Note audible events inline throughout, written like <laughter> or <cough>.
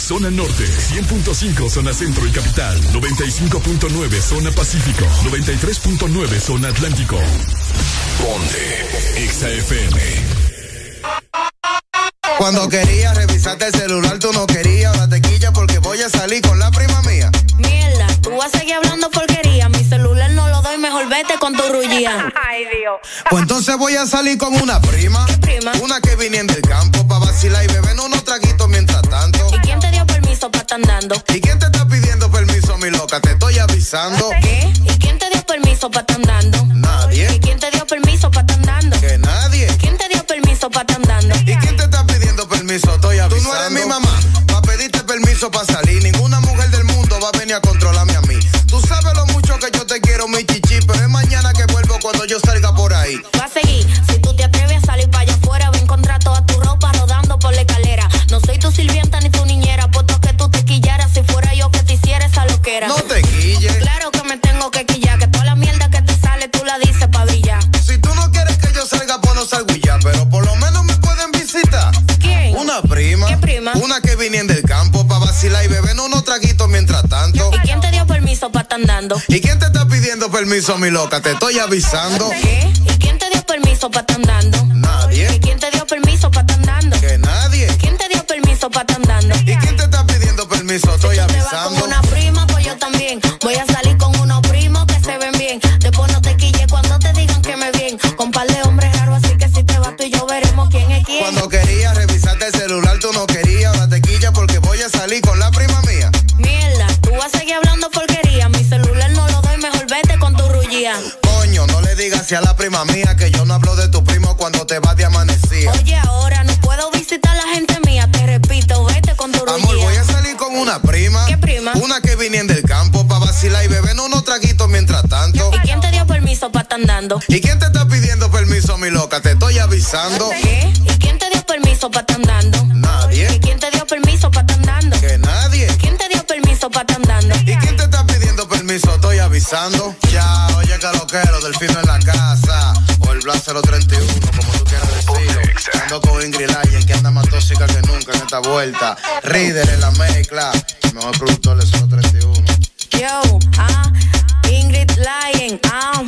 zona norte. 100.5 zona centro y capital. 95.9 zona pacífico. 93.9 zona atlántico. Ponte XAFM. Cuando quería revisarte el celular, tú no querías. Ahora te quilla porque voy a salir con la prima mía. Mierda, tú vas a seguir hablando porquería. Mi celular no lo doy, mejor vete con tu rullía. <laughs> Ay, Dios. Pues entonces voy a salir con una prima. ¿Qué prima? Una que viniendo del campo pa' vacilar y beber unos traguitos mientras tanto. ¿Y quién para andando? ¿Y quién te está pidiendo permiso, mi loca? Te estoy avisando. ¿Qué? ¿Y quién te dio permiso para estar andando? Nadie. ¿Y quién te dio permiso para estar andando? Que nadie. ¿Quién te dio permiso para estar andando? ¿Y quién te está pidiendo permiso? Estoy avisando. Tú no eres mi mamá pa' pedirte permiso para salir. Ninguna mujer del mundo va a venir a controlarme a mí. Tú sabes lo mucho que yo te quiero, mi chichi, pero es mañana que vuelvo cuando yo salga por ahí. Va a seguir. Que viniendo del campo pa' vacilar y beber unos traguitos mientras tanto. ¿Y quién te dio permiso para estar andando? ¿Y quién te está pidiendo permiso, mi loca? Te estoy avisando. ¿Qué? ¿Y quién te dio permiso para estar andando? Nadie. ¿Y quién te dio permiso para estar andando? Que nadie. ¿Quién te dio permiso para estar andando? ¿Y quién te está pidiendo permiso? Estoy Te vas con avisando. una prima, pues yo también. Voy a salir con unos primos que se ven bien. Después no te quille cuando te digan que me bien. Con par de hombres raros, así que si te vas tú y yo veremos quién es quién. Cuando no le digas así a la prima mía que yo no hablo de tu primo cuando te vas de amanecida. Oye, ahora no puedo visitar a la gente mía. Te repito, vete con tu Amor, voy a salir con una prima. ¿Qué prima? Una que viniendo del campo pa' vacilar y beber unos traguitos mientras tanto. ¿Y quién te dio permiso para estar andando? ¿Y quién te está pidiendo permiso, mi loca? Te estoy avisando. ¿Qué? ¿Y quién te dio permiso para estar andando? ¿Y Nadie. quién te dio permiso para estar andando? Que nadie. ¿Quién te dio permiso para estar andando? ¿Y quién te permiso? Estoy avisando. Ya, oye, que lo quiero, delfino en la casa. O el Blas 031, como tú quieras decirlo. Ando con Ingrid Lyon, que anda más tóxica que nunca en esta vuelta. Reader en la mezcla. El mejor productor de 031. Yo, ah, Ingrid Lyon, ah,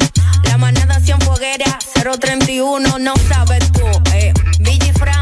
la manada foguera 031, no sabes tú, eh, Billy Fran,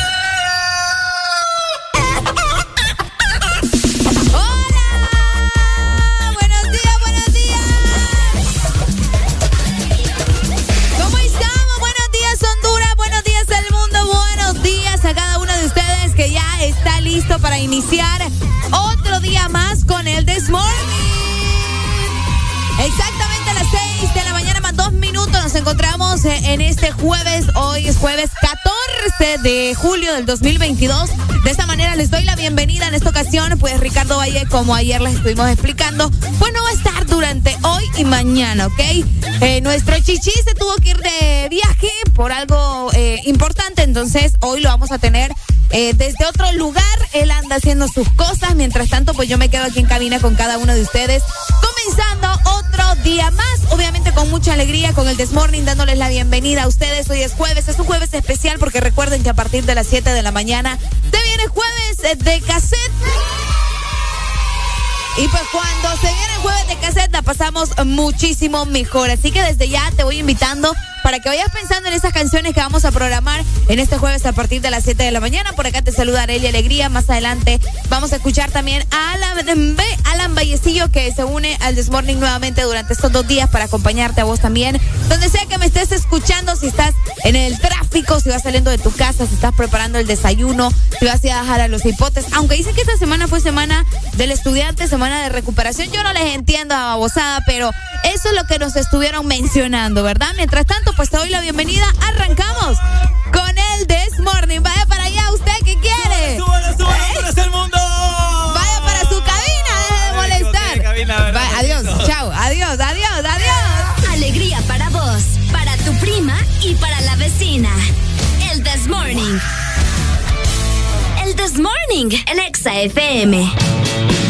Iniciar otro día más con el This Morning. Exactamente nos encontramos eh, en este jueves. Hoy es jueves 14 de julio del 2022. De esta manera les doy la bienvenida en esta ocasión. Pues Ricardo Valle, como ayer les estuvimos explicando, pues no va a estar durante hoy y mañana, ¿ok? Eh, nuestro chichi se tuvo que ir de viaje por algo eh, importante, entonces hoy lo vamos a tener desde otro lugar. Él anda haciendo sus cosas. Mientras tanto, pues yo me quedo aquí en cabina con cada uno de ustedes. Comenzando otro día más. Obviamente con mucha alegría, con el Desmorning, dándoles la bienvenida a ustedes. Hoy es jueves. Es un jueves especial porque recuerden que a partir de las 7 de la mañana se viene jueves de cassette. Y pues cuando se viene el jueves de cassette la pasamos muchísimo mejor. Así que desde ya te voy invitando para que vayas pensando en esas canciones que vamos a programar en este jueves a partir de las 7 de la mañana. Por acá te saluda Arely Alegría. Más adelante vamos a escuchar también a Alan, Alan Vallecillo que se une al Desmorning nuevamente durante estos dos días para acompañarte a vos también. Donde sea que me estés escuchando, si estás en el tráfico, si vas saliendo de tu casa, si estás preparando el desayuno, si vas a dejar a los hipotes. Aunque dicen que esta semana fue semana del estudiante, semana de recuperación. Yo no les entiendo a babosada, pero eso es lo que nos estuvieron mencionando, ¿verdad? Mientras tanto, momento, pues te doy la bienvenida. Arrancamos con el This Morning. Vaya para allá, ¿usted qué quiere? ¡Súbalo, súbalo, súbalo, ¿Eh? el mundo! Vaya para su cabina, deje de molestar. Cabina, Va, adiós, chao, adiós, adiós, adiós. Alegría para vos, para tu prima y para la vecina. El This Morning. El This Morning, el Exa FM.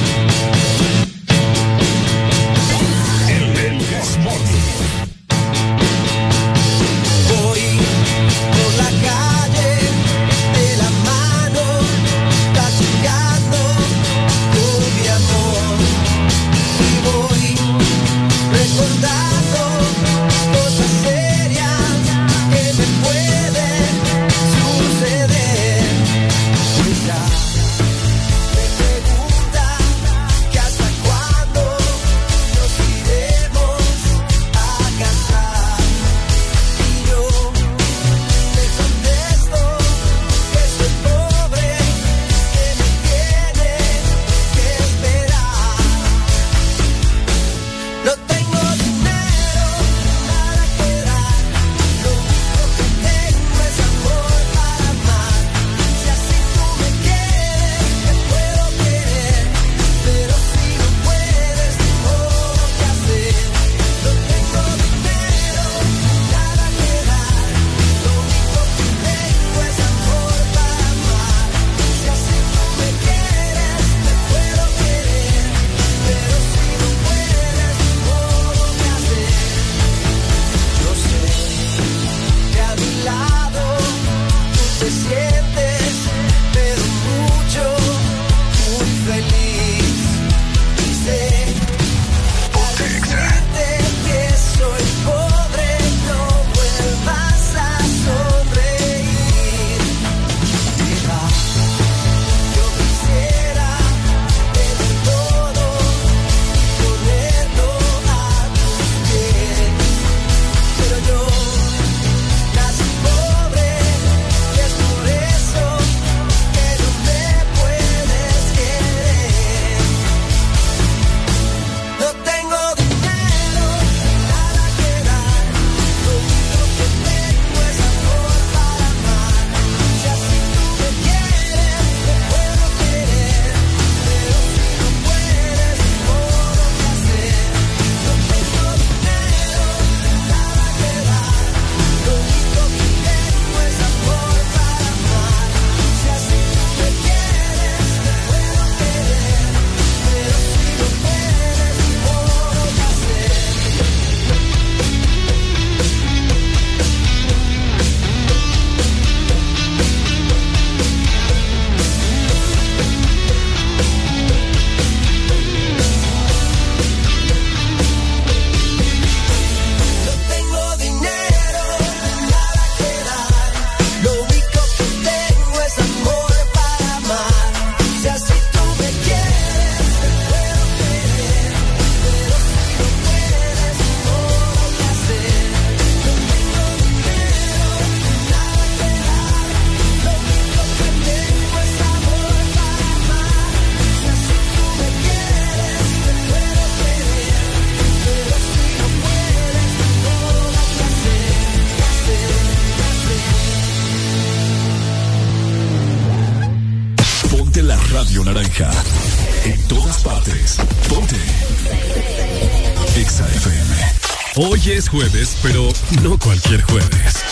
jueves, pero no cualquier jueves.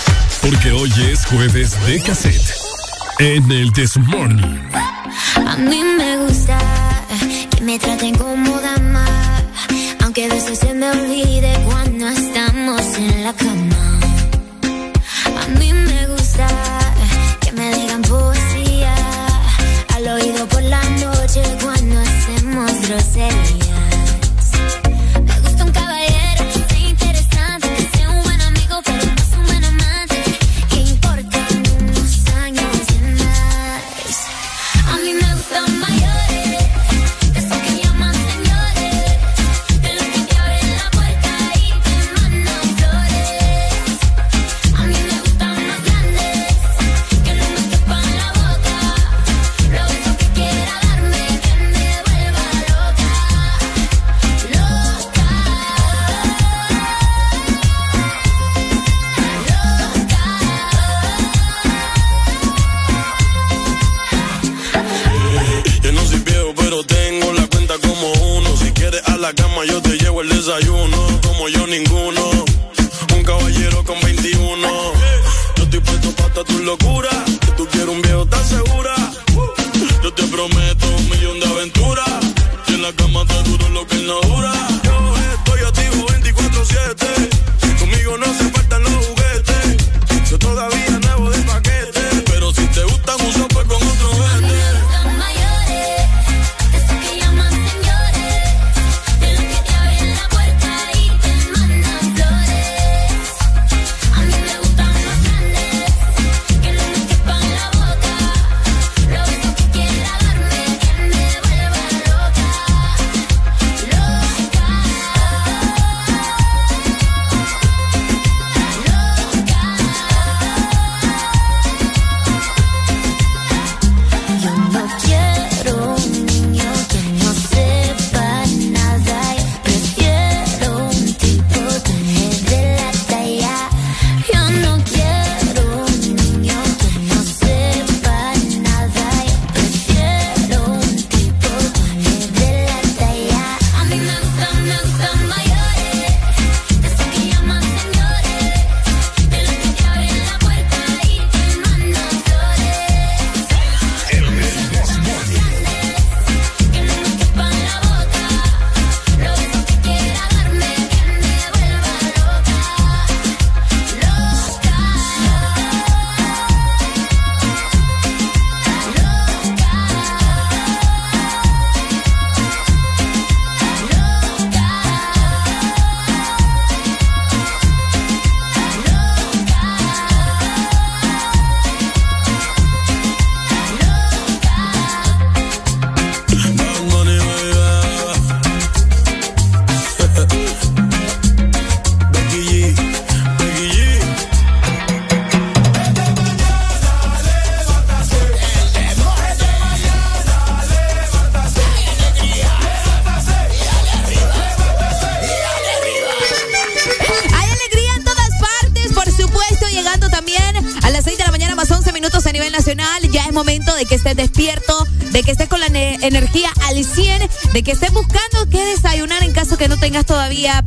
Porque hoy es jueves de cassette. En el This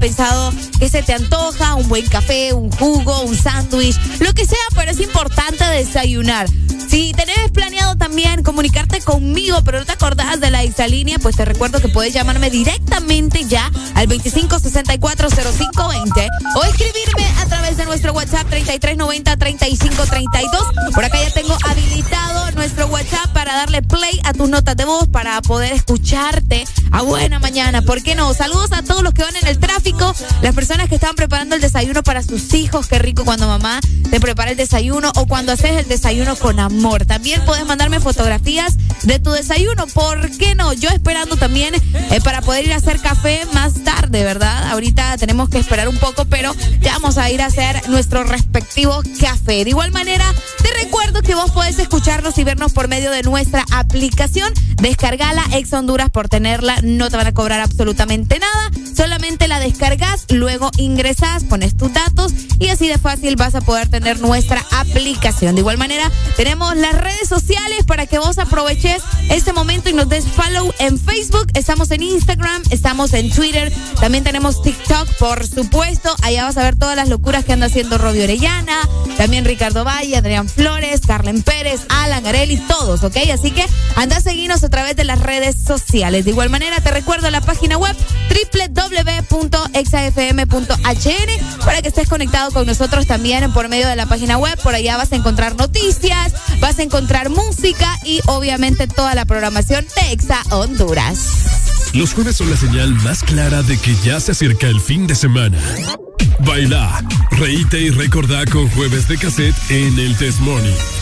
pensado que se te antoja, un buen café, un jugo, un sándwich, lo que sea, pero es importante desayunar. Si tenés planeado también comunicarte conmigo, pero no te acordás de la exalínea, pues te recuerdo que puedes llamarme directamente ya al 25640520 o escribirme a través de nuestro WhatsApp 33903532. Por acá ya tengo habilitado nuestro WhatsApp para darle play a tus notas de voz para poder escucharte a buena mañana. ¿Por qué no? Saludos a todos los que van en el tráfico, las personas que están preparando el desayuno para sus hijos. Qué rico cuando mamá te prepara el desayuno o cuando haces el desayuno con amor. También puedes mandarme fotografías de tu desayuno. ¿Por qué no? Yo esperando también eh, para poder ir a hacer café más tarde, ¿verdad? Ahorita tenemos que esperar un poco, pero ya vamos a ir a hacer nuestro respectivo café. De igual manera, te recuerdo que vos podés escucharnos y vernos por medio de nuestra aplicación. Descargala Ex Honduras por tenerla, no te van a cobrar absolutamente nada. Solamente la descargas, luego ingresas, pones tus datos y así de fácil vas a poder tener nuestra aplicación. De igual manera, tenemos las redes sociales para que vos aproveches este momento y nos des follow en Facebook. Estamos en Instagram, estamos en Twitter, también tenemos TikTok, por supuesto. Allá vas a ver todas las locuras que anda haciendo Robbie Orellana, también Ricardo Valle, Adrián Flores, Carlen Pérez, Alan Areli, todos, ¿ok? Así que anda a seguirnos a través de las redes sociales. De igual manera, te recuerdo la página web www.exafm.hn para que estés conectado con nosotros también por medio de la página web. Por allá vas a encontrar noticias, vas a encontrar música y obviamente toda la programación de Exa Honduras. Los jueves son la señal más clara de que ya se acerca el fin de semana. Baila, reíte y recordá con jueves de cassette en el Test Morning.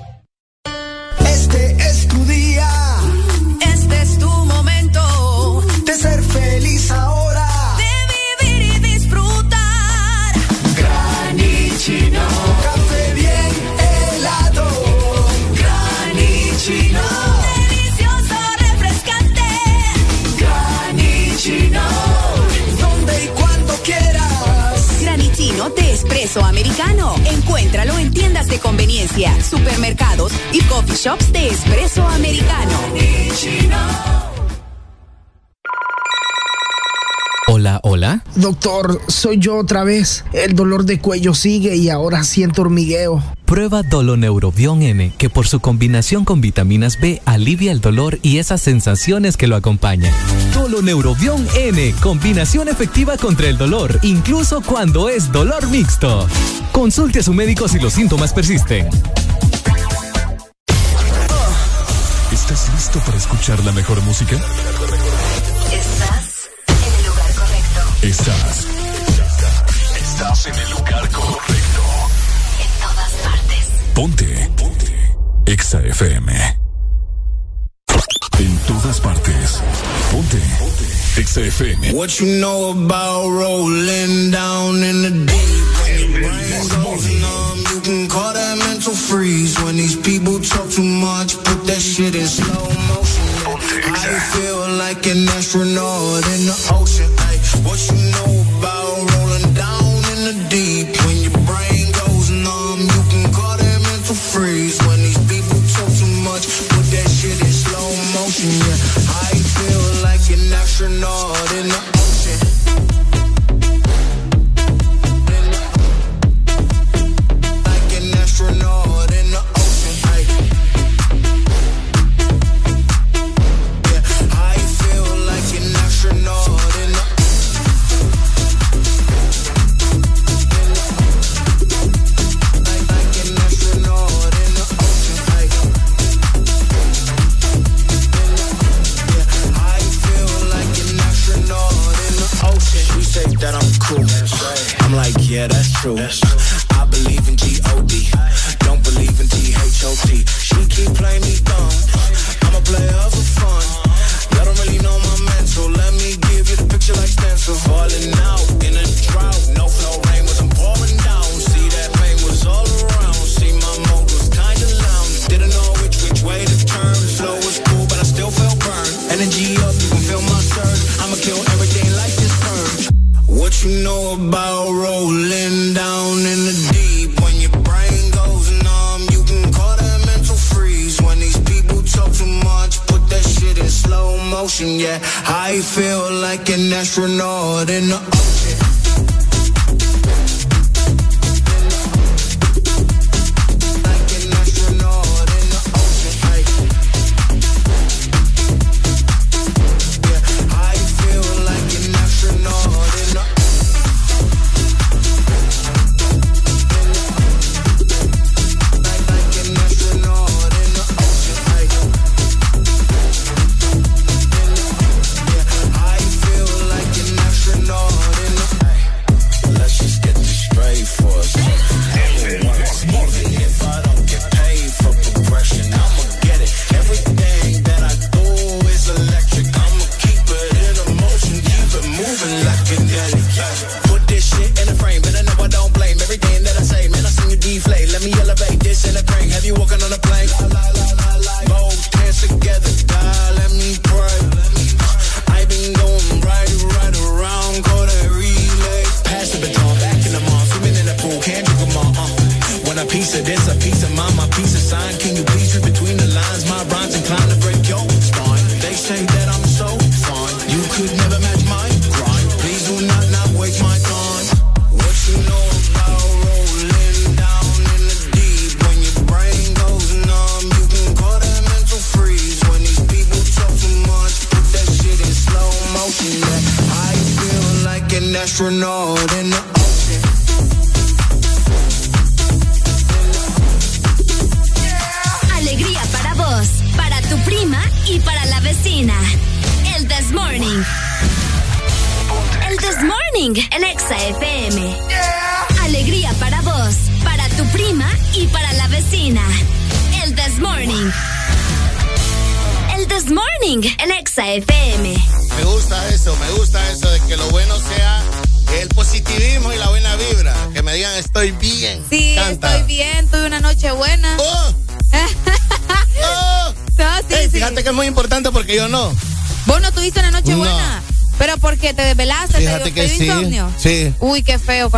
Supermercados y coffee shops de espresso americano. Hola, hola. Doctor, soy yo otra vez. El dolor de cuello sigue y ahora siento hormigueo. Prueba Doloneurobion N, que por su combinación con vitaminas B alivia el dolor y esas sensaciones que lo acompañan. Doloneurobion N, combinación efectiva contra el dolor, incluso cuando es dolor mixto. Consulte a su médico si los síntomas persisten. ¿Estás listo para escuchar la mejor música? Estás en el lugar correcto. Estás. Estás en el lugar correcto. En todas partes. Ponte. Ponte. Exa FM. En todas partes. Ponte. Ponte. Exa FM. What you know about rolling down in the deep? When your brain goes numb, you can call that mental freeze. When these people talk too much, put that shit in slow motion. I feel like an astronaut in the ocean. Ay, what you know astronaut true. Yeah, I feel like an astronaut in the ocean.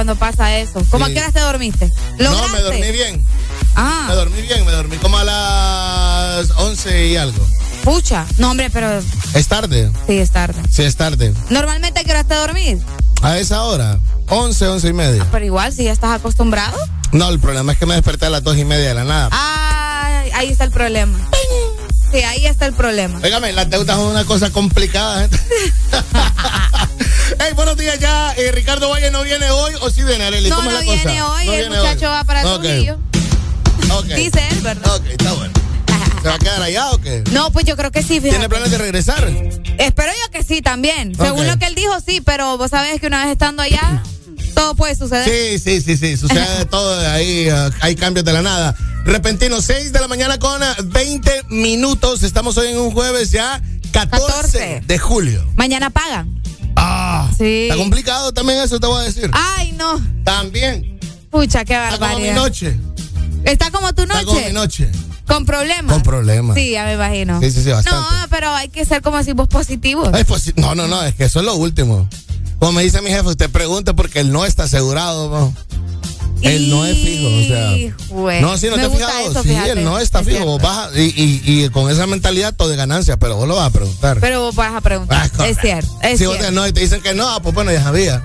Cuando pasa eso. ¿Cómo Sí. a qué horas te dormiste? No, ¿Lograste? me dormí bien. Ah. Me dormí bien, me dormí como a las 11 y algo. Pucha. No, hombre, pero Es tarde. sí, es tarde. Sí, es tarde. ¿Normalmente a qué horas te dormís? A esa hora, 11, 11 y media. Pero igual, si ya estás acostumbrado. No, el problema es que me desperté a las 2 y media de la nada. Ah, ahí está el problema. Sí, ahí está el problema. Óigame, las deudas son una cosa complicada. <laughs> días ya. Eh, Ricardo Valle no viene hoy o sí viene, Arely? No, ¿Cómo no es la viene cosa? hoy, No el viene muchacho hoy. va para Ok, Trujillo. ok. Dice él, ¿verdad? Ok, está bueno. ¿Se va a quedar allá o qué? No, pues yo creo que sí, fíjate. ¿Tiene planes de regresar? Espero yo que sí también. Según lo que él dijo, sí, pero vos sabés que una vez estando allá, <coughs> todo puede suceder. Sí, sí, sí, sí. Sucede <laughs> de todo ahí. eh, hay cambios de la nada. Repentino, 6 de la mañana con eh, 20 minutos. Estamos hoy en un jueves ya, 14, 14. de julio. Mañana pagan. Sí. Está complicado también eso, te voy a decir. Ay, no. También. Pucha, qué Está como mi barbaridad. noche. Está como tu noche. Está como mi noche. Con problemas. Con problemas. Sí, ya me imagino. Sí, sí, sí, bastante. No, pero hay que ser como si vos positivos. Ay, pues, no, no, no, es que eso es lo último. Como me dice mi jefe, usted pregunta porque él no está asegurado, ¿no? Él no es fijo, o sea. No, sí, no te has fijado. eso, sí, él no está Es fijo. Vos vas a- y, y, y con esa mentalidad todo de ganancia, pero vos lo vas a preguntar. Pero vos vas a preguntar. Ah, es cierto. Es si vos te, no y te dicen que no, pues bueno, ya sabía.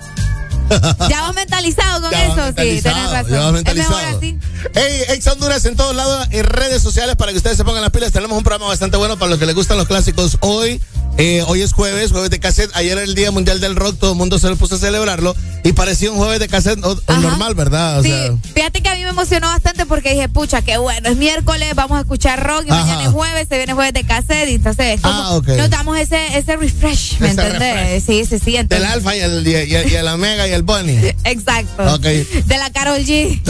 <laughs> Ya vas mentalizado con Ya eso, sí, tenés razón. ya vas es mentalizado. mejor así. Hey, ex Honduras en todos lados, en redes sociales para que ustedes se pongan las pilas. Tenemos un programa bastante bueno para los que les gustan los clásicos. Hoy, eh, hoy es jueves, jueves de cassette. Ayer era el Día Mundial del Rock, todo el mundo se lo puso a celebrarlo y parecía un jueves de cassette o- o Ajá. normal, ¿verdad? O sí, sea, fíjate que a mí me emocionó bastante porque dije, pucha, qué bueno, es miércoles, vamos a escuchar rock y Ajá. mañana es jueves, se viene jueves de cassette y entonces es como Ah, ok. nos damos ese, ese refresh, ¿me Ese entendés? Sí, sí, sí. del Entonces, Alfa y el, y, y- y el Omega y el Bunny. exacto. Ok. De la Carol G.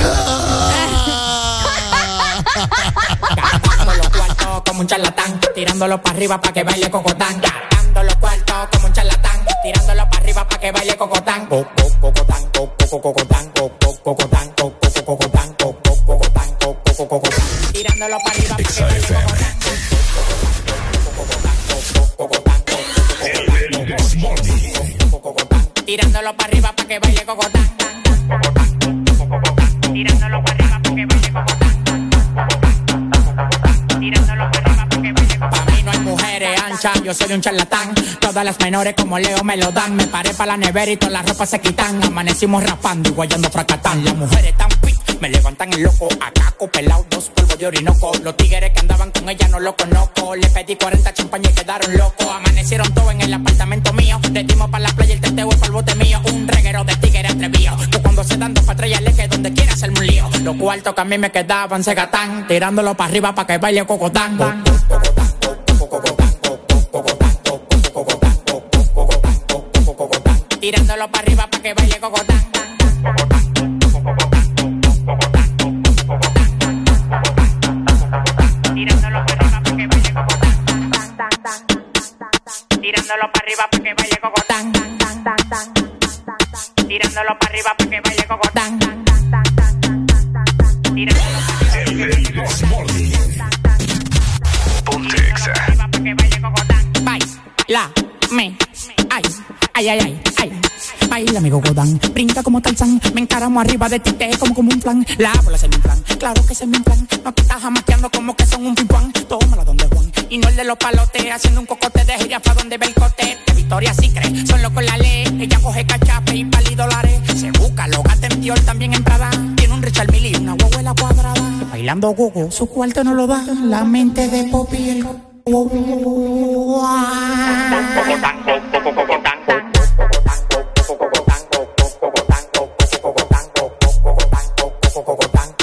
Gastando los cuartos como un charlatán, tirándolo para arriba para que baile cocotán. Gastando los cuartos como un charlatán, tirándolo para arriba para que baile cocotán. Co- co- Cocotán, co- co- cocotán, co- co- cocotán, co- co- cocotán, co- co- cocotán, co- co- cocotán. Tirándolo para arriba para que baile cocotán. Tirándolo para arriba para que baile cocotán. Tirándolo para arriba para que baile cocotán. Tirándolo para arriba para que baile cocotán. Pa' mí no hay mujeres anchas, yo soy un charlatán. Todas las menores como Leo me lo dan. Me paré para la nevera y todas las ropas se quitan. Amanecimos rapando y guayando fracatán. Las mujeres tan fit, me levantan el loco. Acaco, pelado, dos polvos de orinoco. Los tigres que andaban con ella no lo conozco. Le pedí 40 champañas y quedaron locos. Amanecieron todos en el apartamento mío. Le dimos para la playa el teteo y para el bote mío. Un reguero de tigres atrevido. Que cuando se dan dos patrullas le que donde quiera hacerme un lío. Los cuartos que a mí me quedaban se gatán. Tirándolo para arriba para que baile cocotán. Tirándolo para arriba para que baile cocotán. Tirándolo para arriba para que baile cocotán. Tirándolo para arriba para que baile cocotán. Tirándolo para que baile cocotán. Baila, me, ay, ay, ay, ay. Baila, amigo Godán, brinca como Tarzán, me encaramo arriba de ti, te como como un plan. La bola es mi plan, claro que es mi plan. No te estás jamaqueando como que son un pimpán. Tómala donde Juan, y no el de los palotes, haciendo un cocote de gira pa' donde ve el cote. De Victoria sí cree, son locos la ley. Ella coge cachape y pali dólares. Se busca, lo gata en también en Prada. Tiene un Richard Mille y una huevuela cuadrada. Bailando gogo, su cuarto no lo da. La mente de Poppy el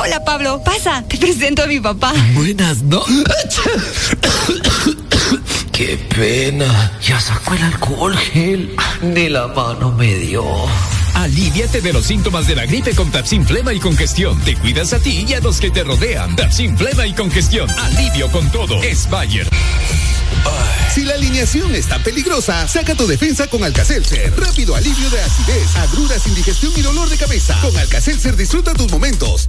Hola Pablo, pasa, te presento a mi papá. Buenas, ¿no? Qué pena. Ya sacó el alcohol gel. Ni la mano me dio. Aliviate de los síntomas de la gripe con Tapsin Flema y Congestión. Te cuidas a ti y a los que te rodean. Tapsin Flema y Congestión. Alivio con todo. Es Bayer. Si la alineación está peligrosa, saca tu defensa con Alcacelser. Rápido alivio de acidez, agruras, indigestión y dolor de cabeza. Con Alcacelser disfruta tus momentos.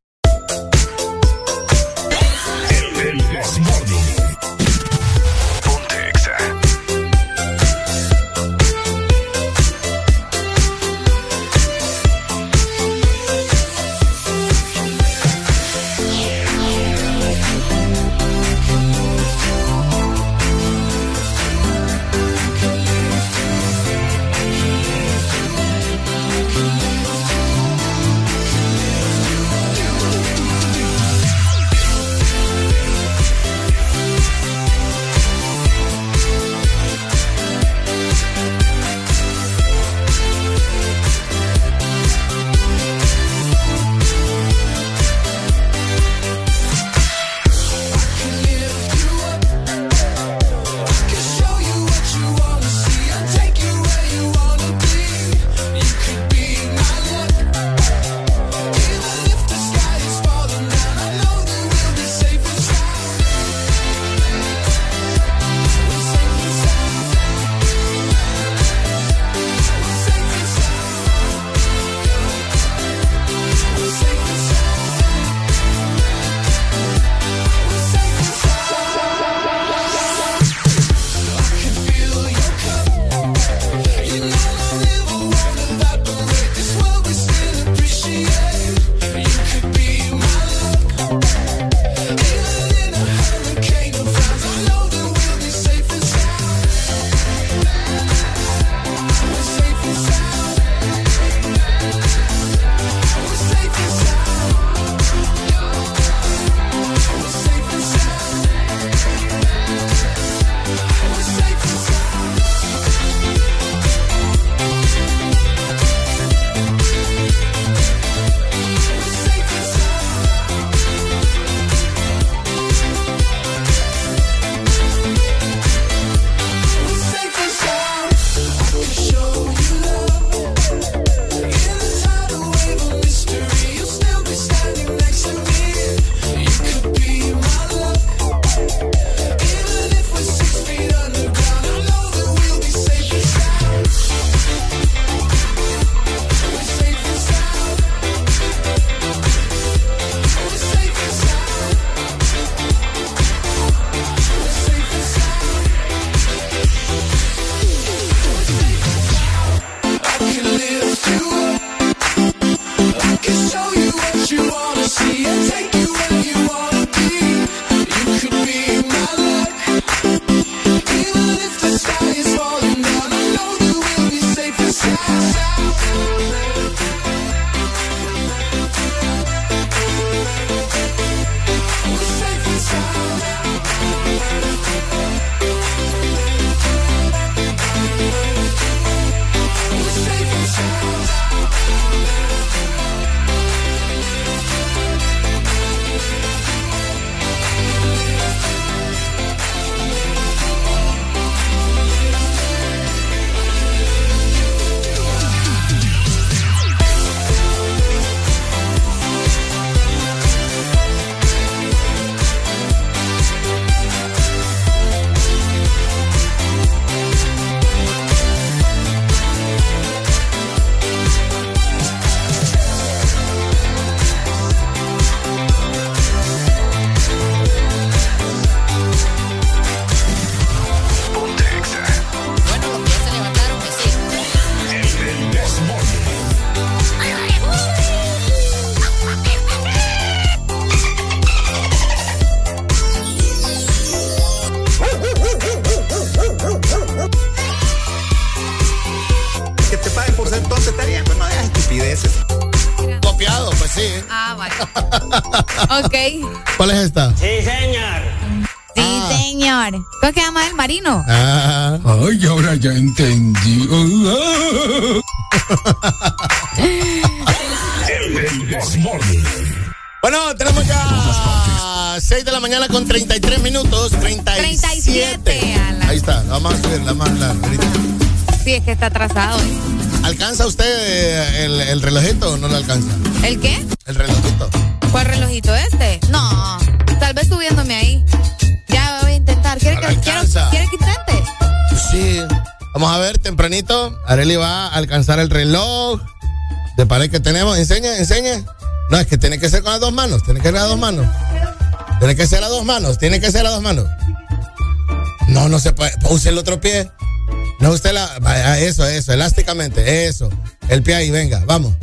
¿Cuál es esta? Sí, señor. Sí, Ah. señor. ¿Cómo es que llama el marino? Ah. Ay, ahora ya entendí. <laughs> Bueno, tenemos ya 6 de la mañana con 33 minutos. 37. 37, Alan. Ahí está, la vamos a subir, la más la ahorita. Sí, es que está atrasado. ¿eh? ¿Alcanza usted eh, el, el relojito o no lo alcanza? ¿El qué? El relojito. ¿Cuál relojito este? No, tal vez subiéndome ahí. Ya voy a intentar. ¿Quiere No que, quiero-. ¿quiere que intente? Sí. Vamos a ver, tempranito. Areli va a alcanzar el reloj de pared que tenemos. Enseña, enseña. No, es que tiene que ser con las dos manos. Tiene que ser a dos manos. Tiene que ser a dos manos. Tiene que ser a dos manos. No, no se puede. Use el otro pie. No, usted la. Eso, eso, elásticamente. Eso. El pie ahí, venga, vamos.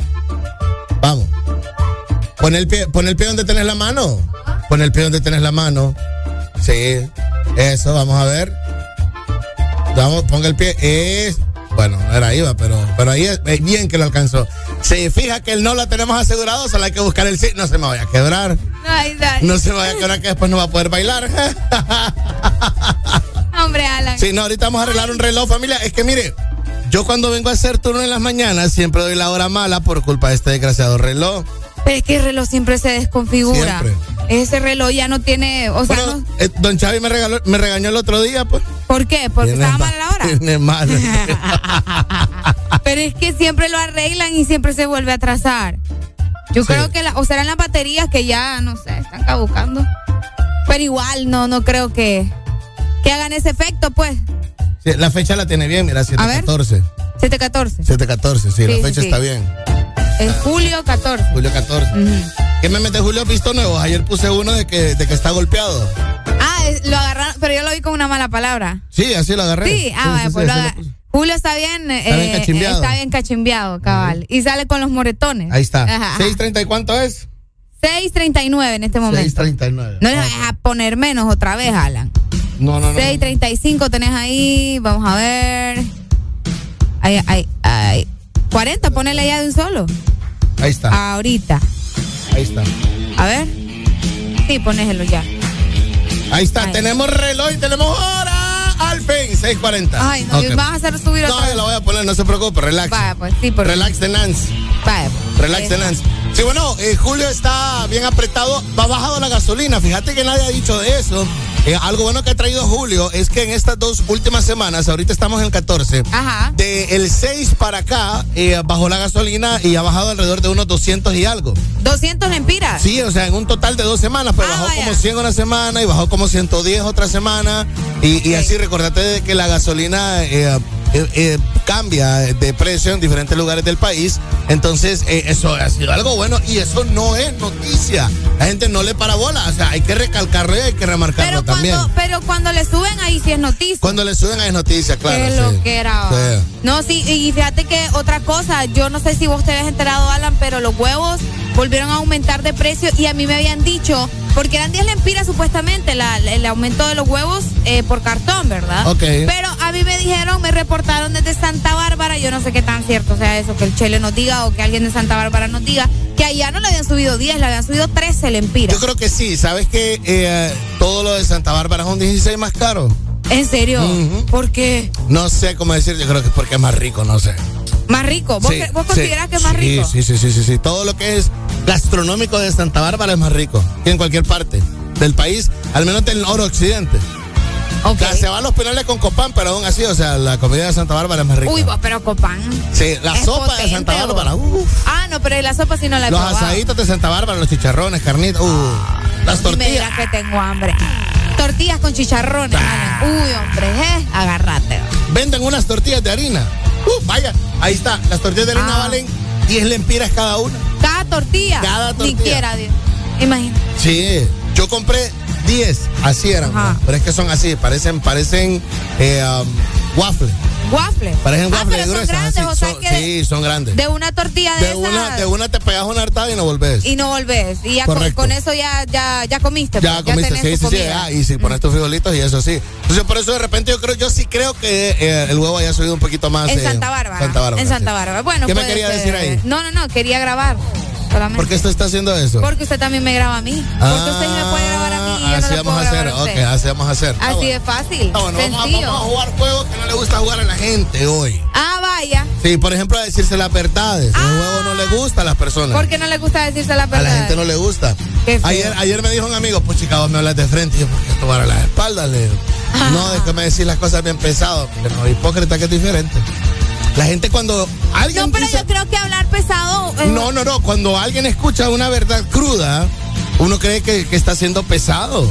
Vamos. Pon el pie, pon el pie donde tenés la mano. Pon el pie donde tenés la mano. Sí. Eso, vamos a ver. Vamos, ponga el pie. Bueno, no era IVA, pero, pero ahí es, es bien que lo alcanzó. Se fija que el no la tenemos asegurado, solo hay que buscar el sí. No se me vaya a quebrar. Ay, dale. No se me vaya a quebrar que después no va a poder bailar. <laughs> Hombre, Alan. Sí, no, ahorita vamos a arreglar un reloj, familia. Es que mire, yo cuando vengo a hacer turno en las mañanas siempre doy la hora mala por culpa de este desgraciado reloj. Pero es que el reloj siempre se desconfigura. Siempre. Ese reloj ya no tiene. O sea, Bueno, no- eh, don Chavi me, regaló, me regañó el otro día, pues. ¿por qué? Porque estaba ma- mal a la hora. Tiene mal. <laughs> Pero es que siempre lo arreglan y siempre se vuelve a atrasar. Yo Sí. creo que, la, o serán las baterías que ya, no sé, están caducando. Pero igual, no, no creo que, que hagan ese efecto, pues. Sí, la fecha la tiene bien, mira, A ver. 714. 714. 714, sí, Sí, la fecha está bien. Es julio 14. Julio 14. ¿Qué me mete Julio Visto Nuevos? Ayer puse uno de que, de que está golpeado. Ah, es- lo agarraron, pero yo lo vi con una mala palabra. Sí, así lo agarré. Sí, ah, vaya, sí, pues sí, lo así lo aga- puse. Julio está bien, Está bien eh, cachimbeado. está bien cachimbeado, cabal. Y sale con los moretones. Ahí está. Ajá. 630 y cuánto es? 6.39 en este momento. 639. No le vayas a poner menos otra vez, Alan. No, no, no. 6.35 tenés ahí, vamos a ver. Ay, ay, ay. 40, ponele ya de un solo. Ahí está. Ahorita. Ahí está. A ver. Sí, ponéselo ya. Ahí está. Tenemos reloj y tenemos hora. Fin, 640. Ay, no, Ok. y vas a hacer subir No, otra yo vez. la voy a poner, no se preocupe, relax. Vaya, pues sí, porque. Relax de Nance. Vaya, pues. Relax de Nance. Sí, bueno, eh, Julio está bien apretado. Va bajado la gasolina. Fíjate que nadie ha dicho de eso. Eh, algo bueno que ha traído Julio es que en estas dos últimas semanas, ahorita estamos en el 14, Ajá. de el 6 para acá, eh, bajó la gasolina y ha bajado alrededor de unos 200 y algo. 200 lempiras. Sí, o sea, en un total de dos semanas, pues Ah, bajó vaya. como 100 una semana y bajó como 110 otra semana. Y, y así, recordate de que la gasolina eh, eh, eh, cambia de precio en diferentes lugares del país. Entonces, eh, eso ha sido algo bueno y eso no es noticia. La gente no le para bola, o sea, hay que recalcarlo y hay que remarcarlo Pero también. cuando, pero cuando le suben ahí sí es noticia. Cuando le suben es noticia, claro. Qué sí. lo que era. Sí. No, sí, y fíjate que otra cosa, yo no sé si vos te habías enterado, Alan, pero los huevos volvieron a aumentar de precio y a mí me habían dicho, porque eran 10 lempiras supuestamente la- el aumento de los huevos eh, por cartón, ¿verdad? Pero a mí me dijeron, me reportaron desde Santa Bárbara, yo no sé qué tan cierto sea eso, que el Chele nos diga o que alguien de Santa Bárbara nos diga, que allá no le habían subido 10, le habían subido 13 lempiras. Yo creo que sí, ¿sabes que eh, todo lo de Santa Bárbara es un 16 más caro? ¿En serio? ¿Por qué? No sé cómo decir, yo creo que es porque es más rico, no sé. Más rico. ¿Vos, Sí, considerás que es más sí, rico? Sí, sí, sí, sí, sí. Todo lo que es gastronómico de Santa Bárbara es más rico que en cualquier parte del país, al menos del noroccidente. O sea, se van los penales con Copán, pero aún así, o sea, la comida de Santa Bárbara es más rica. Uy, vos, pero Copán. sí, la sopa de Santa. Bárbara, uf. Ah, no, pero la sopa sí no la he los probado. asaditos de Santa Bárbara, los chicharrones, carnitas, uh, las Y me tortillas. dirás que tengo hambre. Tortillas con chicharrones. Ah. Uy, hombre, eh, agárrate. Venden unas tortillas de harina. Uh, vaya, ahí está, las tortillas de harina Ah. valen 10 lempiras cada una. Cada tortilla. Cada Ni tortilla. quiera, Dios. Imagínate. Sí, yo compré 10, así eran, pero es que son así, parecen, parecen eh, um, waffle, Waffle. parecen ah, waffle pero son grandes, así, o sea que sí, son grandes. de una tortilla de, De una, esas de una te pegas una hartada y no volvés. y no volvés. Y ya con, eso ya, ya, ya comiste. ya pues, comiste, tenés sí, sí, sí, ah, y si pones tus frijolitos y eso sí. Entonces por eso de repente yo creo, yo sí creo que eh, el huevo haya subido un poquito más. En eh, Santa Bárbara. Santa Bárbara, En. Santa Bárbara. Bueno, ¿Qué me quería ser. decir ahí? No, no, no, quería grabar. Solamente. ¿Por qué usted está haciendo eso? Porque usted también me graba a mí. Porque usted me puede grabar a mí y yo así no vamos a hacer, a así vamos a hacer. Así bueno. de fácil. Está bueno, vamos a, sencillo. vamos a jugar juegos que no le gusta jugar a la gente hoy. Ah, vaya. Sí, por ejemplo, a decirse las verdades. El juego no le gusta a las personas. ¿Por qué no le gusta decirse la A verdad? la gente no le gusta. Ayer, ayer me dijo un amigo, pues chica, vos me hablas de frente. Y yo, ¿por qué tomar a la espalda? Le digo, <laughs> no, déjame decir las cosas bien pesado. Mire, no, hipócrita que es diferente. La gente cuando alguien No, pero dice- yo creo que hablar pesado. eh, No, no, no. Cuando alguien escucha una verdad cruda, uno cree que, que está siendo pesado.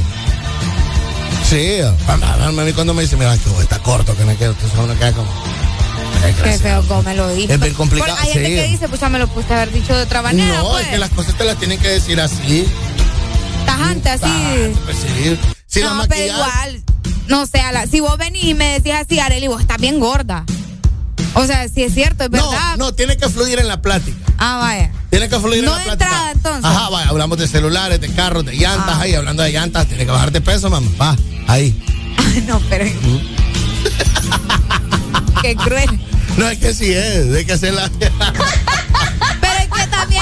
Sí, a, mí cuando me dice, mira, que vos está corto, que no quiero, entonces uno queda como. "Ay, Qué gracias". feo como me lo dijo. Es bien complicado, Porque hay gente sí. que dice, pues ya me lo puse haber dicho de otra manera. No, pues. es que las cosas te las tienen que decir así. Tajante, así. Pues sí. Si la no, pero igual. No sé, si vos venís y me decís así, Areli, vos estás bien gorda. O sea, si es cierto, es verdad. No, no, tiene que fluir en la plática. Ah, vaya. Tiene que fluir No en la plática. entrada, entonces. Ah. Ajá, vaya, hablamos de celulares, de carros, de llantas, ahí, hablando de llantas, tiene que bajar de peso, mamá. Va, ahí. no, pero. <laughs> Qué cruel. No, es que sí es, hay que hacerla. <laughs>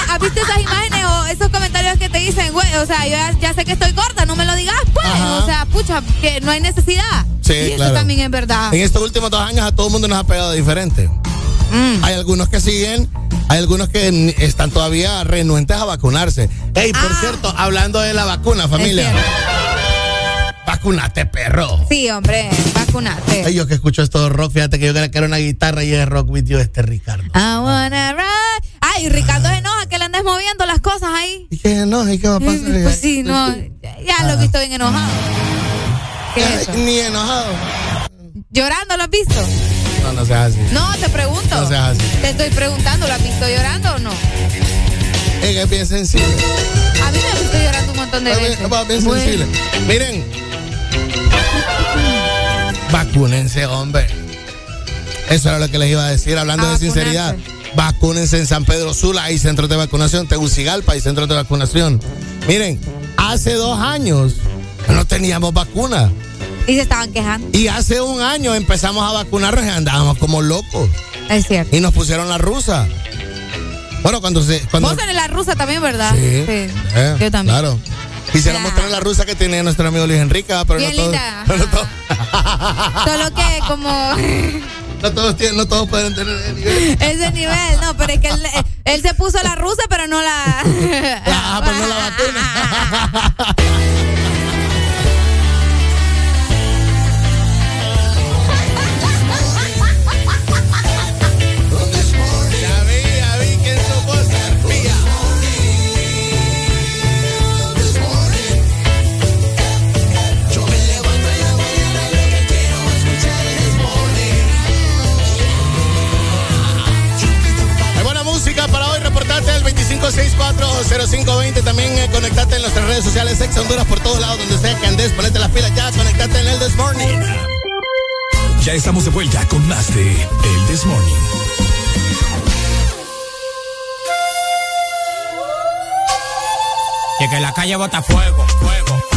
¿has visto esas imágenes o esos comentarios que te dicen, güey? O sea, yo ya, ya sé que estoy gorda, no me lo digas, pues. O sea, pucha, que no hay necesidad. Sí, y eso claro. también es verdad. En estos últimos dos años a todo el mundo nos ha pegado diferente. Mm. Hay algunos que siguen, hay algunos que están todavía renuentes a vacunarse. Ey, por Ah. cierto, hablando de la vacuna, familia. Vacunate, perro. Sí, hombre, vacunate. Ay, yo que escucho esto de rock, fíjate que yo creía que era una guitarra y es rock with you este Ricardo. I wanna ride. Ay, Ricardo se enoja que le andes moviendo las cosas ahí. ¿Y qué no? ¿Y qué va a pasar? Pues sí, no, ya, lo he visto bien enojado. ¿Qué es eso? Ni enojado. ¿Llorando lo has visto? No, no seas así. No, te pregunto. No seas así. Te estoy preguntando, ¿lo has visto llorando o no? Es que es bien sensible. A mí me visto llorando un montón de Va veces. bien, va bien Bueno. sensible. Miren. Vacúnense, hombre. Eso era lo que les iba a decir, hablando A de sinceridad. Vacúnense en San Pedro Sula, hay centros de vacunación. Tegucigalpa hay centros de vacunación. Miren, hace dos años no teníamos vacuna. Y se estaban quejando. Y hace un año empezamos a vacunarnos y andábamos como locos. Es cierto. Y nos pusieron la rusa. Bueno, cuando se. Cuando, Vos eres la rusa también, ¿verdad? Sí. Eh, Yo también. Claro. Quisiéramos traer la rusa que tiene nuestro amigo Luis Enrique, ah, pero Bien no todos, linda. <laughs> no, todos, Solo que como <laughs> no todos tienen- no todos pueden tener ese nivel. ese nivel, no, pero es que él, él se puso la rusa, pero no la. <laughs> Ah, pero no la vacuna. <laughs> Reportate al 25640520. También eh, conectate en nuestras redes sociales Ex Honduras por todos lados donde sea que andes. Ponete las pilas ya. Conectate en el This Morning. Ya estamos de vuelta con más de El This Morning. Y que la calle bota fuego, fuego, falla,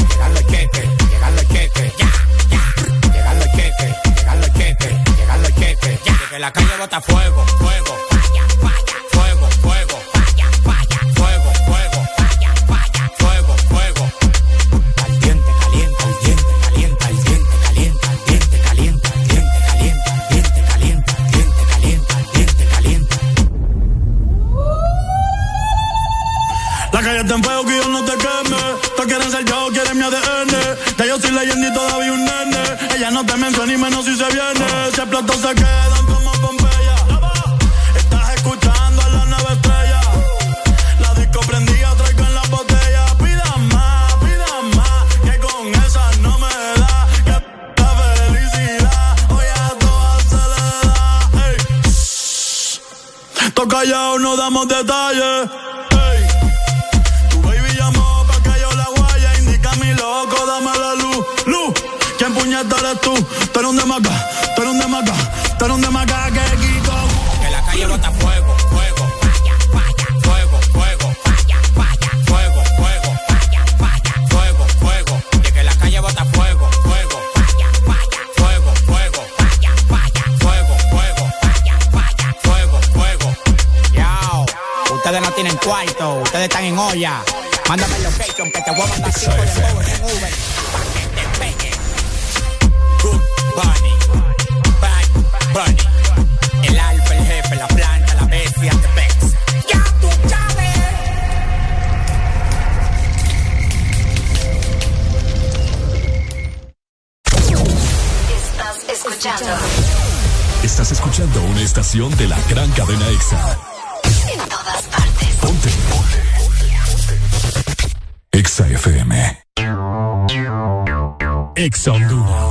la calle bota fuego, fuego, olla. Mándame el location que te voy a mandar cinco de nuevo en Uber. Pa' que te pegue. Good Bunny, Bad Bunny. El alfa, el jefe, la planta, la bestia, te pex. Ya tú sabes. Estás escuchando Estás escuchando una estación de FM. Honduras.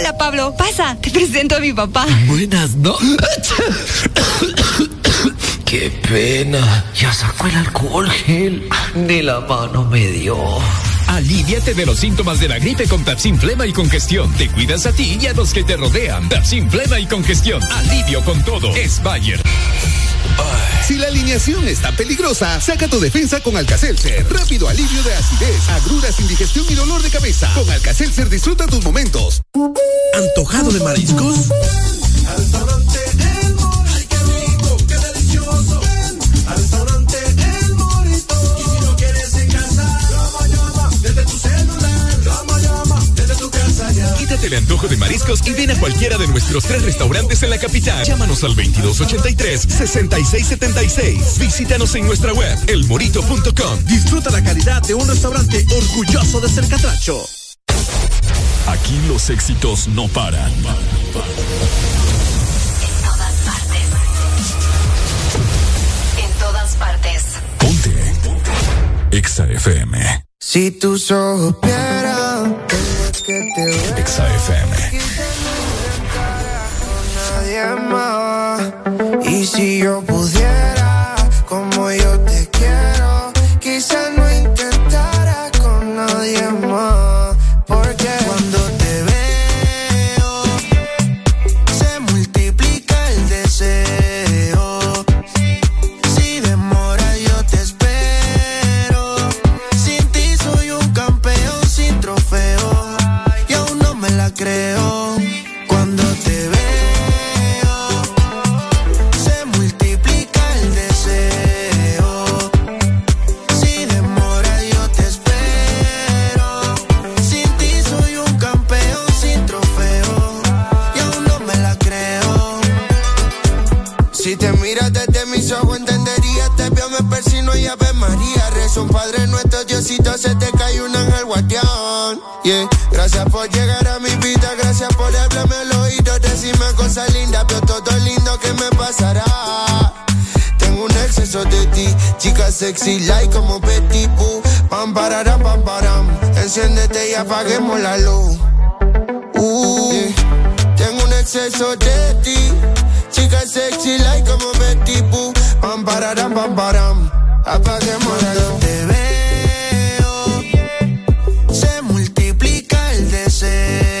Hola Pablo, pasa, te presento a mi papá. Buenas, ¿no? Qué pena. Ya sacó el alcohol gel. Ni la mano me dio. Aliviate de los síntomas de la gripe con Tapsin Flema y Congestión. Te cuidas a ti y a los que te rodean. Tapsin Flema y Congestión. Alivio con todo. Es Bayer. Si la alineación está peligrosa, saca tu defensa con Alcacelser. Rápido alivio de acidez, agruras, indigestión y dolor de cabeza. Con Alcacelser disfruta tus momentos. ¿Antojado de mariscos? Quítate el antojo de mariscos y ven a cualquiera de nuestros tres restaurantes en la capital. Llámanos al 2283-6676. Visítanos en nuestra web, elmorito.com. Disfruta la calidad de un restaurante orgulloso de ser catracho. Aquí los éxitos no paran. En todas partes. En todas partes. Ponte. EXA FM. Si tú supieras que te voy EXA FM. nadie más. Y si yo pudiera, María. Rezo un Padre nuestro, Diosito, se te cae un ángel guardián. Yeah. Gracias por llegar a mi vida, gracias por hablarme al oído, decirme cosas lindas, pero todo lindo que me pasará. Tengo un exceso de ti, chica sexy, like como Betty Boo. Pam, pararam, pam, param. Enciéndete y apaguemos la luz. Uh. Tengo un exceso de ti, chica sexy, like como Betty Boo. Pam, pararam, pam, param. Apaguemos la. Te veo, se multiplica el deseo.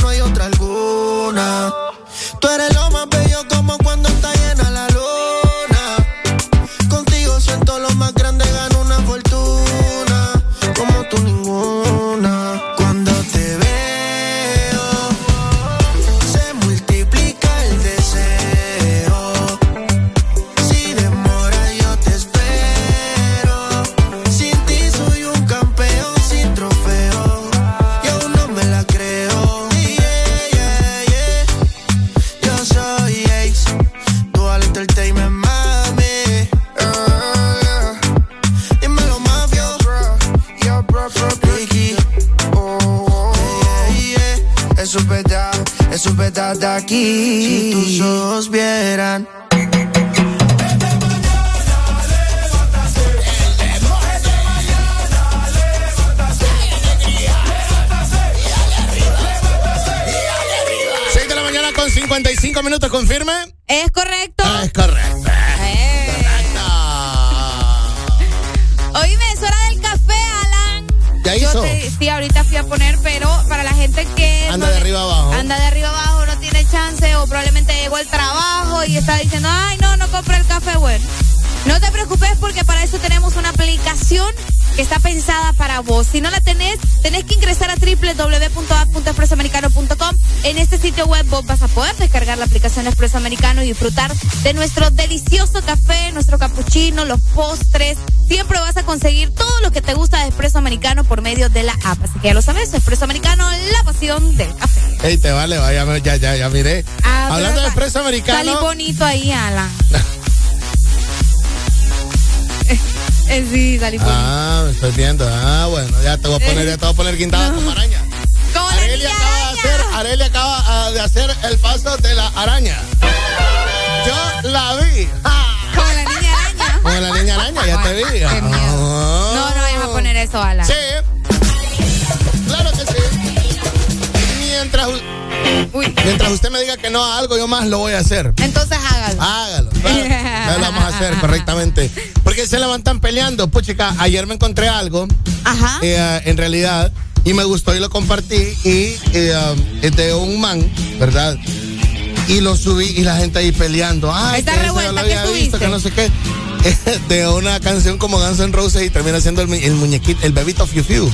verdad de aquí. Si tus ojos vieran. Seis de la mañana con 55 minutos, confirme. Es correcto. Ah, es correcto. Oíme, es hora del café, Alan. ¿Ya Yo hizo? te- sí, ahorita fui a poner, pero para la gente que. Anda no de le- arriba abajo. Anda de arriba abajo, chance o probablemente llegó el trabajo y está diciendo, ay, no, no compré el café bueno. No te preocupes porque para eso tenemos una aplicación que está pensada para vos. Si no la tenés, tenés que ingresar a www.app.expresoamericano.com. En este sitio web vos vas a poder descargar la aplicación Expreso Americano y disfrutar de nuestro delicioso café, nuestro cappuccino, los postres. Siempre vas a conseguir todo lo que te gusta de Expreso Americano por medio de la app. Así que ya lo sabes, Expreso Americano, la pasión del café. Ey, te vale, vaya, ya, ya, ya miré. Ah, Hablando de expreso Salí americano. bonito ahí, Alan. <laughs> Eh, sí, salí bonito. Ah, me estoy viendo. Ah, bueno, ya te voy a poner, ya te voy a poner guindada como araña. Como niña acaba de hacer, acaba de hacer el paso de la araña. Yo la vi. Ah, Como la niña araña. Como la niña araña, ya te vi. Qué miedo. Ah. No, no vayas a poner eso, Alan. Sí. Mientras usted me diga que no a algo, yo más lo voy a hacer. Entonces hágalo. Hágalo. claro. <laughs> Lo vamos a hacer correctamente. Porque se levantan peleando. Puchica, ayer me encontré algo. Ajá. eh, en realidad. Y me gustó y lo compartí. Y eh, um, es de un man, ¿verdad? Y lo subí y la gente ahí peleando. Ay, Está que ese revuelta, no lo ¿qué había subiste? visto, que no sé qué. <laughs> De una canción como Guns N' Roses y termina siendo el, mu- el muñequito, el bebito Fiu Fiu.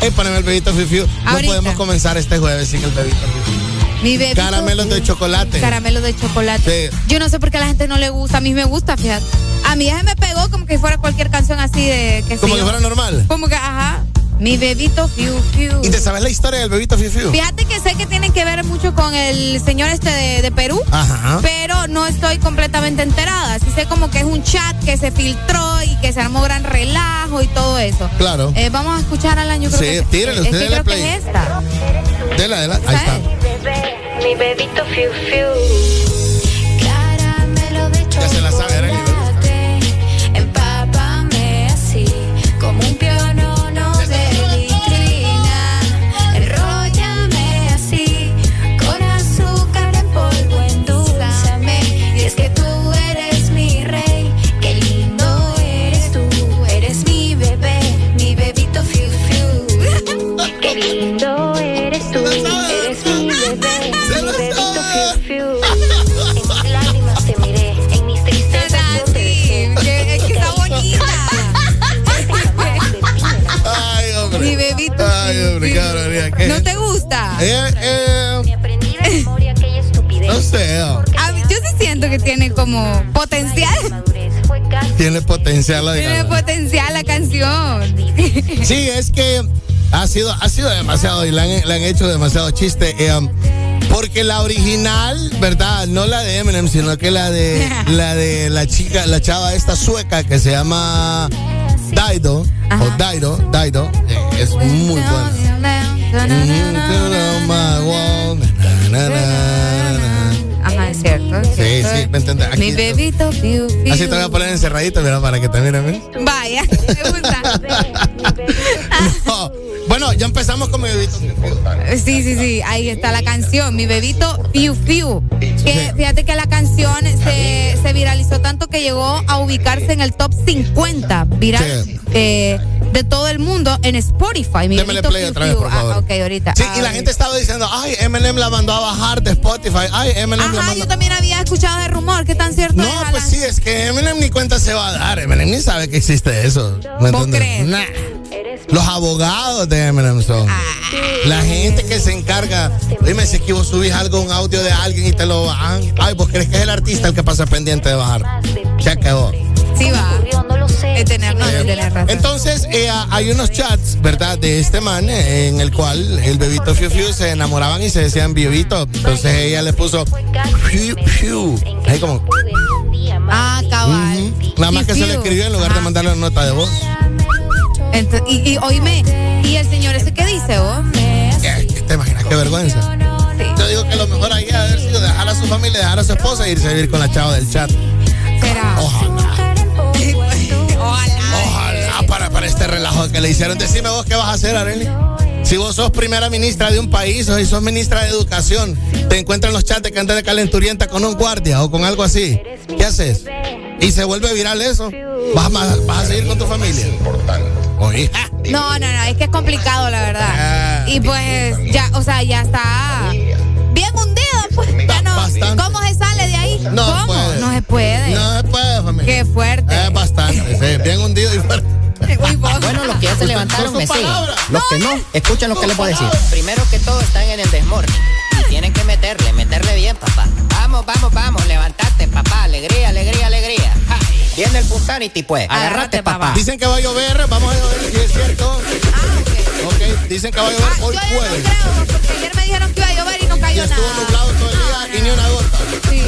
Ey, poneme el bebito Fiu Fiu. No podemos comenzar este jueves sin el bebito Fiu Fiu. Mi bebito. Caramelos de chocolate. Caramelos de chocolate. Sí. Yo no sé por qué a la gente no le gusta. A mí me gusta, fíjate. A mí ya se me pegó como que fuera cualquier canción así de. Que Como sí, que fuera normal. Como que, ajá. Mi bebito fiu fiu. ¿Y te sabes la historia del bebito Fiu Fiu? Fíjate que sé que tiene que ver mucho con el señor este de, de Perú. Ajá. Pero no estoy completamente enterada. Sí sé como que es un chat que se filtró y que se armó gran relajo y todo eso. Claro. Eh, vamos a escuchar al año. Sí, tírale, usted es que creo play. que es esta. Dela, dela. Ahí está. Mi bebito fiu fiu. Caramelo de Ya se la sabe, Eh, eh, no sé. oh. A mí- yo sí siento que tiene como potencial. Tiene potencial la Tiene potencial la canción. Sí, es que ha sido, ha sido demasiado y le han, le han hecho demasiado chiste. eh, um, porque la original, ¿verdad? No la de Eminem, sino que la de la de la chica, la chava esta sueca que se llama Daido o Daido, Daido, eh, es muy buena. Ajá, es cierto. cierto. es Sí, cierto. sí, ¿me entiendes? Aquí- Mi bebito, fiu, fiu. Así te voy a poner encerradito, mira, para que te miren. ¿eh? Vaya, <laughs> me gusta. No. Bueno, ya empezamos con mi bebito. Sí, sí, sí, ahí está la canción, mi bebito Fiu Fiu. Que fíjate que la canción se, se viralizó tanto que llegó a ubicarse en el top 50 viral Sí. eh, de todo el mundo en Spotify. Démele play Fiu otra vez, por favor. Ah, ok, ahorita. Sí, Ah, y la gente estaba diciendo, ay, Eminem la mandó a bajar de Spotify. Ay, Eminem la Ajá, mandó. yo también había escuchado de rumor, ¿qué tan cierto es? No, pues sí, es que Eminem ni cuenta se va a dar. Eminem ni sabe que existe eso. ¿Me ¿Vos entiendes? crees? Nah. Los abogados de Eminem son. Ah. La gente que se encarga. Dime si es que vos subís algo, un audio de alguien y te lo bajan. Ay, vos crees que es el artista el que pasa pendiente de bajar. Se acabó. Sí, va. Es tener, no, es tener razón. Entonces, eh, hay unos chats, ¿verdad? De este man eh, en el cual el bebito Fiu Fiu se enamoraban y se decían bebito. Entonces ella le puso Fiu Fiu. Ahí como. Ah, cabal. Nada más que se le escribió en lugar de mandarle una nota de voz. Y, y oíme, ¿y el señor ese qué dice vos? Eh, ¿Te imaginas qué vergüenza? Yo digo que lo mejor ahí haber sido dejar a su familia, dejar a su esposa e irse a vivir con la chava del chat. Será. Ojalá. Este relajo que le hicieron. Decime vos qué vas a hacer, Arely. Si vos sos primera ministra de un país o si sos ministra de educación, te encuentran los chats de que andas de calenturienta con un guardia o con algo así. ¿Qué haces? Y se vuelve viral eso. ¿Vas, a- vas a seguir con tu familia? Oye. <laughs> No, no, no, es que es complicado, la verdad. Ah. Y pues, ya, o sea, ya está bien hundido, pues. Ya no. ¿Cómo se sale de ahí? No ¿Cómo? puede. No se puede. No se puede, familia. Qué fuerte. Es bastante, sí, bien hundido y fuerte. Bueno, los que ya se levantaron me siguen. Los que no, escuchen lo que les voy a decir. Primero que todo están en el desmorning. Y tienen que meterle, meterle bien, papá. Vamos, vamos, vamos, levantate, papá. Alegría, alegría, alegría. Ja, Viene el Punsanity, pues. Agarrate, papá. Dicen que va a llover, vamos a ver si es cierto. Ok, dicen que va a llover Ah, hoy yo no creo, porque ayer me dijeron que iba a llover y no Y cayó estuvo nada. nublado todo el día y ni una gota. Sí.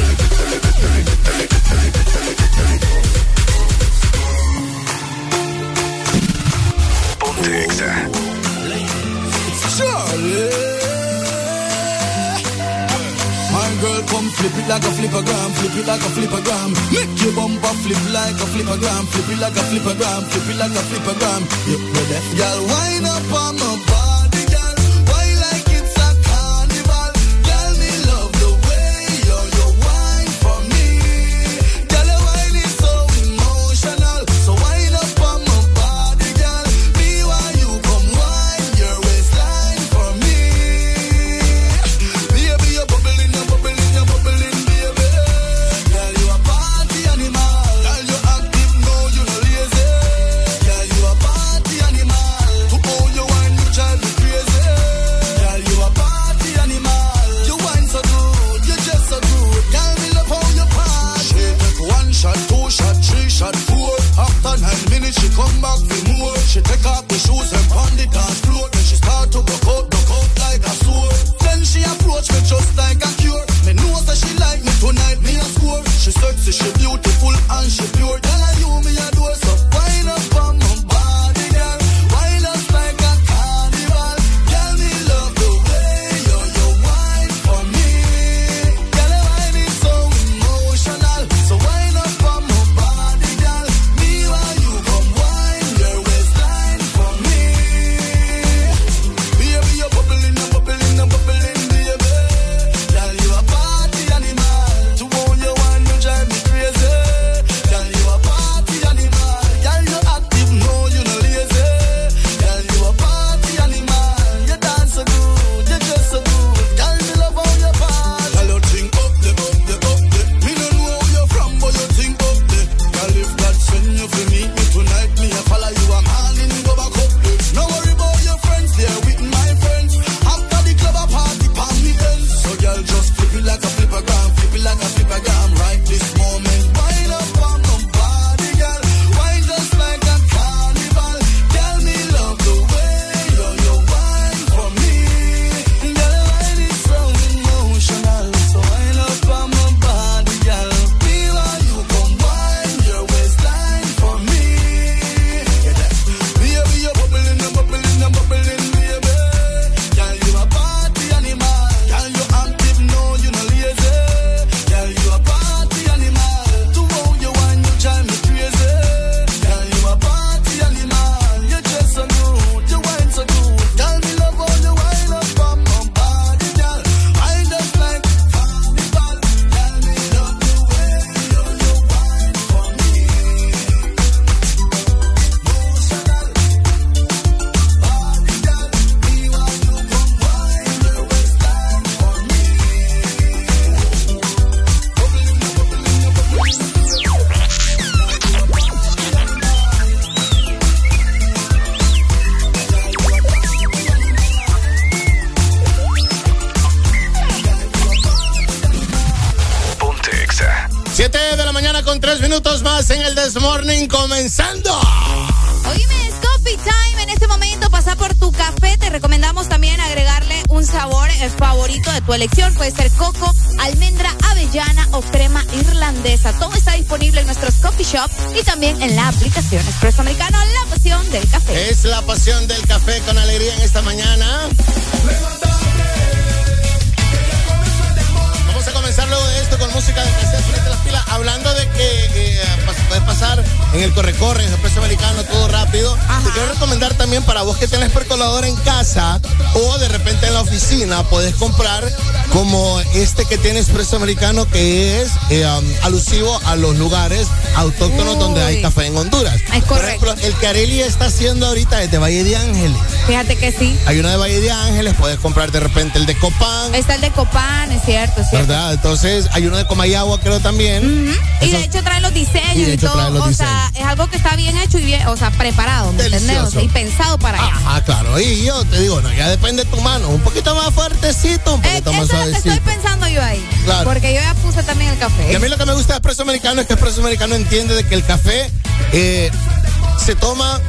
My girl, come flip it like a flippergram, flip it like a flippergram. Make your bumper flip like a flippergram, flip it like a flippergram, flip it like a flippergram. You ready? Girl, wind up on my body, and she pure tiene expreso americano que es eh, um, alusivo a los lugares autóctonos donde hay café en Honduras. Es Por ejemplo, el que Areli está haciendo ahorita es de Valle de Ángeles. Fíjate que sí. Hay uno de Valle de Ángeles, puedes comprar de repente el de Copán. Está el de Copán, es cierto, es cierto. ¿Verdad? Entonces, hay uno de Comayagua, creo también. Y de hecho trae los diseños Y y, de hecho todo. los o sea, es algo que está bien hecho y bien, o sea, preparado, ¿me entendés? O sea, y pensado para allá. Ah, claro. Y yo te digo, no, ya depende de tu mano. Un poquito más fuertecito, un poquito más Eso es lo que estoy pensando yo ahí. Claro. Porque yo ya puse también el café. Y a mí lo que me gusta de Expreso Americano es que Expreso Americano entiende de que el café eh, se toma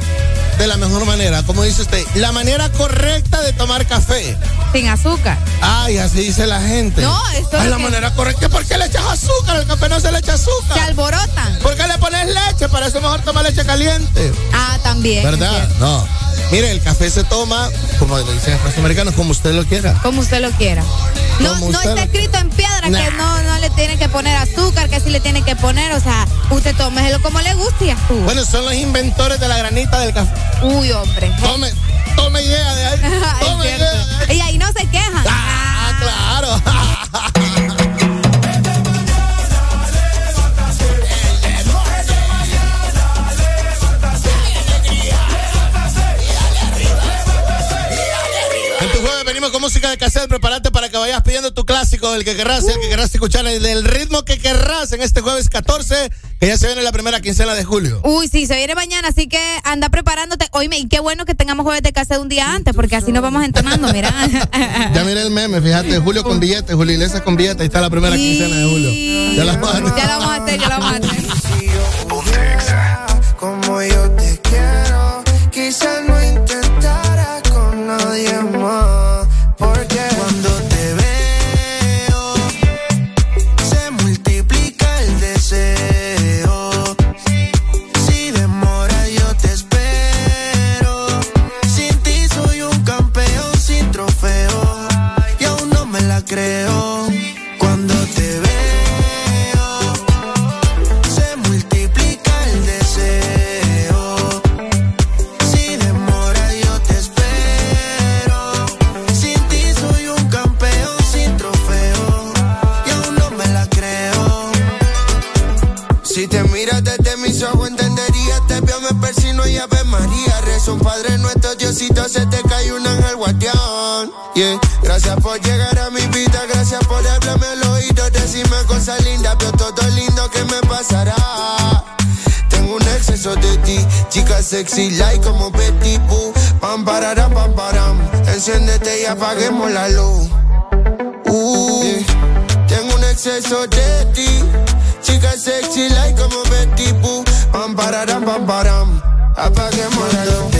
de la mejor manera. Como dice usted, la manera correcta de tomar café. Sin azúcar. Ay, así dice la gente. No, esto es la que- manera correcta. ¿Por qué le echas azúcar? Al café no se le echa azúcar. Se alborotan. ¿Por qué le pones leche? Para eso mejor tomar leche caliente. Ah, también. ¿Verdad? No. Mire, el café se toma, como lo dicen los americanos, como usted lo quiera. Como usted lo quiera. No, está lo- escrito en piedra Nah. que no, no le tiene que poner azúcar, que sí le tiene que poner, o sea, usted tómeselo como le guste y actúe. Bueno, son los inventores de la granita del café. Uy, hombre. Tome, tome idea de ahí. <laughs> Tome idea de ahí. Y ahí no se quejan. Ah, claro. <laughs> En tu jueves venimos con música de cassette. Prepárate para que vayas pidiendo tu clásico, el que querrás, el que querrás escuchar, el del ritmo que querrás en este jueves 14, que ya se viene la primera quincena de julio. Uy, sí, se viene mañana, así que anda preparándote. Oíme, y qué bueno que tengamos jueves de casa de un día antes, porque así nos vamos entonando, mira. <laughs> Ya miré el meme, fíjate, Julio con billetes, Julio Iglesias con billetes, ahí está la primera quincena de julio. Ya la vamos a Ya lo vamos a hacer, ya lo vamos a hacer. como yo te quiero. Quizá no intentara con nadie más. Un Padre nuestro, Diosito, se te cae un ángel guardián. Yeah. Gracias por llegar a mi vida, gracias por hablarme al oído, decirme cosas lindas, veo todo lindo que me pasará. Tengo un exceso de ti, chica sexy, like como Betty Boo. Pam, pararam, pam, param. Enciéndete y apaguemos la luz. Uh. Tengo un exceso de ti, chica sexy, like como Betty Boo. Pam, pararam, pam, param. Apaguemos la luz.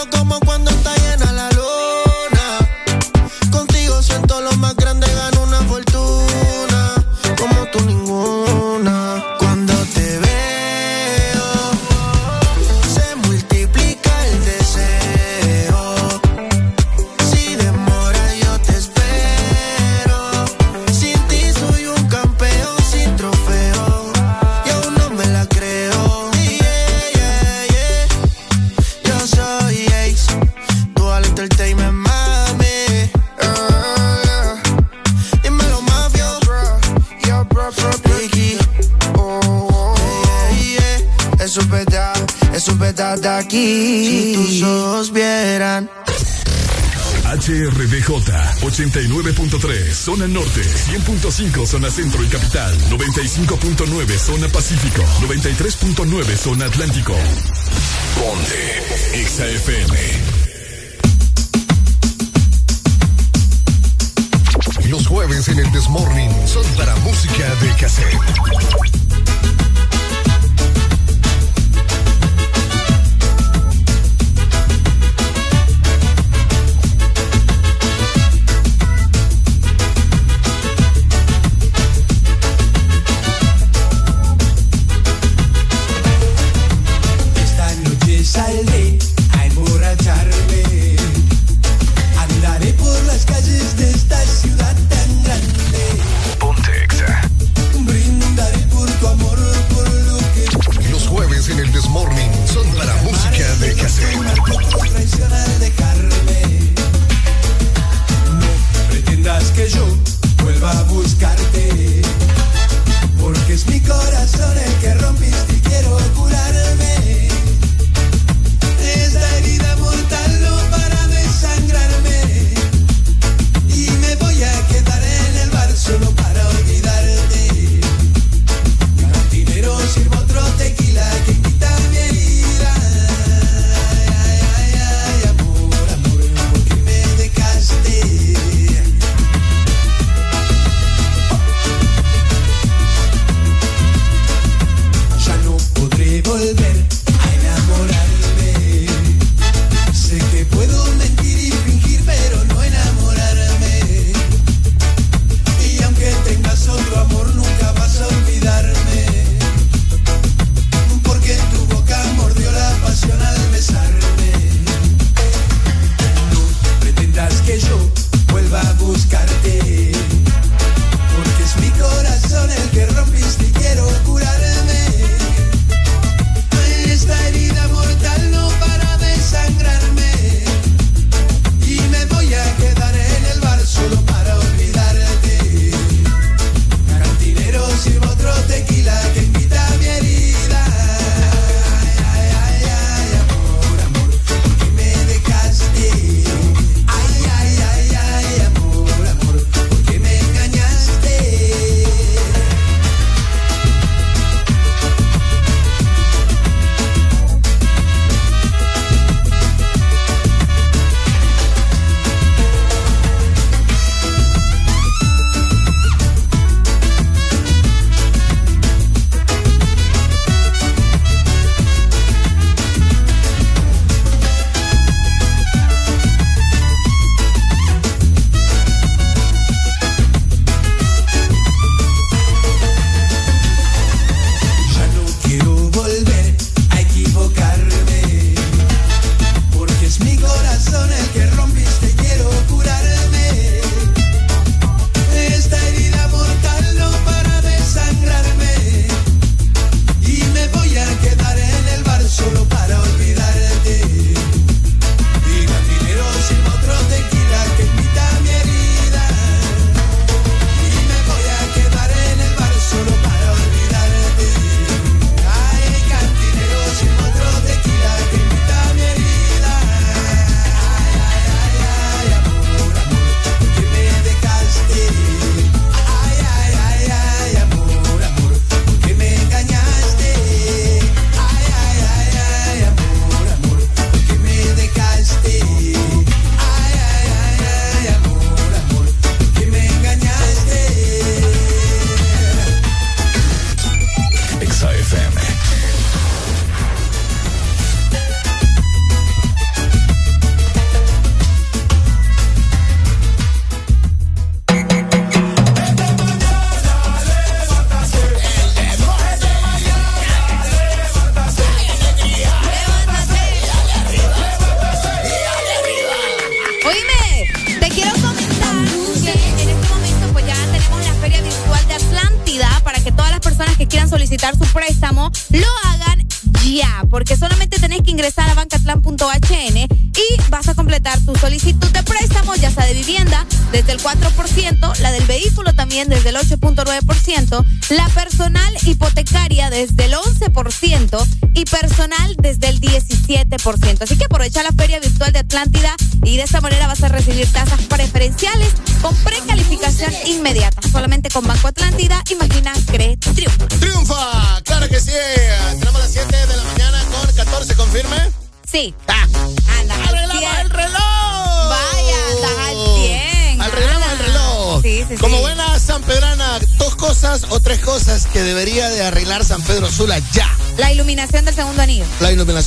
de aquí. Si tus ojos vieran. HRDJ 89.3 Zona Norte 100.5 Zona Centro y Capital 95.9 Zona Pacífico 93.9 Zona Atlántico Ponte XAFM Los jueves en el Desmorning son para música de cassette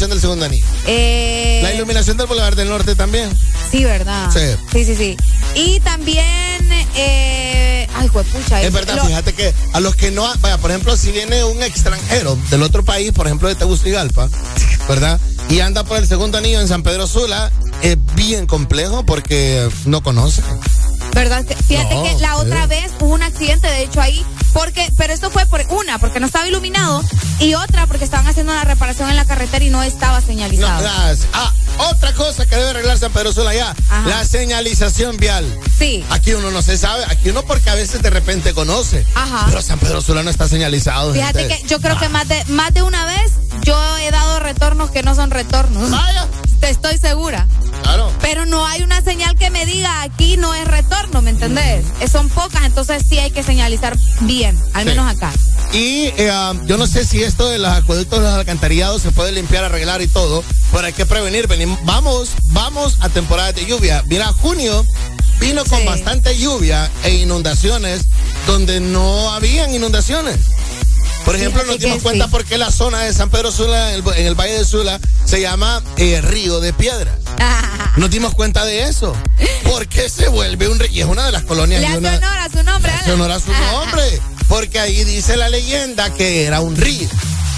iluminación del segundo anillo. Eh, La iluminación del Boulevard del Norte también. Sí, ¿verdad? Sí. Sí, sí, sí. Y también, eh, ay, juepucha. Es eso- verdad, lo- fíjate que a los que no, vaya, por ejemplo, si viene un extranjero del otro país, por ejemplo de Tegucigalpa, ¿verdad? Y anda por el segundo anillo en San Pedro Sula, es bien complejo porque no conoce. ¿Verdad? Fíjate No, que la otra sí. vez hubo un accidente, de hecho, ahí, porque, pero esto fue por una, porque no estaba iluminado, y otra, porque estaban haciendo una reparación en la carretera y no estaba No, señalizado. las- ah, otra cosa que debe arreglar San Pedro Sula ya, Ajá. la señalización vial. Sí. Aquí uno no se sabe, aquí uno porque a veces de repente conoce. Ajá. Pero San Pedro Sula no está señalizado. Fíjate gente. que yo creo que más de, más de una vez yo he dado retornos que no son retornos. Vaya. Te estoy segura. Claro. Pero no hay una señal que me diga aquí no es retorno, ¿me entendés? Eh, Son pocas, entonces sí hay que señalizar bien, al Sí. menos acá. Y eh, um, yo no sé si esto de los acueductos, los alcantarillados se puede limpiar, arreglar y todo, pero hay que prevenir. Venimos, vamos, vamos a temporada de lluvia. Mira, junio vino con Sí. bastante lluvia e inundaciones donde no habían inundaciones. Por ejemplo, Fíjate nos dimos cuenta sí. por qué la zona de San Pedro Sula, en el, en el Valle de Sula, se llama eh, Río de Piedras. <laughs> Nos dimos cuenta de eso. Porque se vuelve un río. Y es una de las colonias. Le hace una- honor a su nombre, le hace honor a su nombre. Porque ahí dice la leyenda que era un río.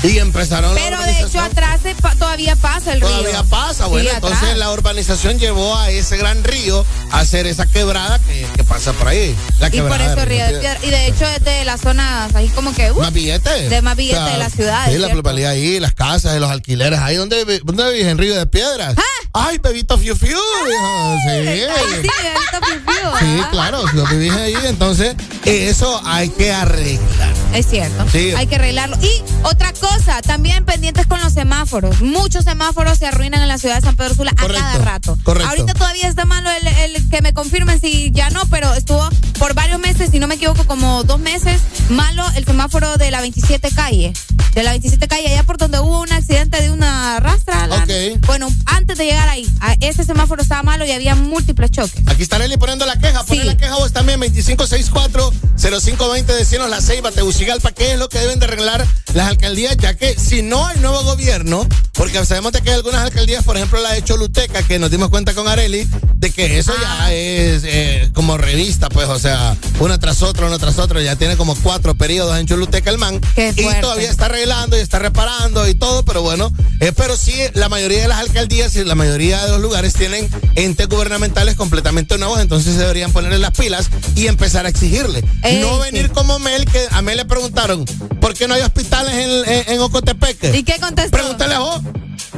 Y empezaron la Pero de hecho atrás pa- todavía pasa el río. Todavía pasa, Sí, bueno, atrás. entonces la urbanización llevó a ese gran río a hacer esa quebrada que, que pasa por ahí. La Y por eso de Río de Piedra. Y de hecho es de las zonas ahí como que... uh, Más billetes. De más billetes de la ciudad, Sí, la plusvalía ahí, las casas y los alquileres. Ahí donde, vi- ¿dónde vives, en Río de Piedras. Ah. Ay, bebito fiu fiu. hijo, Sí. Ay, sí, ahorita pipió, Sí, ¿verdad? claro, si lo vivís ahí, entonces eso hay que arreglar. Es cierto. Sí. Hay que arreglarlo. Y otra cosa, también pendientes con los semáforos. Muchos semáforos se arruinan en la ciudad de San Pedro Sula a cada rato. correcto. Ahorita todavía está malo el, el que me confirmen si ya no, pero estuvo por varios meses, si no me equivoco, como dos meses, malo el semáforo de la 27 calle. De la 27 calle, allá por donde hubo un accidente de una rastra. la- Ok. Bueno, antes de llegar ahí, a ese semáforo estaba malo y había múltiples choques. Aquí está Nelly poniendo la queja. Poné Sí. la queja vos también, 2564-0520. Decinos la Ceiba, Tegucigalpa, qué es lo que deben de arreglar las alcaldías, ya que si no hay nuevo gobierno, porque sabemos de que hay algunas alcaldías, por ejemplo la de Choluteca, que nos dimos cuenta con Areli, de que eso ya es eh, como revista, pues, o sea, una tras otra, una tras otra, ya tiene como cuatro periodos en Choluteca el man, y todavía está arreglando y está reparando y todo, pero bueno, eh, pero sí, la mayoría de las alcaldías y la mayoría de los lugares tienen entes gubernamentales completamente nuevos, entonces deberían ponerle las pilas y empezar a exigirle. Ey, no sí. venir como Mel, que a Mel le preguntaron, ¿por qué no hay hospitales en, en, en Ocotepeque? ¿Y qué contestó? Pregúntale a Jo.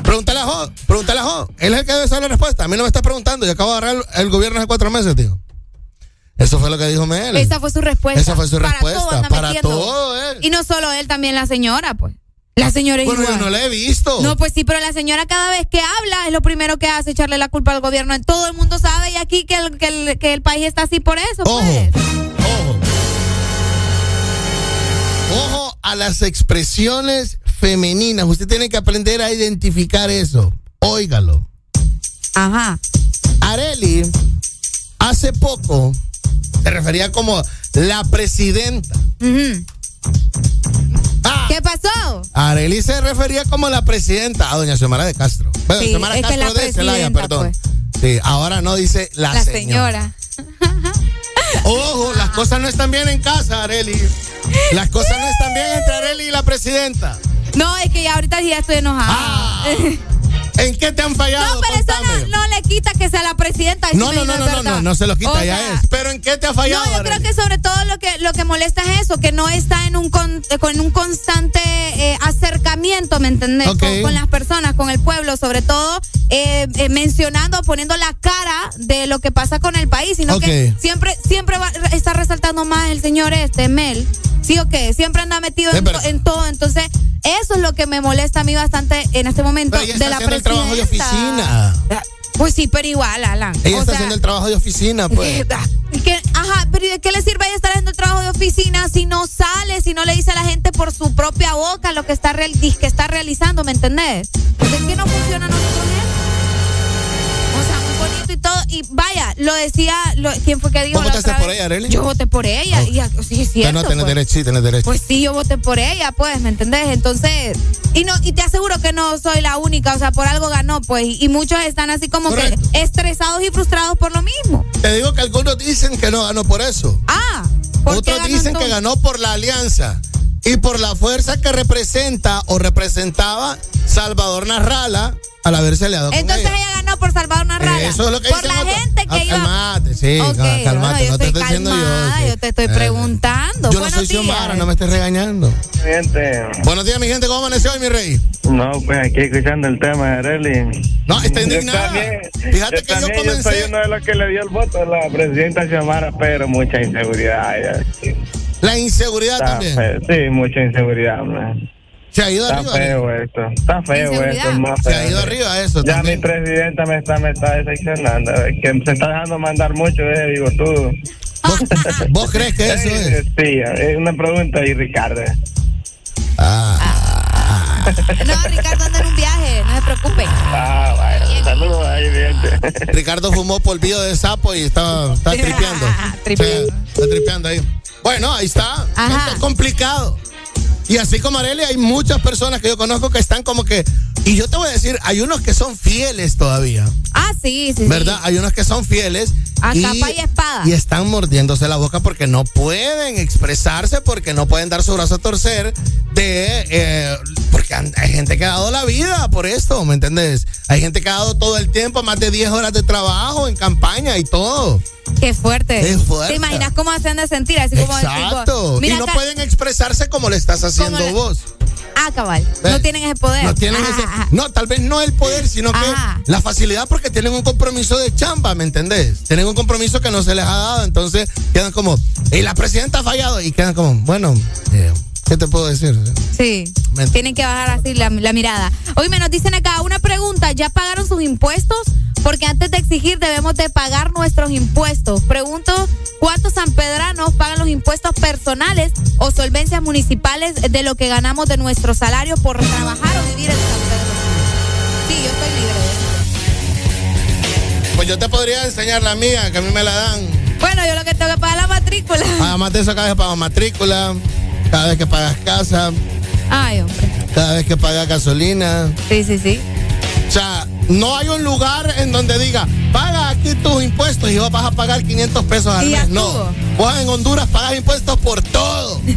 Pregúntale a Jo. Pregúntale a Jo. Él es el que debe saber la respuesta. A mí no me está preguntando. Yo acabo de agarrar el, gobierno hace cuatro meses, tío. Eso fue lo que dijo Mel. Esa fue su respuesta. Esa fue su Para respuesta. todo Para todo, él. Y no solo él, también la señora, pues. La señora es Bueno, yo igual. no la he visto. No, pues sí, pero la señora cada vez que habla es lo primero que hace, echarle la culpa al gobierno. Todo el mundo sabe y aquí que el, que el, que el país está así por eso, Ojo, pues. ojo. Ojo a las expresiones femeninas. Usted tiene que aprender a identificar eso. Óigalo. Ajá. Areli, hace poco, se refería como la presidenta. Ah, ¿Qué pasó? Areli se refería como la presidenta a doña Xiomara de Castro. Bueno, Sí, Xiomara Castro la de Celaya, perdón. pues. Sí, ahora no dice la, La señora. señora. <laughs> Ojo, las cosas no están bien en casa, Areli. Las cosas no están bien entre Areli y la presidenta. No, es que ya ahorita ya estoy enojada. Ah. <laughs> ¿En qué te han fallado? No, pero eso no, no le quita que sea la presidenta. No, no, no, no, no, no, no se lo quita, O ya sea, es. Pero ¿en qué te ha fallado? No, yo creo que sobre todo lo que lo que molesta es eso, que no está en un con, con un constante eh, acercamiento, ¿me entendés? Con, con las personas, con el pueblo, sobre todo eh, eh, mencionando, poniendo la cara de lo que pasa con el país, sino que siempre siempre va, está resaltando más el señor este Mel, sí o qué, siempre anda metido en, en todo, entonces eso es lo que me molesta a mí bastante en este momento de la presidenta. Trabajo de oficina. Pues sí, pero igual, Alan. Ella O está sea, haciendo el trabajo de oficina, pues. ¿Y qué- ajá, pero ¿y de qué le sirve ella estar haciendo el trabajo de oficina si no sale, si no le dice a la gente por su propia boca lo que está, real, que está realizando, ¿me entendés? Entonces, ¿qué no funciona nosotros eso? Bonito y todo. Y vaya, lo decía, lo- ¿quién fue que dijo? ¿Vos votaste por ella, Arely? Yo voté por ella. Y, a- sí, es Ya cierto. no tenés pues. derecho, sí, tenés derecho. Pues sí, yo voté por ella, pues, ¿me entendés? Entonces, y no, y te aseguro que no soy la única, o sea, por algo ganó, pues, y, y muchos están así como Correcto. que estresados y frustrados por lo mismo. Te digo que algunos dicen que no ganó por eso. Ah, ¿por qué Otros ganó dicen que ganó por la alianza y por la fuerza que representa o representaba Salvador Narrala al haberse aliado con Entonces ella. ella ganó por salvar una rala. Eso es lo que Por la otros. gente que Ah, iba. Calmate, sí, Ok, cal- calmate, yo no te estoy diciendo yo. sí. yo te estoy Eh, preguntando. Yo no Buenos soy días. Xiomara, no me estés regañando. Gente. Buenos días, mi gente, ¿cómo amaneció hoy, mi rey? No, pues aquí escuchando el tema de Arely. No, está Yo indignada. también, Fíjate yo que yo también, comencé- soy uno de los que le dio el voto a la presidenta Xiomara, pero mucha inseguridad. ya. La inseguridad Está también. Sí, mucha inseguridad, man. Se ha ido Está arriba. feo esto. Está feo esto. Más Se ha feo. ido arriba eso Ya también. mi presidenta me está, me está decepcionando. eh, Que se está dejando mandar mucho ese bigotudo. <laughs> ¿Vos crees que eso es? Sí, es una pregunta y Ricardo. No, Ricardo anda en un viaje, no se preocupe. Ah, bueno, saludos ahí. Ricardo fumó polvillo de sapo y estaba, estaba <laughs> tripeando. Tripeando. Sí, está tripeando ahí. Bueno, ahí está. Ajá. Esto es complicado. Y así como Arely, hay muchas personas que yo conozco que están como que. Y yo te voy a decir, hay unos que son fieles todavía. Ah, sí, sí, sí. ¿Verdad? Hay unos que son fieles. A capa y espada. Y están mordiéndose la boca porque no pueden expresarse, porque no pueden dar su brazo a torcer de. eh, porque hay gente que ha dado la vida por esto, ¿me entiendes? Hay gente que ha dado todo el tiempo, más de 10 horas de trabajo en campaña y todo. Qué fuerte. Qué fuerte. ¿Te imaginas cómo han de sentir? Así como Exacto. tipo, mira y no acá- pueden expresarse como le estás haciendo Vos. Ah, cabal. No tienen ese poder. No tienen ese. No, tal vez no el poder, sino que la facilidad porque tienen un compromiso de chamba, ¿me entendés? Tienen un compromiso que no se les ha dado, entonces quedan como, y la presidenta ha fallado, y quedan como, bueno, eh, ¿qué te puedo decir? Sí. Tienen que bajar así la, la mirada. Hoy me nos dicen acá una pregunta. ¿Ya pagaron sus impuestos? Porque antes de exigir debemos de pagar nuestros impuestos. Pregunto, ¿cuántos sanpedranos pagan los impuestos personales o solvencias municipales de lo que ganamos de nuestro salario por trabajar o vivir en San Pedro? Sí, yo estoy libre de eso. Pues yo te podría enseñar la mía, que a mí me la dan. Bueno, yo lo que tengo que pagar la matrícula. Además de eso, vez que pagas matrícula, cada vez que pagas casa, Ay, hombre. cada vez que pagas gasolina. Sí, sí, sí. O sea, no hay un lugar en donde diga, paga aquí tus impuestos y vos vas a pagar 500 pesos al mes. No. Vos en Honduras pagas impuestos por todo. <laughs>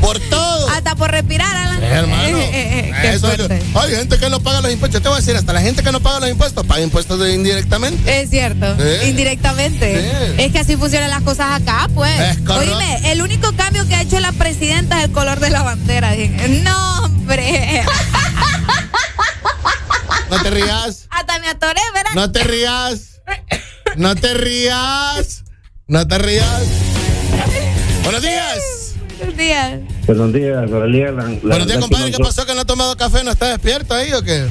por todo. Hasta por respirar, Alan. Eh, hermano. Qué Eso es- fuerte. hay gente que no paga los impuestos. Yo te voy a decir, hasta la gente que no paga los impuestos paga impuestos indirectamente. Es cierto, Sí. indirectamente. Sí. Es que así funcionan las cosas acá, pues. Es. Oíme, el único cambio que ha hecho la presidenta es el color de la bandera. No, hombre. <laughs> No te rías. Hasta me atoré, ¿verdad? No te rías. No te rías. No te rías. Buenos días. Buenos días. Buenos días, Doralía. La, la Buenos días, que compadre. ¿Qué pasó? ¿Que no ha tomado café? ¿No está despierto ahí o qué?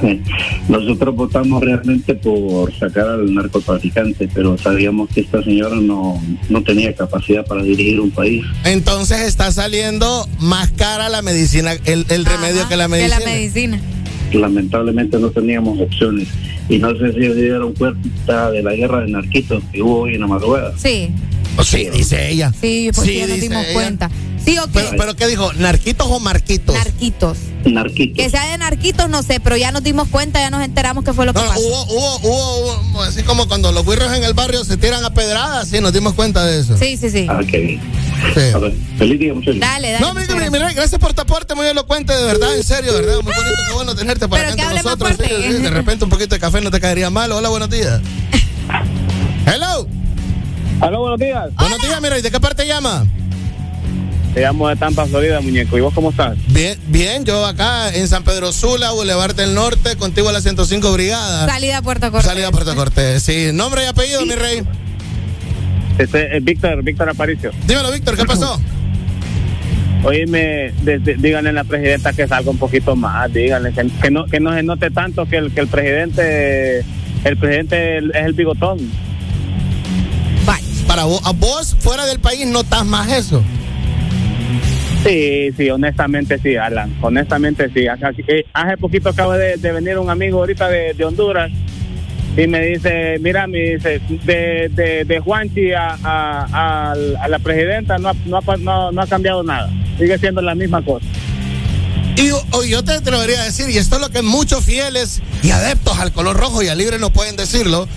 <laughs> Nosotros votamos realmente por sacar al narcotraficante, pero sabíamos que esta señora no, no tenía capacidad para dirigir un país. Entonces está saliendo más cara la medicina, el, el remedio que la medicina. la medicina. Lamentablemente no teníamos opciones. Y no sé si se dieron cuenta de la guerra de narquitos que hubo hoy en la madrugada. Sí, Sí, dice ella. sí, pues Sí, ya nos dimos ella. cuenta. Sí. Pero, pero ¿qué dijo? ¿Narquitos o marquitos? narquitos. Narquitos. Que sea de narquitos, no sé, pero ya nos dimos cuenta, ya nos enteramos qué fue lo que No, pasó. hubo, hubo, hubo, hubo- así como cuando los güirros en el barrio se tiran a pedradas, sí, nos dimos cuenta de eso. Sí, sí, sí. Ah, qué bien. Feliz día, muchachos. Dale, dale. No, mira, mira, gracias por tu aporte muy elocuente, de verdad, en serio, de verdad. Muy bonito, qué bueno tenerte para acá que entre nosotros. fuerte. Sí, sí, de repente un poquito de café no te caería mal. Hola, buenos días. <laughs> Hello. Hola, buenos días. Buenos días, mira, ¿y de qué parte llama? Te llamo de Tampa, Florida, muñeco. ¿Y vos cómo estás? Bien, bien, yo acá en San Pedro Sula, Boulevard del Norte, contigo a la 105 Brigada. Salida a Puerto Cortés. Salida a Puerto Cortés, sí. Nombre y apellido, mi rey. Este es Víctor, Víctor Aparicio. Dímelo, Víctor, ¿qué pasó? <clears throat> Oíme, de- de- díganle a la presidenta que salga un poquito más, díganle que, que no que no se note tanto que el que el presidente el presidente es el bigotón. Para vos, a vos fuera del país notas más eso. Sí, sí, honestamente sí, Alan, honestamente sí. Hace, eh, hace poquito acaba de, de venir un amigo ahorita de, de Honduras y me dice, mira, me dice, de, de, de Juanchi a, a, la presidenta no no, ha, pa- no- no ha cambiado nada, sigue siendo la misma cosa. Y yo te atrevería a decir, y esto es lo que muchos fieles y adeptos al color rojo y al libre no pueden decirlo.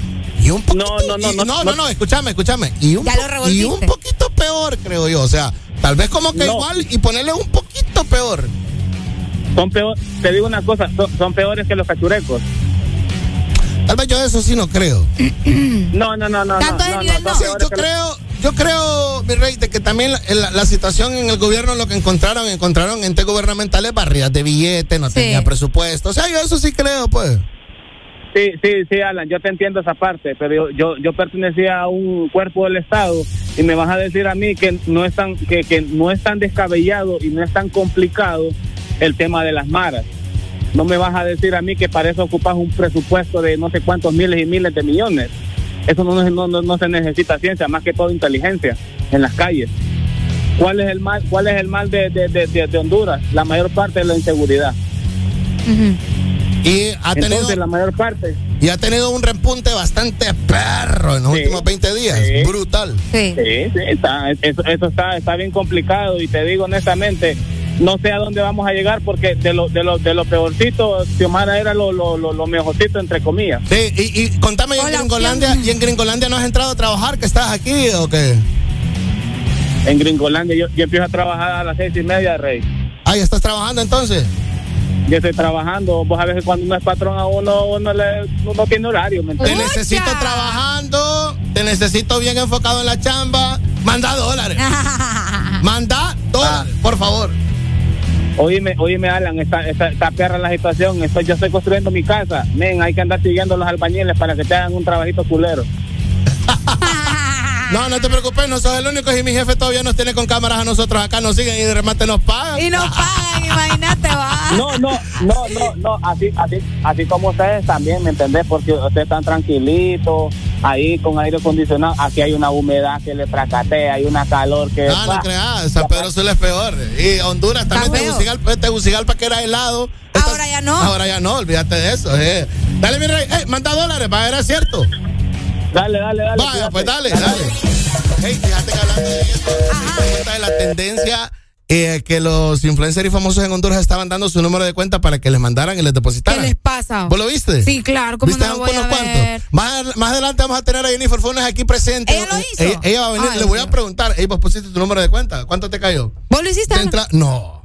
Y un poquito, no, no, no, no, no, no, escúchame, escúchame. Y un, Ya lo po- y un poquito peor, creo yo. O sea, tal vez como que No. igual y ponerle un poquito peor. Son peor, te digo una cosa, son, son peores que los cachurecos. Tal vez yo eso sí no creo. No, no, no, no. Tanto no, no, nivel no, no. Sí, yo creo, yo creo, mi rey, de que también la, la- la situación en el gobierno, lo que encontraron, encontraron entes gubernamentales barridas de billetes, no Sí. tenía presupuesto. O sea, yo eso sí creo, pues. Sí, sí, sí, Alan, yo te entiendo esa parte, pero yo, yo, pertenecía a un cuerpo del Estado y me vas a decir a mí que no es tan, que, que no es tan descabellado y no es tan complicado el tema de las maras. No me vas a decir a mí que para eso ocupas un presupuesto de no sé cuántos miles y miles de millones. Eso no, no, no, no se necesita ciencia, más que todo inteligencia en las calles. ¿Cuál es el mal, cuál es el mal de, de, de, de- Honduras? La mayor parte de la inseguridad. Y ha tenido, Entonces, la mayor parte. y ha tenido un repunte bastante perro en los Sí. últimos 20 días. Sí. Brutal. Sí. Sí, sí, está, eso, eso está, está bien complicado y te digo honestamente, no sé a dónde vamos a llegar porque de lo, de lo, de lo peorcito, Xiomara era lo, lo, lo, lo mejorcito entre comillas. Sí, y, y contame, ¿y en, Gringolandia, ¿y en Gringolandia no has entrado a trabajar? ¿Que estás aquí o qué? En Gringolandia yo, yo empiezo a trabajar a las seis y media, Rey. Ah, ¿ya estás trabajando entonces? Yo estoy trabajando, vos sabés que cuando uno es patrón a uno, uno, le, uno tiene horario, ¿me Te necesito trabajando, te necesito bien enfocado en la chamba. Manda dólares. <laughs> Manda dólares, por favor. Oíme, oíme, Alan, está, está, está perra la situación. Estoy, yo estoy construyendo mi casa. Men, hay que andar siguiendo a los albañiles para que te hagan un trabajito culero. <laughs> No, no te preocupes, no sos el único y mi jefe todavía nos tiene con cámaras a nosotros acá, nos siguen y de remate nos pagan. Y nos pagan, <laughs> imagínate, va. No, no, no, no, no, así, así, así como ustedes también, ¿me entendés? Porque ustedes están tranquilitos, ahí con aire acondicionado, aquí hay una humedad que le fracatea, hay una calor que... Ah, no creas, San Pedro Sula es peor. Y Honduras también, Está feo. Tegucigalpa, Tegucigalpa que era helado. Ahora ya no. Ahora ya no, olvídate de eso. eh. Dale, mi rey, eh, manda dólares, para ver, es cierto. Dale, dale, dale. Vaya, cuídate. pues dale, dale. Hey, fíjate que hablando de eso, ¿te das cuenta de la tendencia eh, que los influencers y famosos en Honduras estaban dando su número de cuenta para que les mandaran y les ¿Qué depositaran? les pasa? ¿Vos lo viste? Sí, claro, ¿cómo ¿Viste no lo a voy a unos ver? cuantos? Más, más adelante vamos a tener a Jennifer Funes aquí presente. ¿Ella lo hizo? Ella, ella va a venir, Ay, le voy a preguntar, hey, vos pusiste tu número de cuenta, ¿cuánto te cayó? ¿Vos lo hiciste? No.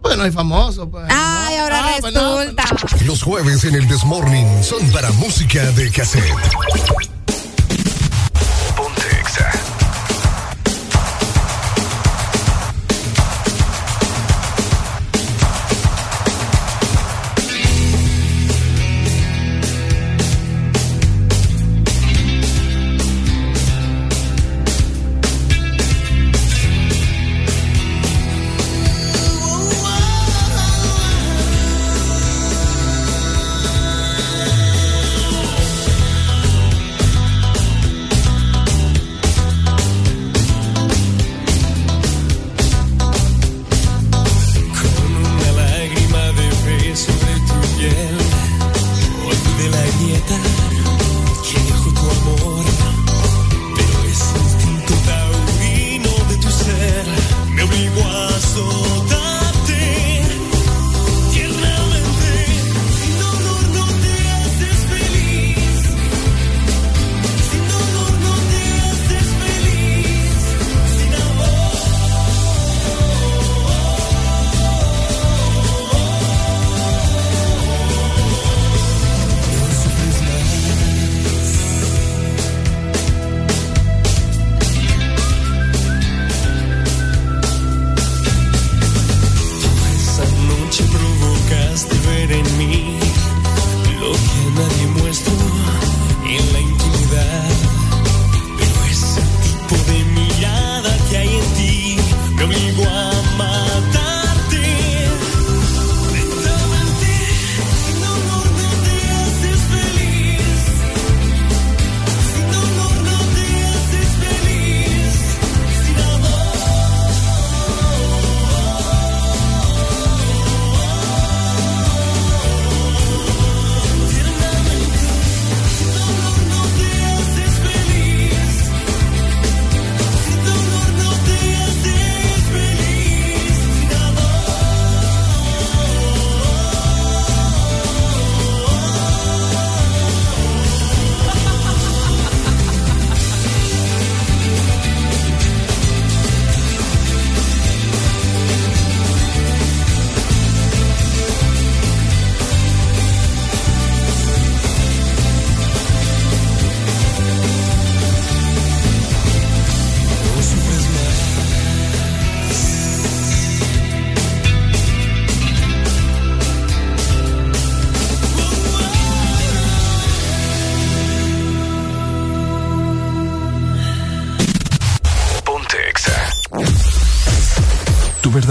Porque no hay famoso. Pues. Ay, ahora Ah, pues no, resulta. Los jueves en el Desmorning son para música de cassette.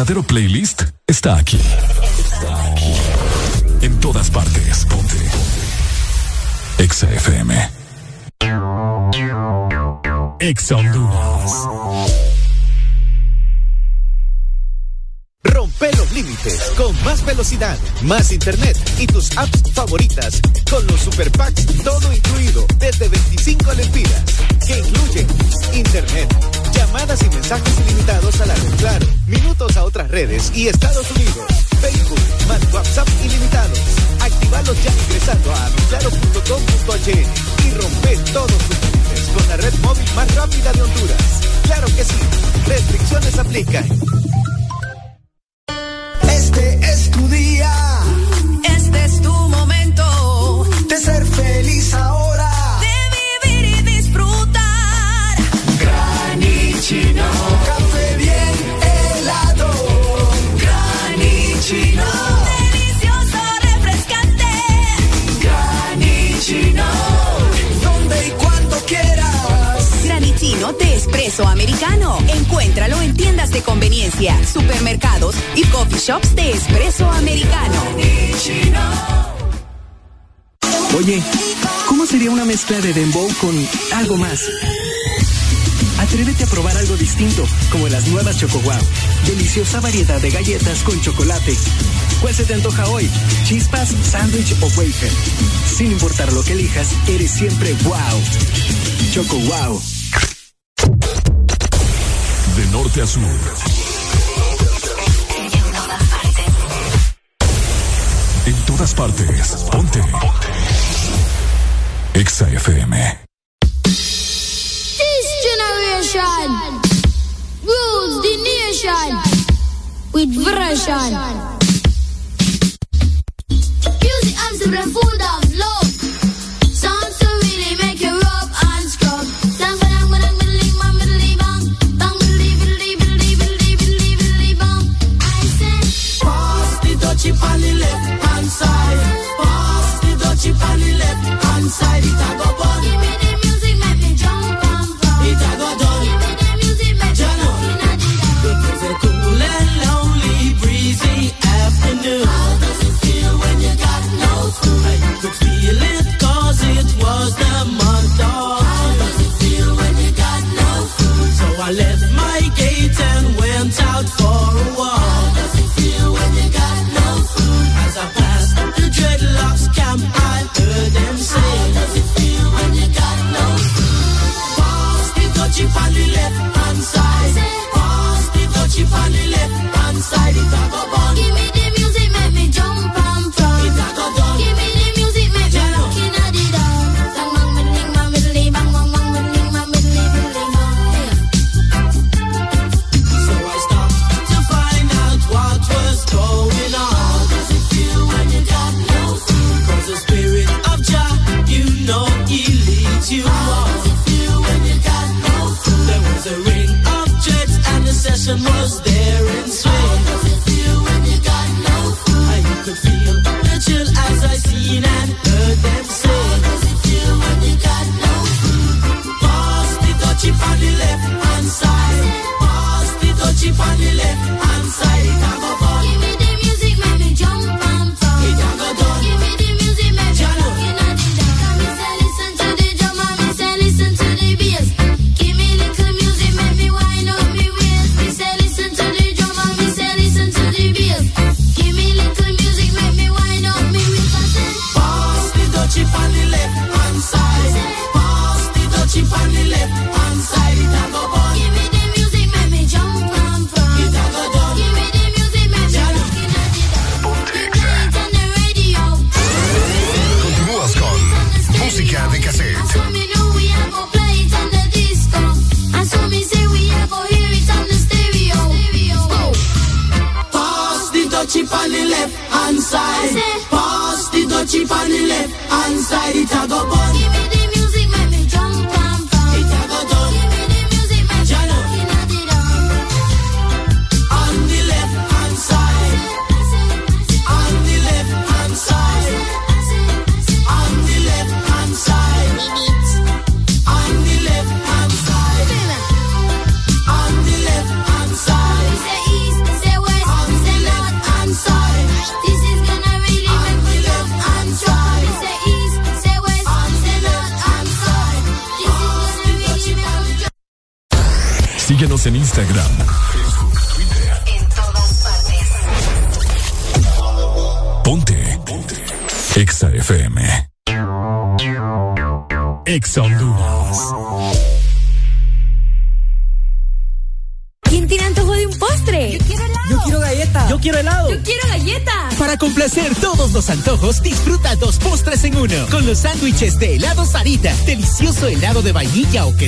verdadero playlist está aquí. Está aquí. En todas partes. Ponte. Ponte. Exa FM. Exa Rompe los límites con más velocidad, más internet deliciosa variedad de galletas con chocolate. ¿Cuál se te antoja hoy? ¿Chispas, sándwich o wafer? Sin importar lo que elijas, eres siempre wow. Choco wow. De norte a sur. En todas partes. Ponte. Exa FM. Выращай.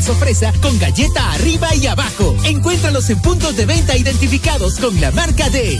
Queso con galleta arriba y abajo. Encuéntralos en puntos de venta identificados con la marca de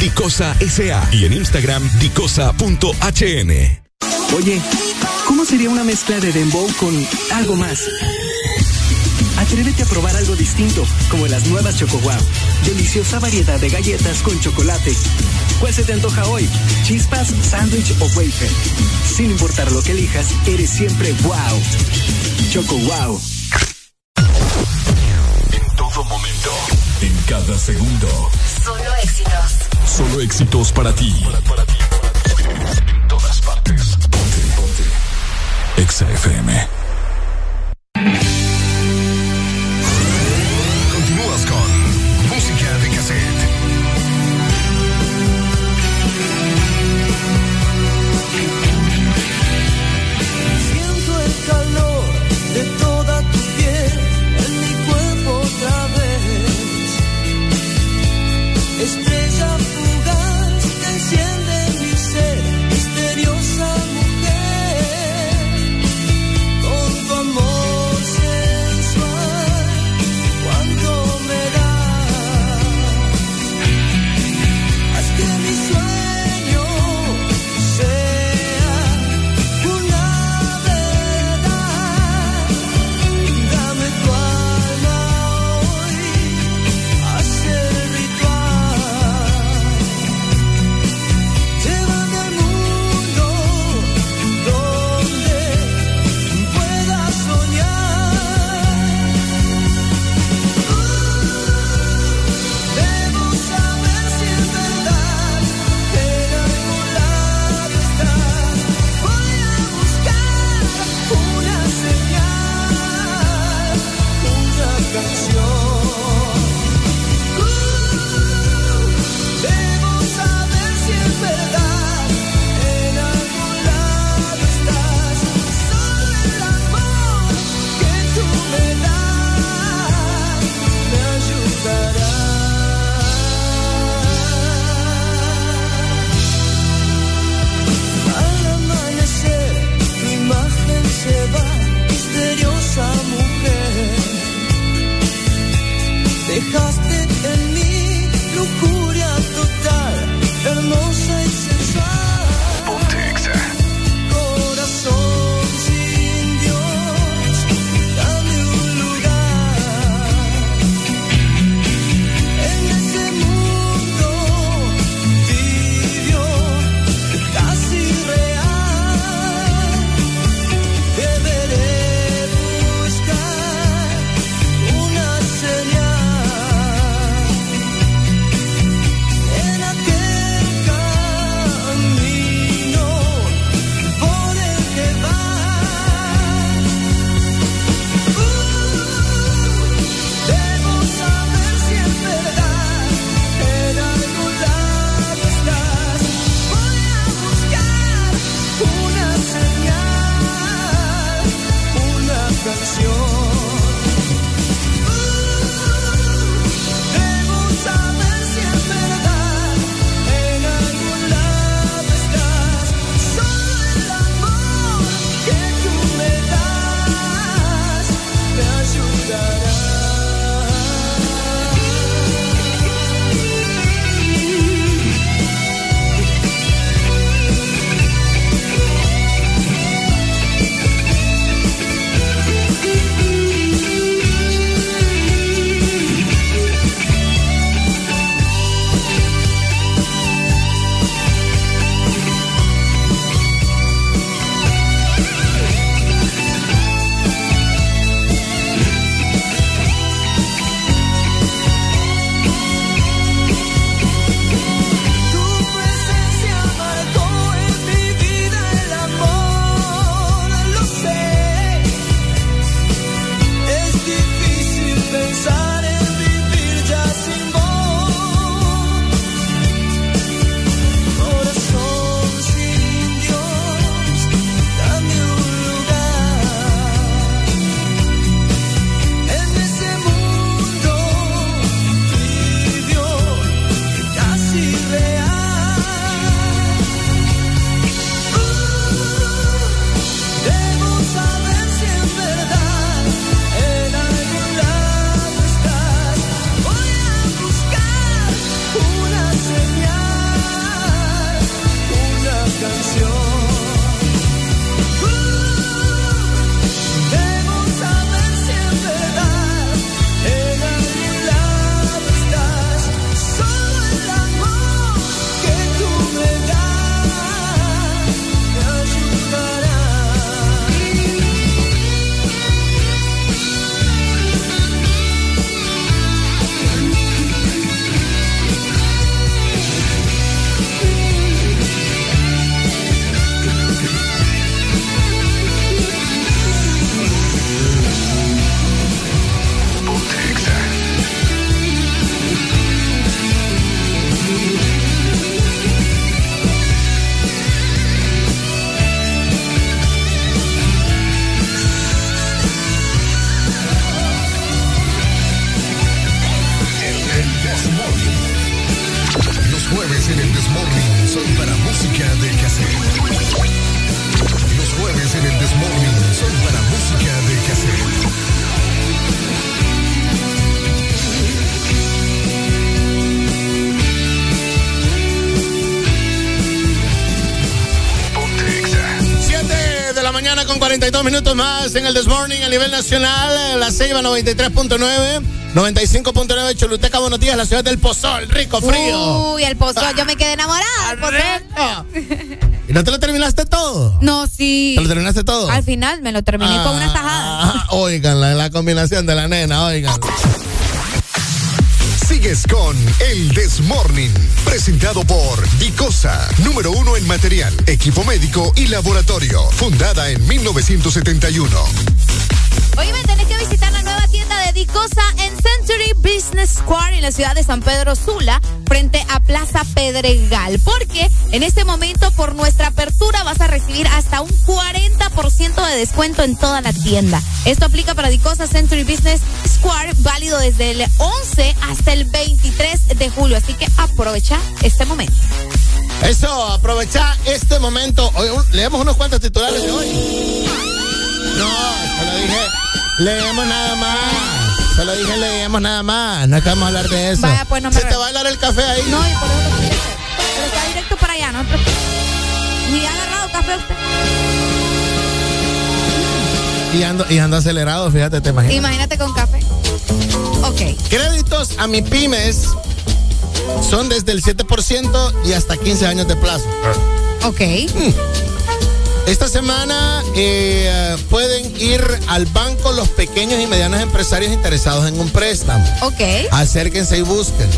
Dicosa SA y en Instagram, dicosa.hn. Oye, ¿cómo sería una mezcla de dembow con algo más? Atrévete a probar algo distinto, como las nuevas Choco Wow. Deliciosa variedad de galletas con chocolate. ¿Cuál se te antoja hoy? ¿Chispas, sándwich o wafer? Sin importar lo que elijas, eres siempre wow. Choco Wow. En todo momento. En cada segundo. Solo éxitos. Solo éxitos para ti. En todas partes. Ponte, ponte. Exa FM. 32 minutos más en el Desmorning a nivel nacional. La Ceiba 93.9. 95.9 Choluteca, buenos días, la ciudad del Pozol, rico, frío. Uy, el Pozol, yo me quedé enamorada del Pozol. ¿Y no te lo terminaste todo? No, sí. ¿Te lo terminaste todo? Al final me lo terminé ah, con una tajada. Ah, oigan, la combinación de la nena, oigan. Sigues con el This Morning, presentado por Dicosa, número uno en material, equipo médico y laboratorio, fundada en 1971. Oye, tenés que visitar la nueva tienda de Dicosa en Century Business Square en la ciudad de San Pedro Sula, frente a Plaza Pedregal. Porque en este momento, por nuestra apertura, vas a recibir hasta un 40% de descuento en toda la tienda. Esto aplica para Dicosa Century Business Square, válido desde el 11 hasta el 23 de julio. Así que aprovecha este momento. Eso, aprovecha este momento. Hoy, leemos unos cuantos titulares de hoy. No, se lo dije. Leemos nada más. Se lo dije, leemos nada más. No es que vamos a hablar de eso. Vaya, pues no me ¿Se re- te va a hablar el café ahí? No, y por eso lo quería hacer. Pero está directo para allá, no preocupes. Ni ha agarrado café usted. Y ando, y ando acelerado, fíjate, te imaginas. Imagínate con café. Ok. Créditos a mi pymes son desde el 7% y hasta 15 años de plazo. Ok. Esta semana eh, pueden ir al banco los pequeños y medianos empresarios interesados en un préstamo. Ok. Acérquense y busquen,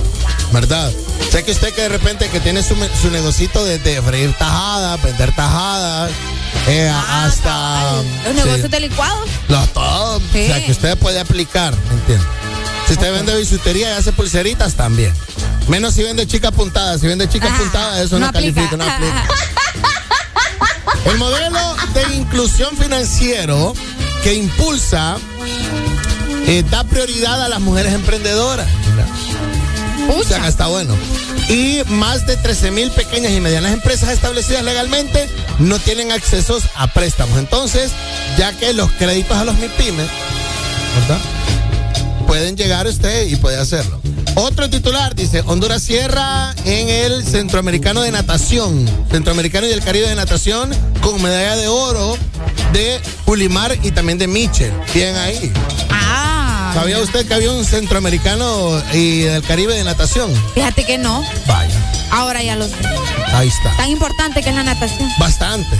¿verdad? Sé que usted que de repente que tiene su, su negocito de, de freír tajadas, vender tajadas, eh, hasta... Los sí, negocios de licuados. los todo, Sí. o sea, que usted puede aplicar, ¿me entiende? Si usted vende bisutería y hace pulseritas, también. Menos si vende chicas puntadas. Si vende chicas puntadas, eso no, no aplica. califica, no aplica. <laughs> El modelo de inclusión financiero que impulsa eh, da prioridad a las mujeres emprendedoras. O sea, que está bueno. Y más de 13 mil pequeñas y medianas empresas establecidas legalmente no tienen accesos a préstamos. Entonces, ya que los créditos a los MIPIMES, ¿verdad? Pueden llegar usted y puede hacerlo. Otro titular dice, Honduras cierra en el Centroamericano de Natación, Centroamericano y del Caribe de Natación, con medalla de oro de Ulimar y también de Mitchell. Bien ahí. Ah. ¿Sabía usted que había un Centroamericano y del Caribe de Natación? Fíjate que no. Vaya, Ahora ya lo sé. ahí está. Tan importante que es la natación. Bastante.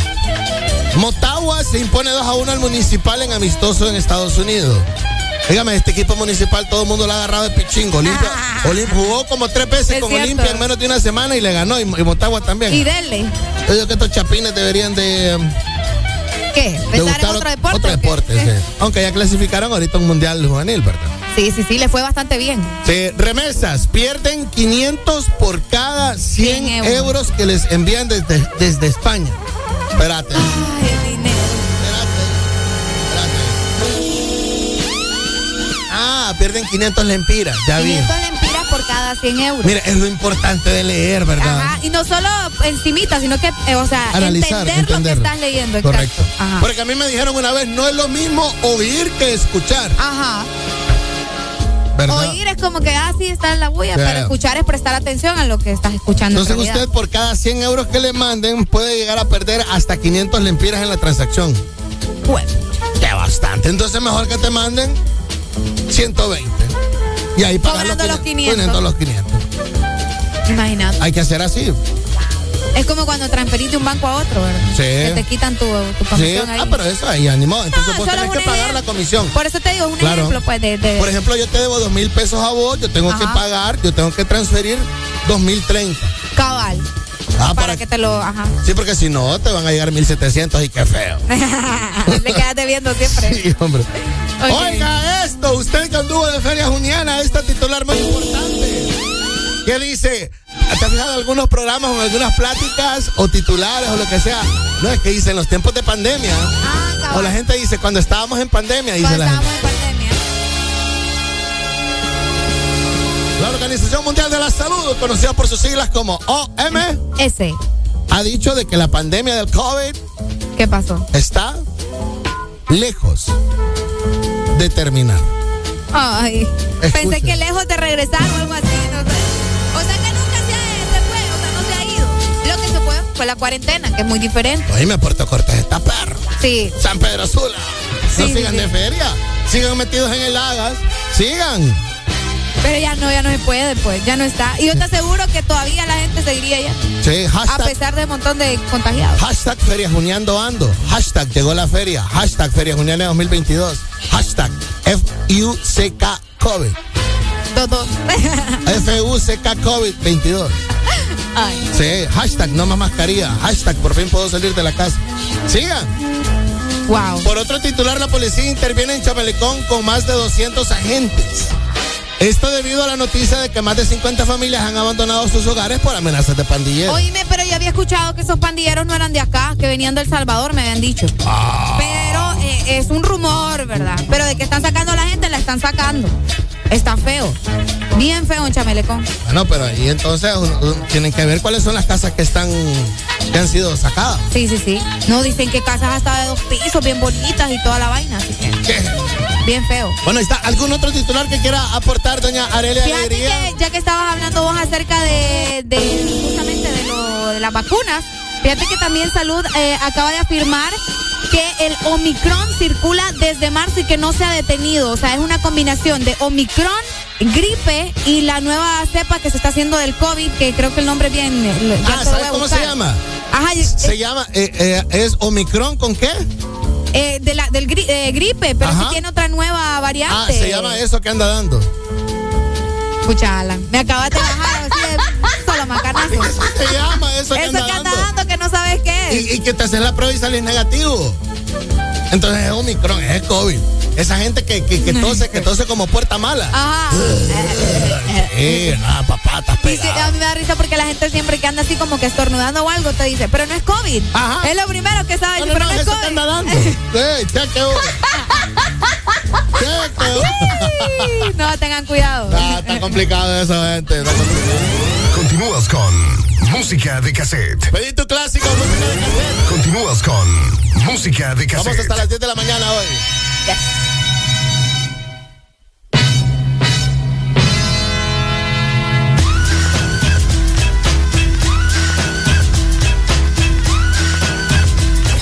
Motagua se impone 2 a 1 al municipal en amistoso en Estados Unidos. Dígame, este equipo municipal todo el mundo lo ha agarrado de pichingo. Olimpia, <laughs> Olim- jugó como tres veces Es con cierto. Olimpia en menos de una semana y le ganó. Y, y Motagua también. Y dele. Yo digo que estos chapines deberían de, ¿Qué? ¿Pensar en otro deporte? Otro deporte, sí. Aunque ya clasificaron ahorita un mundial juvenil, ¿verdad? Sí, sí, sí, le fue bastante bien. Sí, remesas, pierden 500 por cada 100 100 euros. euros. que les envían desde, desde España. Espérate. Ay, Ah, pierden 500 lempiras, ya vi. 500 lempiras por cada 100 euros. Mira, es lo importante de leer, ¿verdad? Ajá, y no solo encimita, sino que, eh, o sea, Analizar, entender lo que entenderlo. estás leyendo. Correcto. Ajá. Porque a mí me dijeron una vez, no es lo mismo oír que escuchar, Ajá. ¿verdad? Oír es como que, ah, sí, está en la bulla, pero escuchar es prestar atención a lo que estás escuchando. en Entonces realidad. usted por cada 100 euros que le manden puede llegar a perder hasta 500 lempiras en la transacción. Bueno. Que bastante. Entonces mejor que te manden 120. Y ahí pagas los 500. 500 los 500. Imagínate. Hay que hacer así. Es como cuando transferís de un banco a otro, ¿verdad? Sí. Que te quitan tu, tu Sí. comisión ahí. Ah, pero eso ahí animó. Entonces No, vos tenés que pagar la comisión. Por eso te digo, es un Claro. ejemplo, pues, de... de- Por ejemplo, yo te debo dos mil pesos a vos, yo tengo que pagar, yo tengo que transferir dos mil treinta. cabal. Ah, para, para que te lo... Ajá. Sí, porque si no, te van a llegar 1700 y qué feo. <laughs> Le quedas debiendo siempre. Sí, hombre. Oiga esto, usted que anduvo de Feria Juniana, esta titular muy importante. ¿Qué dice? ¿Te has fijado algunos programas o algunas pláticas o titulares o lo que sea? No, es que dice en los tiempos de pandemia. o la gente dice cuando estábamos en pandemia, dice Ah, Cuando la gente. estábamos en pandemia. Organización Mundial de la Salud, conocida por sus siglas como OMS, ha dicho de que la pandemia del COVID ¿Qué pasó? está lejos de terminar. Ay. Pensé que lejos de regresar o algo así, no sé. O sea que nunca se, se fue, o sea, no se ha ido. Lo que se puede fue la cuarentena, que es muy diferente. Oye, Puerto Cortés está perro. Sí. San Pedro Sula. No sigan sí, de sí. feria. Sigan metidos en el Lagas. Sigan. Pero ya no, ya no se puede, pues, ya no está. Y yo te aseguro que todavía la gente seguiría ya. Sí, A hashtag, pesar de un montón de contagiados. hashtag Feria Juniando Ando. Hashtag llegó la feria. Hashtag Feria Juniana 2022. Hashtag F-U-C-K COVID. Dos, dos. <laughs> F-U-C-K COVID 22. Ay. Sí, hashtag no más mascarilla. Hashtag por fin puedo salir de la casa. Sigan. Wow. Por otro titular, la policía interviene en Chamelecón con más de 200 agentes. Esto debido a la noticia de que más de 50 familias han abandonado sus hogares por amenazas de pandilleros. Oíme, pero yo había escuchado que esos pandilleros no eran de acá, que venían del Salvador, me habían dicho. Pero eh, es un rumor, ¿verdad? Pero de que están sacando a la gente, la están sacando. Está feo. Bien feo en Chamelecón. Bueno, pero ahí entonces un- un- tienen que ver cuáles son las casas que están que han sido sacadas. Sí, sí, sí. No, dicen que casas hasta de dos pisos, bien bonitas y toda la vaina. Así que, bien feo. Bueno, está. ¿Algún otro titular que quiera aportar, doña Arelia Fíjate Alegría? que ya que estabas hablando vos acerca de, de justamente de, lo, de las vacunas, fíjate que también Salud eh, acaba de afirmar que el Omicron circula desde marzo y que no se ha detenido. O sea, es una combinación de Omicron, gripe y la nueva cepa que se está haciendo del COVID, que creo que el nombre es bien... Ah, ¿sabes cómo se llama? Ajá, Se llama, eh, eh, es Omicron con qué? eh, de la, del gri- eh, gripe, pero sí tiene otra nueva Ah, variante. se llama eso que anda dando. Escucha, Alan, me acabas de bajar así de solo macanazo. Se llama eso que Eso anda que anda dando. dando que no sabes qué es. Y, y que te hacen la prueba y sales negativo. Entonces es Omicron, es COVID. Esa gente que, que, que tose, que tose como puerta mala. Ajá. Eh, nada, papá, estás Sí, sí, a mí me da risa porque la gente siempre que anda así como que estornudando o algo te dice, pero no es COVID. Ajá. Es lo primero que sabes, No, no, pero no, no, es eso COVID. que anda dando. <laughs> Chequeo. Chequeo. Sí, no, tengan cuidado. Ah, está complicado eso, gente. está complicado. Continúas con música de cassette. Pedí tu clásico, música de cassette. Continúas con música de Vamos cassette. hasta las 10 de la mañana hoy.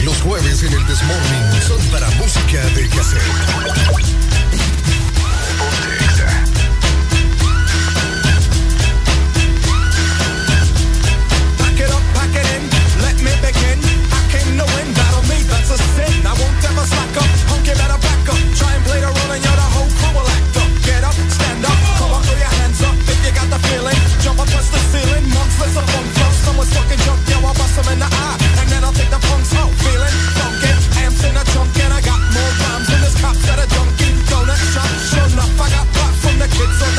Los jueves en el Desmorning son para música de cassette. I won't ever slack up, better back up. Try and play the role and you're the whole. Get up, stand up, come on, throw your hands up if you got the feeling. Jump touch the ceiling, monks, let's. Someone's fucking yo, I'll bust 'em in the eye. And then I'll take the punks feeling. Amps in and I got more rhymes than this a. Sure enough, I got from the kids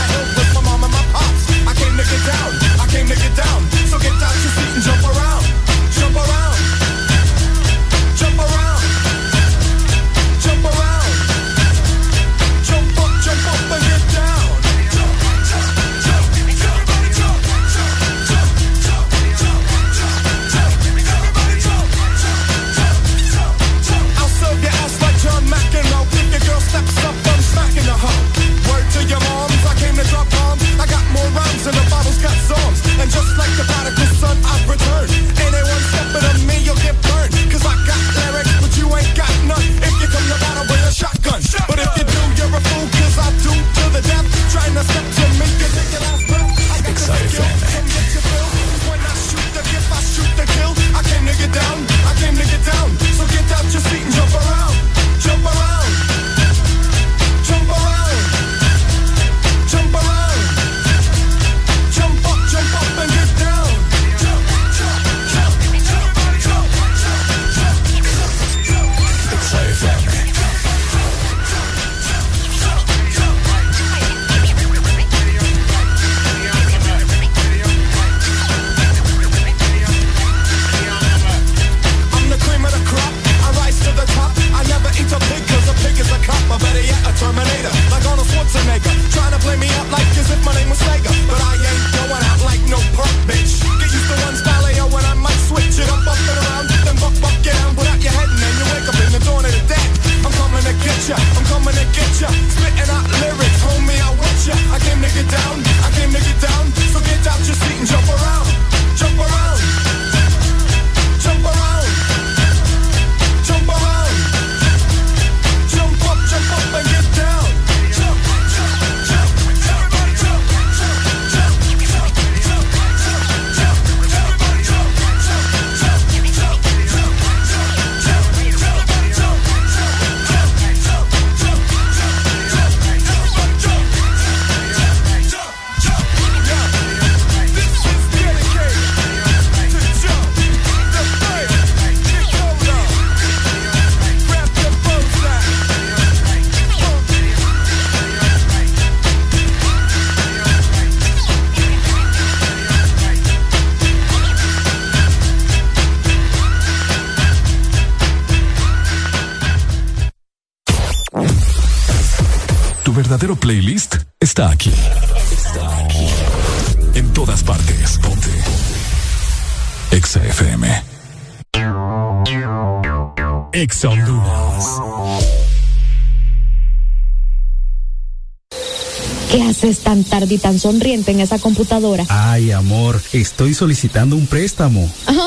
está aquí. Está aquí. En todas partes. Ponte. Exa FM. Exa Honduras. ¿Qué haces tan tarde y tan sonriente en esa computadora? Ay, amor, estoy solicitando un préstamo. Ah,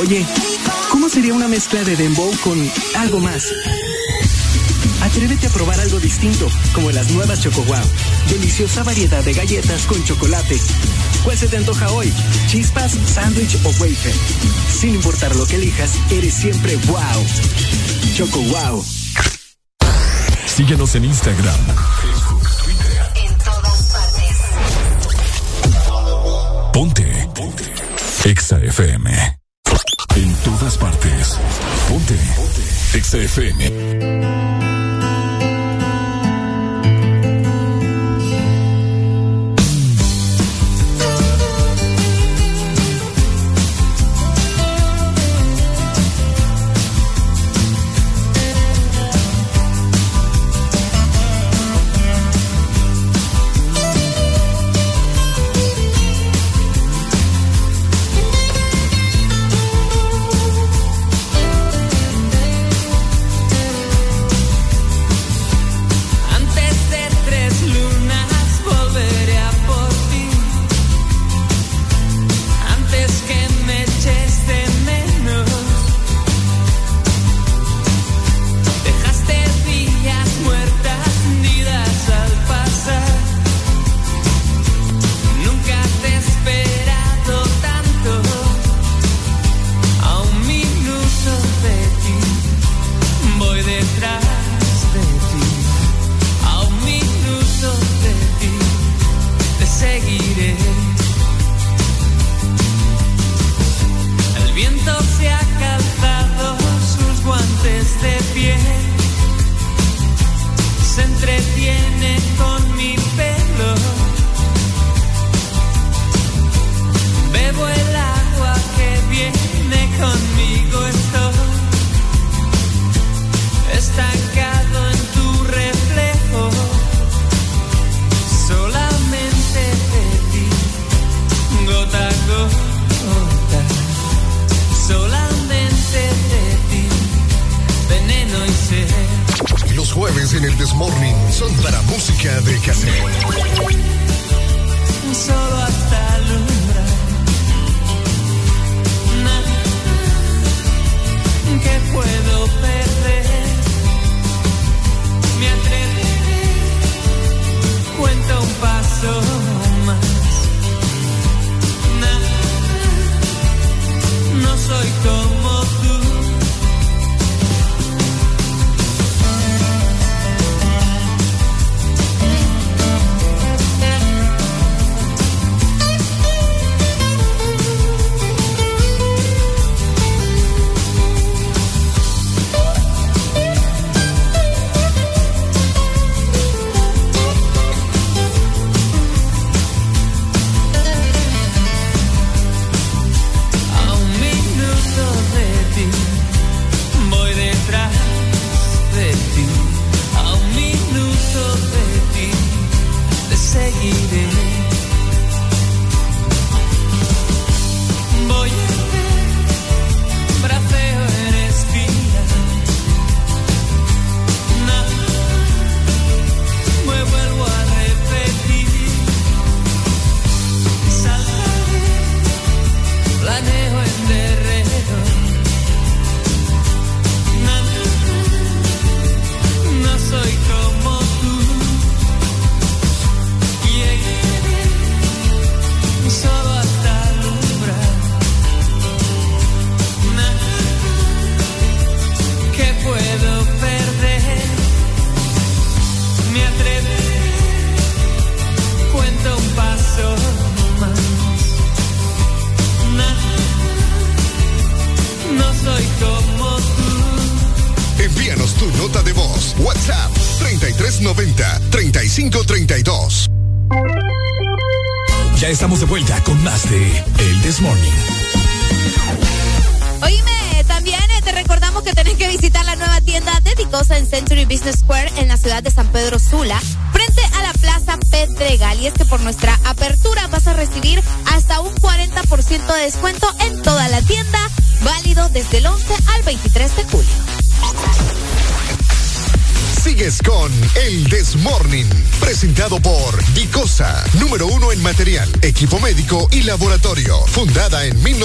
Oye, ¿cómo sería una mezcla de dembow con algo más? Atrévete a probar algo distinto, como las nuevas Choco Wow. Deliciosa variedad de galletas con chocolate. ¿Cuál se te antoja hoy? ¿Chispas, sándwich o wafer? Sin importar lo que elijas, eres siempre wow. Choco Wow. Síguenos en Instagram, Facebook, Twitter. En todas partes. Ponte. Ponte. Exa FM. Todas partes. Ponte. Ponte. Exa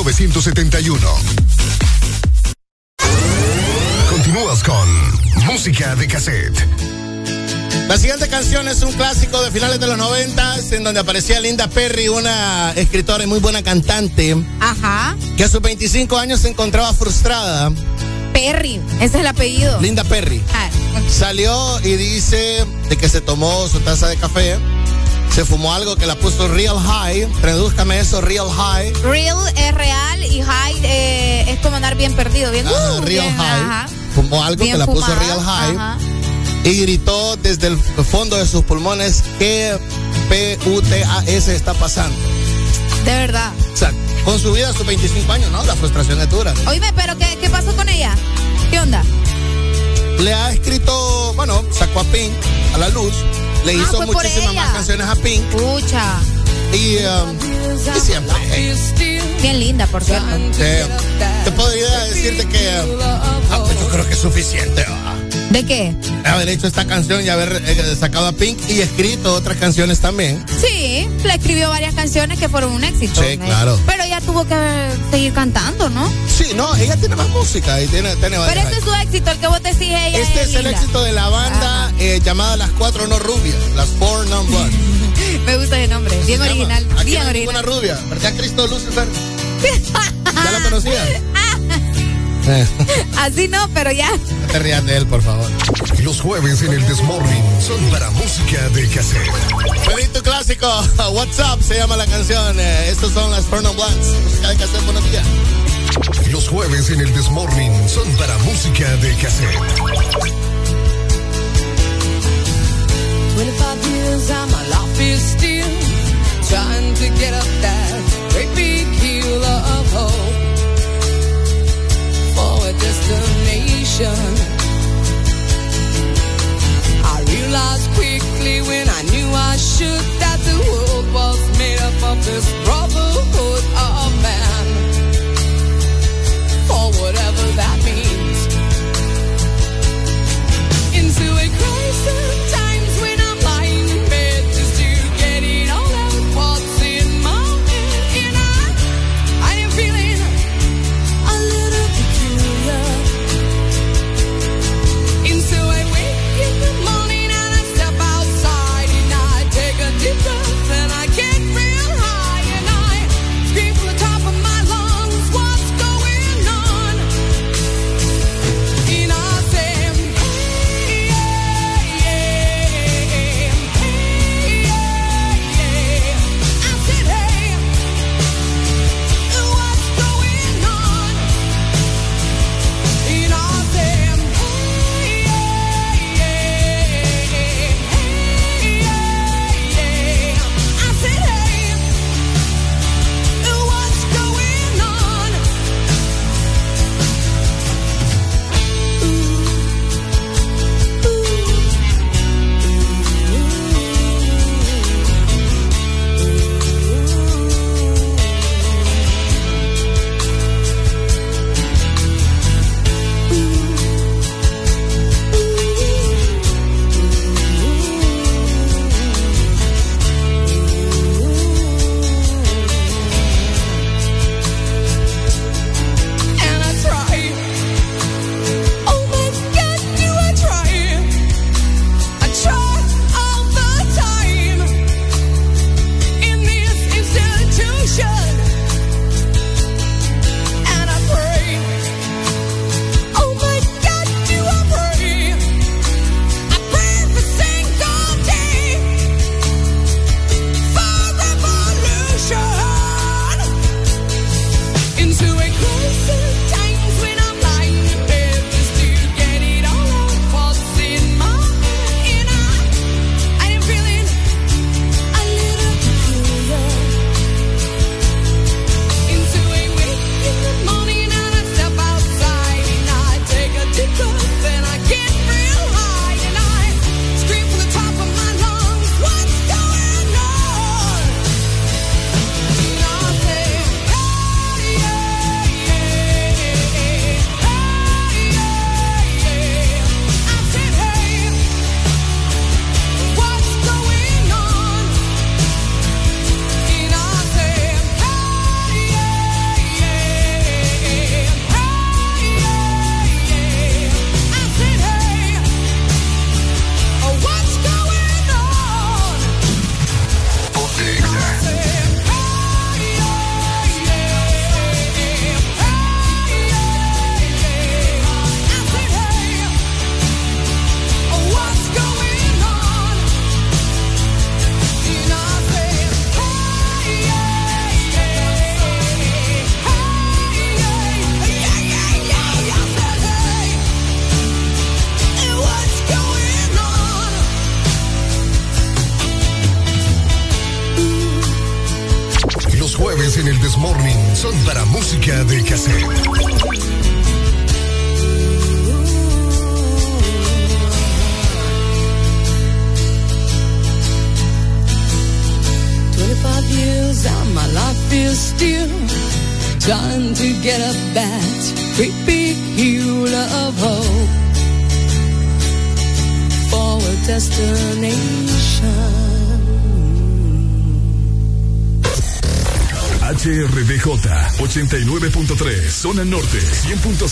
1971. Continúas con música de cassette. La siguiente canción es un clásico de finales de los 90 en donde aparecía Linda Perry, una escritora y muy buena cantante, Ajá. que a sus 25 años se encontraba frustrada. Perry, ese es el apellido. Linda Perry. Ah, Salió y dice de que se tomó su taza de café, se fumó algo que la puso real high. Tradúzcame eso, real high. Real es real y high eh, es como andar bien perdido, bien, Ajá, uh, real bien, high. ajá. Fumó algo Bien que la puso real high. ajá. Y gritó desde el fondo de sus pulmones que P-U-T-A-S está pasando. De verdad. O sea, con su vida a sus 25 años, ¿no? La frustración es dura. Oíme, pero ¿qué, qué pasó con ella? ¿Qué onda? Le ha escrito, bueno, sacó a Pink a la luz. Le Ah, hizo por muchísimas más canciones a Pink. Pucha. Y, um, y siempre. Bien linda, por cierto. eh, te podría decirte que ah, pues yo creo que es suficiente ah, ¿De qué? haber hecho esta canción y haber eh, sacado a Pink y escrito otras canciones también. Sí, le escribió varias canciones que fueron un éxito. Sí, claro. Pero ella tuvo que seguir cantando, ¿no? Sí, no, ella tiene más música y tiene, tiene Pero ese es su éxito, el que vos decís ella Este es el éxito de la banda eh, llamada Las Cuatro No Rubias, las Four Non Blondes. <laughs> Me gusta ese nombre, bien original, Aquí bien no hay original. ninguna rubia, ¿verdad, <laughs> Cristo Lucifer? ¿Ya la conocías? Eh, Así no, pero ya. no te rías de él, por favor. Los jueves en el Desmorning son para música de cassette. Benito clásico, <laughs> What's Up se llama la canción. eh, estos son las Four Non Blondes. Música de cassette, buenos días. Los jueves en el Desmorning son para música de cassette. 25 years and my life is still trying to get up that great big hill of hope for a destination. I realized quickly when I knew I should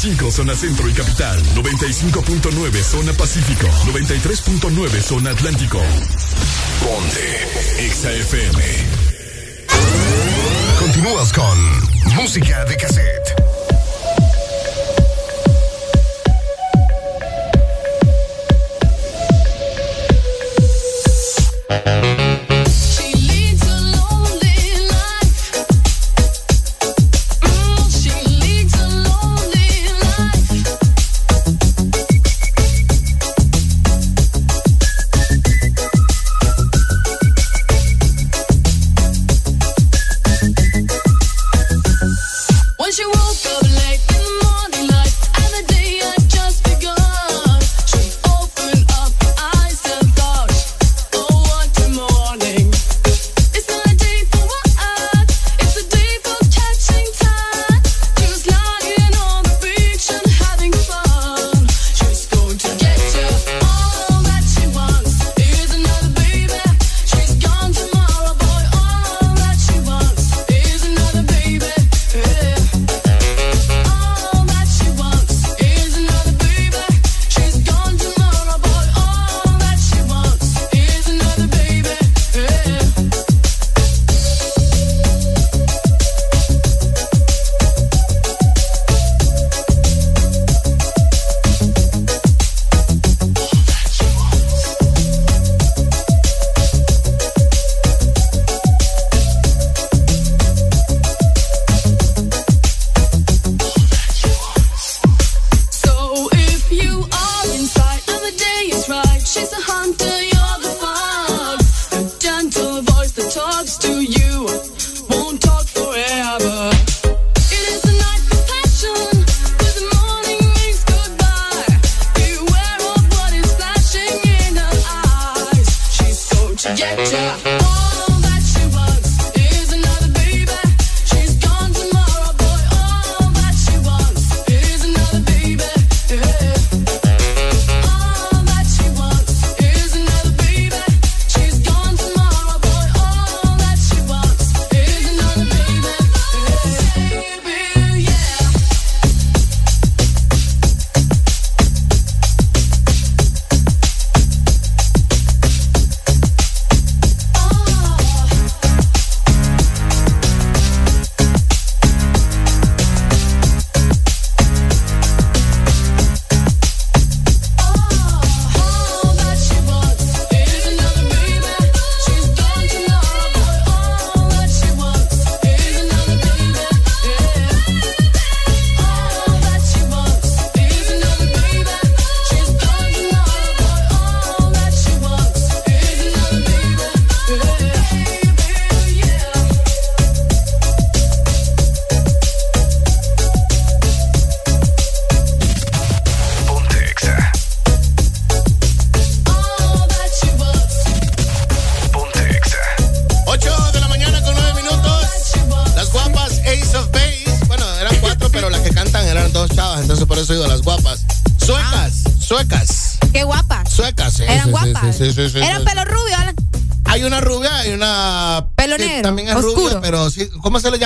95.5 zona centro y capital, 95.9 zona pacífico, 93.9 zona atlántico. Ponte Exa FM. Continúas con música de cassette.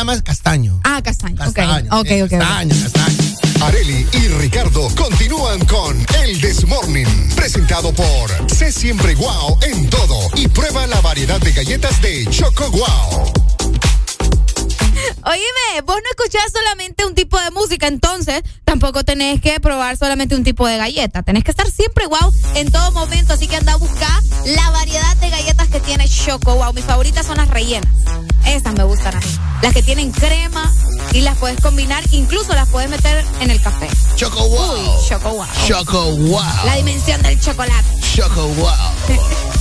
llama Castaño. Ah, Castaño. Castaño. Ok, ok. Castaño. Castaño. Areli y Ricardo continúan con El Desmorning, presentado por Sé Siempre Guau en todo y prueba la variedad de galletas de Choco Guau. Oíme, vos no escuchás solamente un tipo de música, entonces tampoco tenés que probar solamente un tipo de galleta. Tenés que estar siempre wow en todo momento. Así que anda a buscar la variedad de galletas que tiene Choco Wow. Mis favoritas son las rellenas. Esas me gustan a mí las que tienen crema y las puedes combinar, incluso las puedes meter en el café. Choco wow. Choco wow. Choco wow. La dimensión del chocolate. Choco wow. <laughs>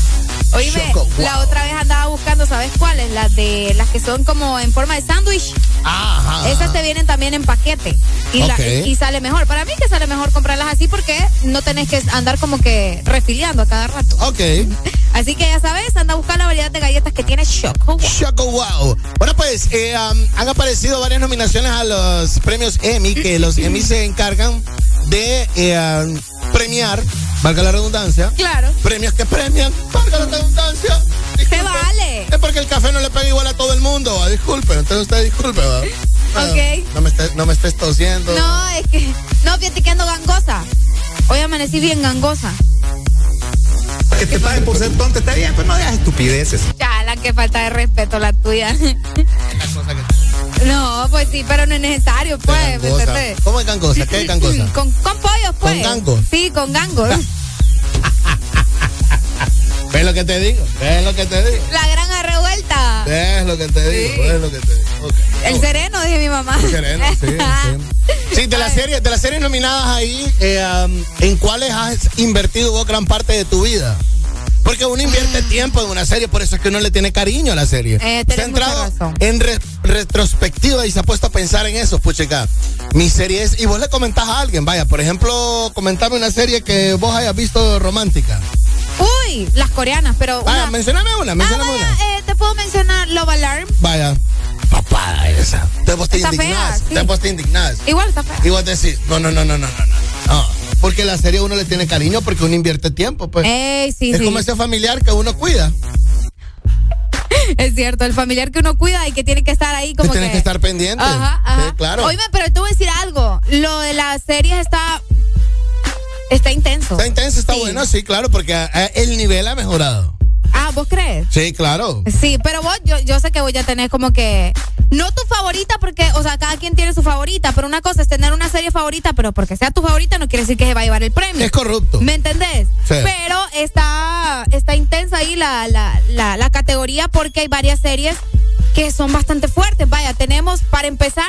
Oíme, la otra vez andaba buscando, ¿sabes cuáles? Las de las que son como en forma de sándwich. Ajá. Esas te vienen también en paquete y, la, y sale mejor. Para mí que sale mejor comprarlas así porque no tenés que andar como que refiliando a cada rato. Ok. <laughs> Así que ya sabes, anda a buscar la variedad de galletas que tiene Choco Wow. Choco Wow. Bueno, pues eh, um, han aparecido varias nominaciones a los premios Emmy, que los Emmy se encargan de eh, um, premiar, valga la redundancia, Claro. premios que premian, valga la redundancia. Se vale. Es porque el café no le pega igual a todo el mundo. ah, Disculpe, entonces usted disculpe. ¿va? Ah, Ok. No me estés, no me estés tosiendo. No, es que. No, fíjate que ando gangosa. Hoy amanecí bien gangosa. Que te paguen por ser tonto, está bien, pues no digas estupideces. Qué falta de respeto la tuya. No, pues sí, pero no es necesario, pues. ¿Cómo es gangosa? ¿Qué es gangosa? <laughs> Con, con pollos, pues. ¿Con gango? Sí, con gango. <laughs> ¿Ves lo que te digo? ¿Ves lo que te digo? La granja revuelta. ¿Ves lo que te digo? Sí. ¿Ves lo que te digo? Ok. El sereno, dije mi mamá. El sereno, sí, <laughs> sí. Sí, de las series, de las series nominadas ahí, eh, um, ¿en cuáles has invertido vos gran parte de tu vida? Porque uno invierte tiempo en una serie, por eso es que uno le tiene cariño a la serie. Eh, se ha entrado en re- retrospectiva y se ha puesto a pensar en eso, pucheca. Mi serie es, y vos le comentás a alguien, vaya, por ejemplo, comentame una serie que vos hayas visto romántica. Uy, las coreanas, pero. Vaya, una- mencioname una, mencioname Ah, una. vaya, eh, te puedo mencionar Love Alarm. Vaya, papada esa. Te vos te fea, indignás, sí. te vos te indignás. Igual está fea. Y vos decís, no, no, no, no, no, no, no. Porque la serie uno le tiene cariño porque uno invierte tiempo, pues. Ey, sí, es sí. como ese familiar que uno cuida. <laughs> Es cierto, el familiar que uno cuida y que tiene que estar ahí Que como tienes que estar pendiente. Ajá, ajá. Sí, claro. Oíme, pero te voy a decir algo. Lo de las series está. Está intenso. Está intenso, está Sí. bueno, sí, claro, porque eh, el nivel ha mejorado. Ah, ¿vos crees? Sí, claro. Sí, pero vos, yo, yo sé que voy a tener como que. No tu favorita, porque, o sea, cada quien tiene su favorita, pero una cosa es tener una serie favorita, pero porque sea tu favorita no quiere decir que se va a llevar el premio. Es corrupto. ¿Me entendés? Sí. Pero está, está intensa ahí la, la, la, la categoría porque hay varias series que son bastante fuertes. Vaya, tenemos para empezar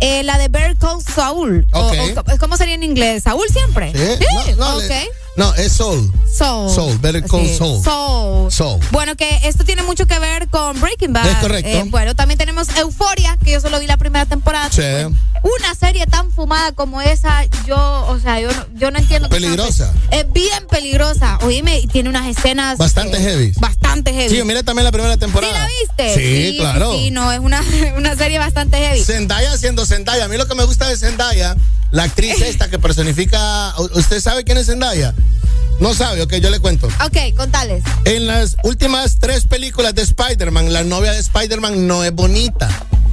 eh, la de Bear Call Saul. O- Ok. o- ¿Cómo sería en inglés? ¿Saúl siempre? Sí. No, no, ok. le- no, es Soul. Soul. Soul, Better Call Sí, Saul. Soul. Soul. Bueno, que esto tiene mucho que ver con Breaking Bad. Es correcto. Eh, bueno, también tenemos Euforia, que yo solo vi la primera temporada. Sí. Una serie tan fumada como esa, yo, o sea, yo no, yo no entiendo. Peligrosa. Es bien peligrosa. Oíme, tiene unas escenas. Bastante eh, heavy. Bastante heavy. Sí, yo miré también la primera temporada. ¿Sí la viste? Sí, claro. Sí, no, es una, <laughs> una serie bastante heavy. Zendaya siendo Zendaya. A mí lo que me gusta de Zendaya, la actriz esta que personifica. ¿Usted sabe quién es Zendaya? No sabe, ok, yo le cuento. Ok, contales. En las últimas tres películas de Spider-Man, la novia de Spider-Man no es bonita.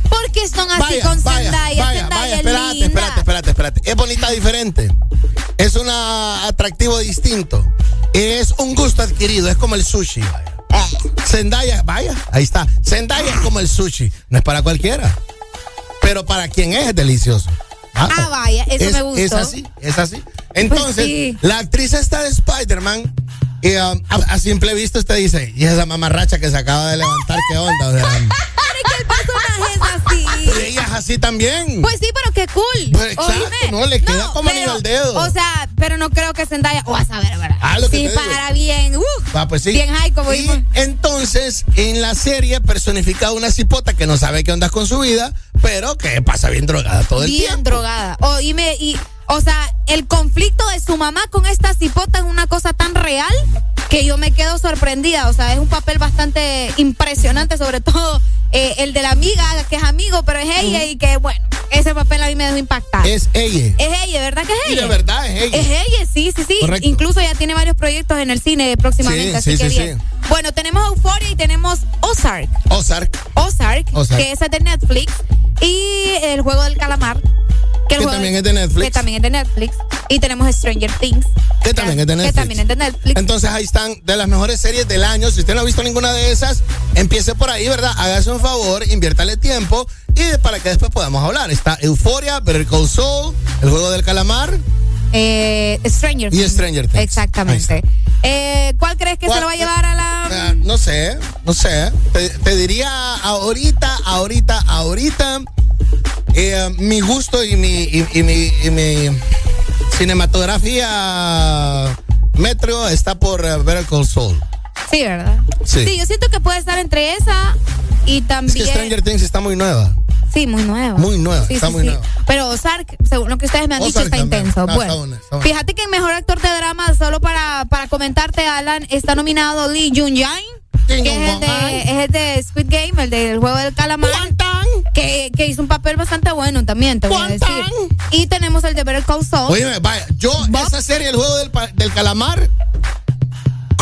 ¿Por qué son así Vaya, con vaya, Zendaya? vaya, Zendaya vaya, es espérate, linda. espérate, espérate, espérate. Es bonita diferente. Es un atractivo distinto. Es un gusto adquirido, es como el sushi. Zendaya, vaya, ahí está. Zendaya es como el sushi, no es para cualquiera. Pero para quien es, es delicioso. Ah, vaya, eso es, me gustó. Es así, es así. Entonces, Pues sí. la actriz esta de Spider-Man, eh, um, a, a simple vista usted dice, y esa mamarracha que se acaba de levantar, ¿qué onda? O sea, <laughs> Pero es que el personaje es así. Ella es así también. Pues sí, pero qué cool. Pues exacto, Oíme. no, le queda como anillo al dedo. O sea, pero no creo que Zendaya. O a saber, ¿verdad? Ah, lo que sí, para bien. Uf, Ah, pues sí. Bien high, como y vimos. entonces, en la serie personifica una cipota que no sabe qué onda con su vida, pero que pasa bien drogada todo el bien tiempo. drogada. Oíme, y. O sea, el conflicto de su mamá con esta cipota es una cosa tan real que yo me quedo sorprendida. O sea, es un papel bastante impresionante, sobre todo eh, el de la amiga, que es amigo, pero es ella y que, bueno, ese papel a mí me dejó impactar. Es ella. Es ella, ¿verdad que es ella? de verdad es ella. Es ella, sí, sí, sí. Correcto. Incluso ya tiene varios proyectos en el cine próximamente, Sí, así sí, que sí, bien. sí. Bueno, tenemos Euphoria y tenemos Ozark. Ozark. Ozark, Ozark. que es de Netflix. Y el juego del calamar. Que también es de Netflix. Que también es de Netflix. Y tenemos Stranger Things. Que también es de Netflix. Que también es de Netflix. Entonces ahí están de las mejores series del año. Si usted no ha visto ninguna de esas, empiece por ahí, ¿verdad? Hágase un favor, inviértale tiempo y para que después podamos hablar. Está Euforia, Better Call Saul, El Juego del Calamar. Eh, Stranger Y Things. Stranger Things. Exactamente. Eh, ¿Cuál crees que se lo va a llevar a la.? Ah, no sé, no sé. Te, te diría ahorita, ahorita, ahorita. Eh, mi gusto y mi, y, y mi, y mi cinematografía metro está por eh, Better Call Saul. Sí, ¿verdad? Sí. yo siento que puede estar entre esa y Es también. que Stranger Things está muy nueva. Sí, muy nueva. Muy nueva, Sí, está sí, muy sí. nueva. Pero Ozark, según lo que ustedes me han dicho, está también. intenso. Está bueno, está fíjate que el mejor actor de drama, solo para, para comentarte, Alan, está nominado Lee Jun Yang. Que es el, de, es el de Squid Game, el del juego del calamar. Que, que hizo un papel bastante bueno también, te voy a decir. Y tenemos el de Better Call Saul. Oye, vaya, yo esa serie, el juego del, del calamar,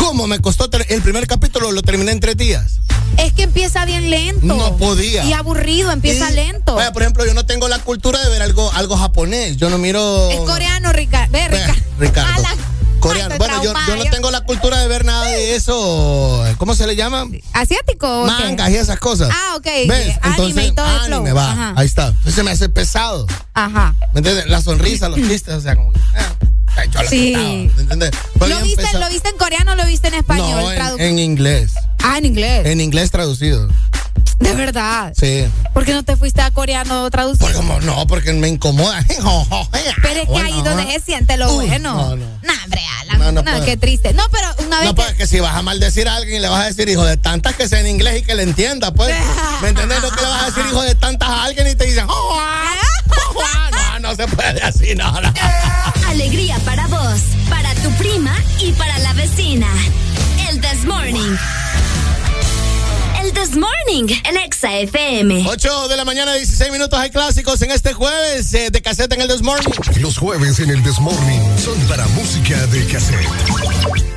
¿cómo me costó? El primer capítulo lo terminé en tres días. Es que empieza bien lento. No podía. Y aburrido, empieza Y, lento. Vaya, por ejemplo, yo no tengo la cultura de ver algo, algo japonés. Yo no miro. Es coreano, Ricardo. Ve, Ricardo. Ricardo. Coreano. Bueno, yo, yo no tengo la cultura de ver nada de eso. ¿Cómo se le llama? ¿Asiático? Mangas y esas cosas. Ah, ok. ¿Ves? Anime Entonces, y todo anime, va. Ajá. Ahí está. Entonces se me hace pesado. Ajá. ¿Me entiendes? La sonrisa, los chistes, o sea, como que. ah, ay, yo lo Sí. ¿Lo viste. ¿Lo viste en coreano o lo viste en español? No, en, inglés. Ah, en inglés. En inglés traducido. De verdad. Sí. ¿Por qué no te fuiste a coreano traducido? Como no, porque me incomoda. <laughs> Pero es que ahí donde se siente lo Uy, bueno. no, no. Nah, hombre, Alan. No, No, qué triste. No, pero una vez No, que- pues que si vas a maldecir a alguien, le vas a decir hijo de tantas que sea en inglés y que le entienda, pues. <laughs> ¿Me entiendes? No que le vas a decir hijo de tantas a alguien y te dicen, "Oh, ah, <laughs> oh, ah". no, no se puede así, no, no. Alegría para vos, para tu prima y para la vecina. El This Morning. El This Morning, el Exa FM. 8 de la mañana, 16 minutos, hay clásicos en este jueves eh, de caseta en el This Morning. Los jueves en el This Morning son para música de cassette.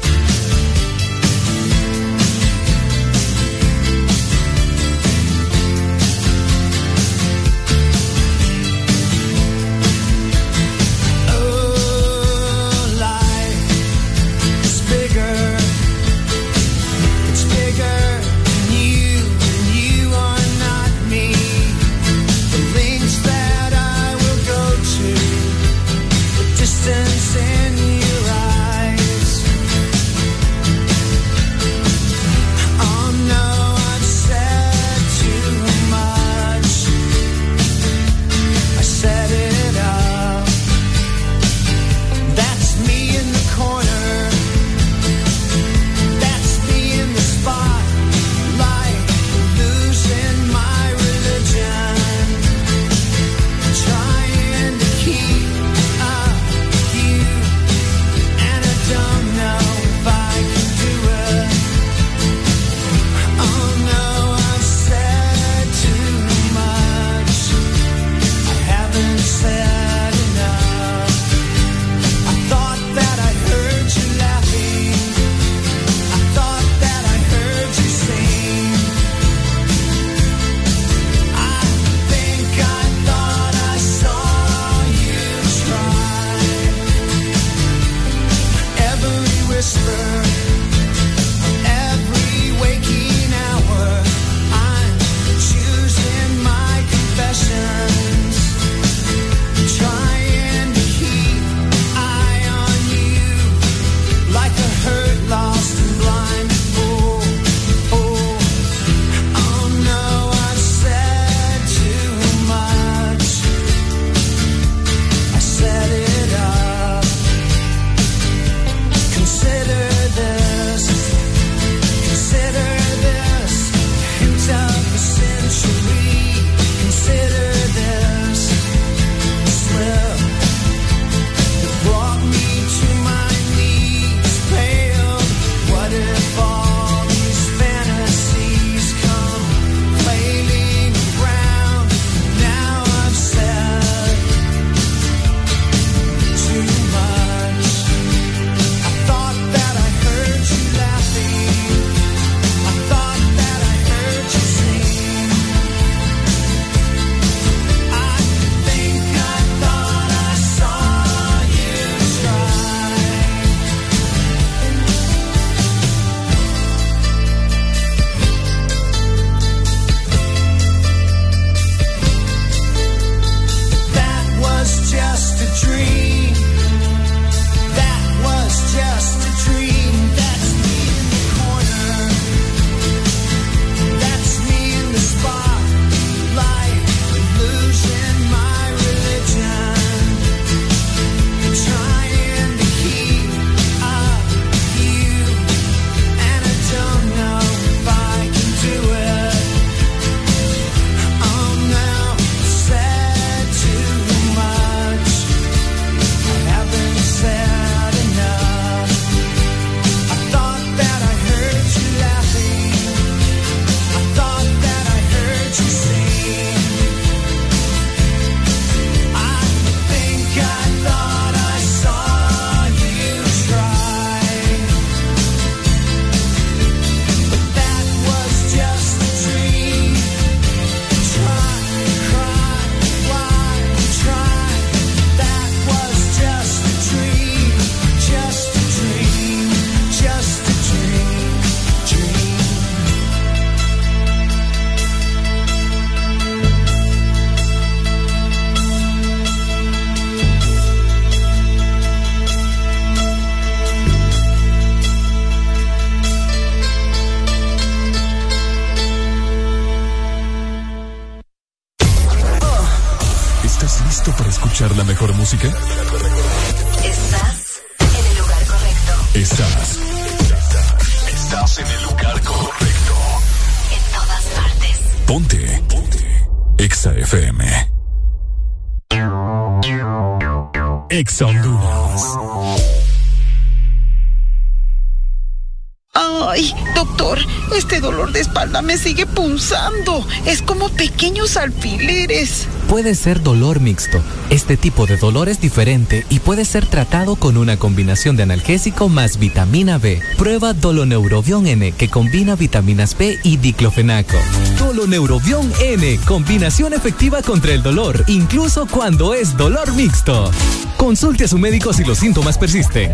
Me sigue punzando. Es como pequeños alfileres. Puede ser dolor mixto. Este tipo de dolor es diferente y puede ser tratado con una combinación de analgésico más vitamina B. Prueba Doloneurobion N que combina vitaminas B y diclofenaco. Doloneurobion N, combinación efectiva contra el dolor, incluso cuando es dolor mixto. Consulte a su médico si los síntomas persisten.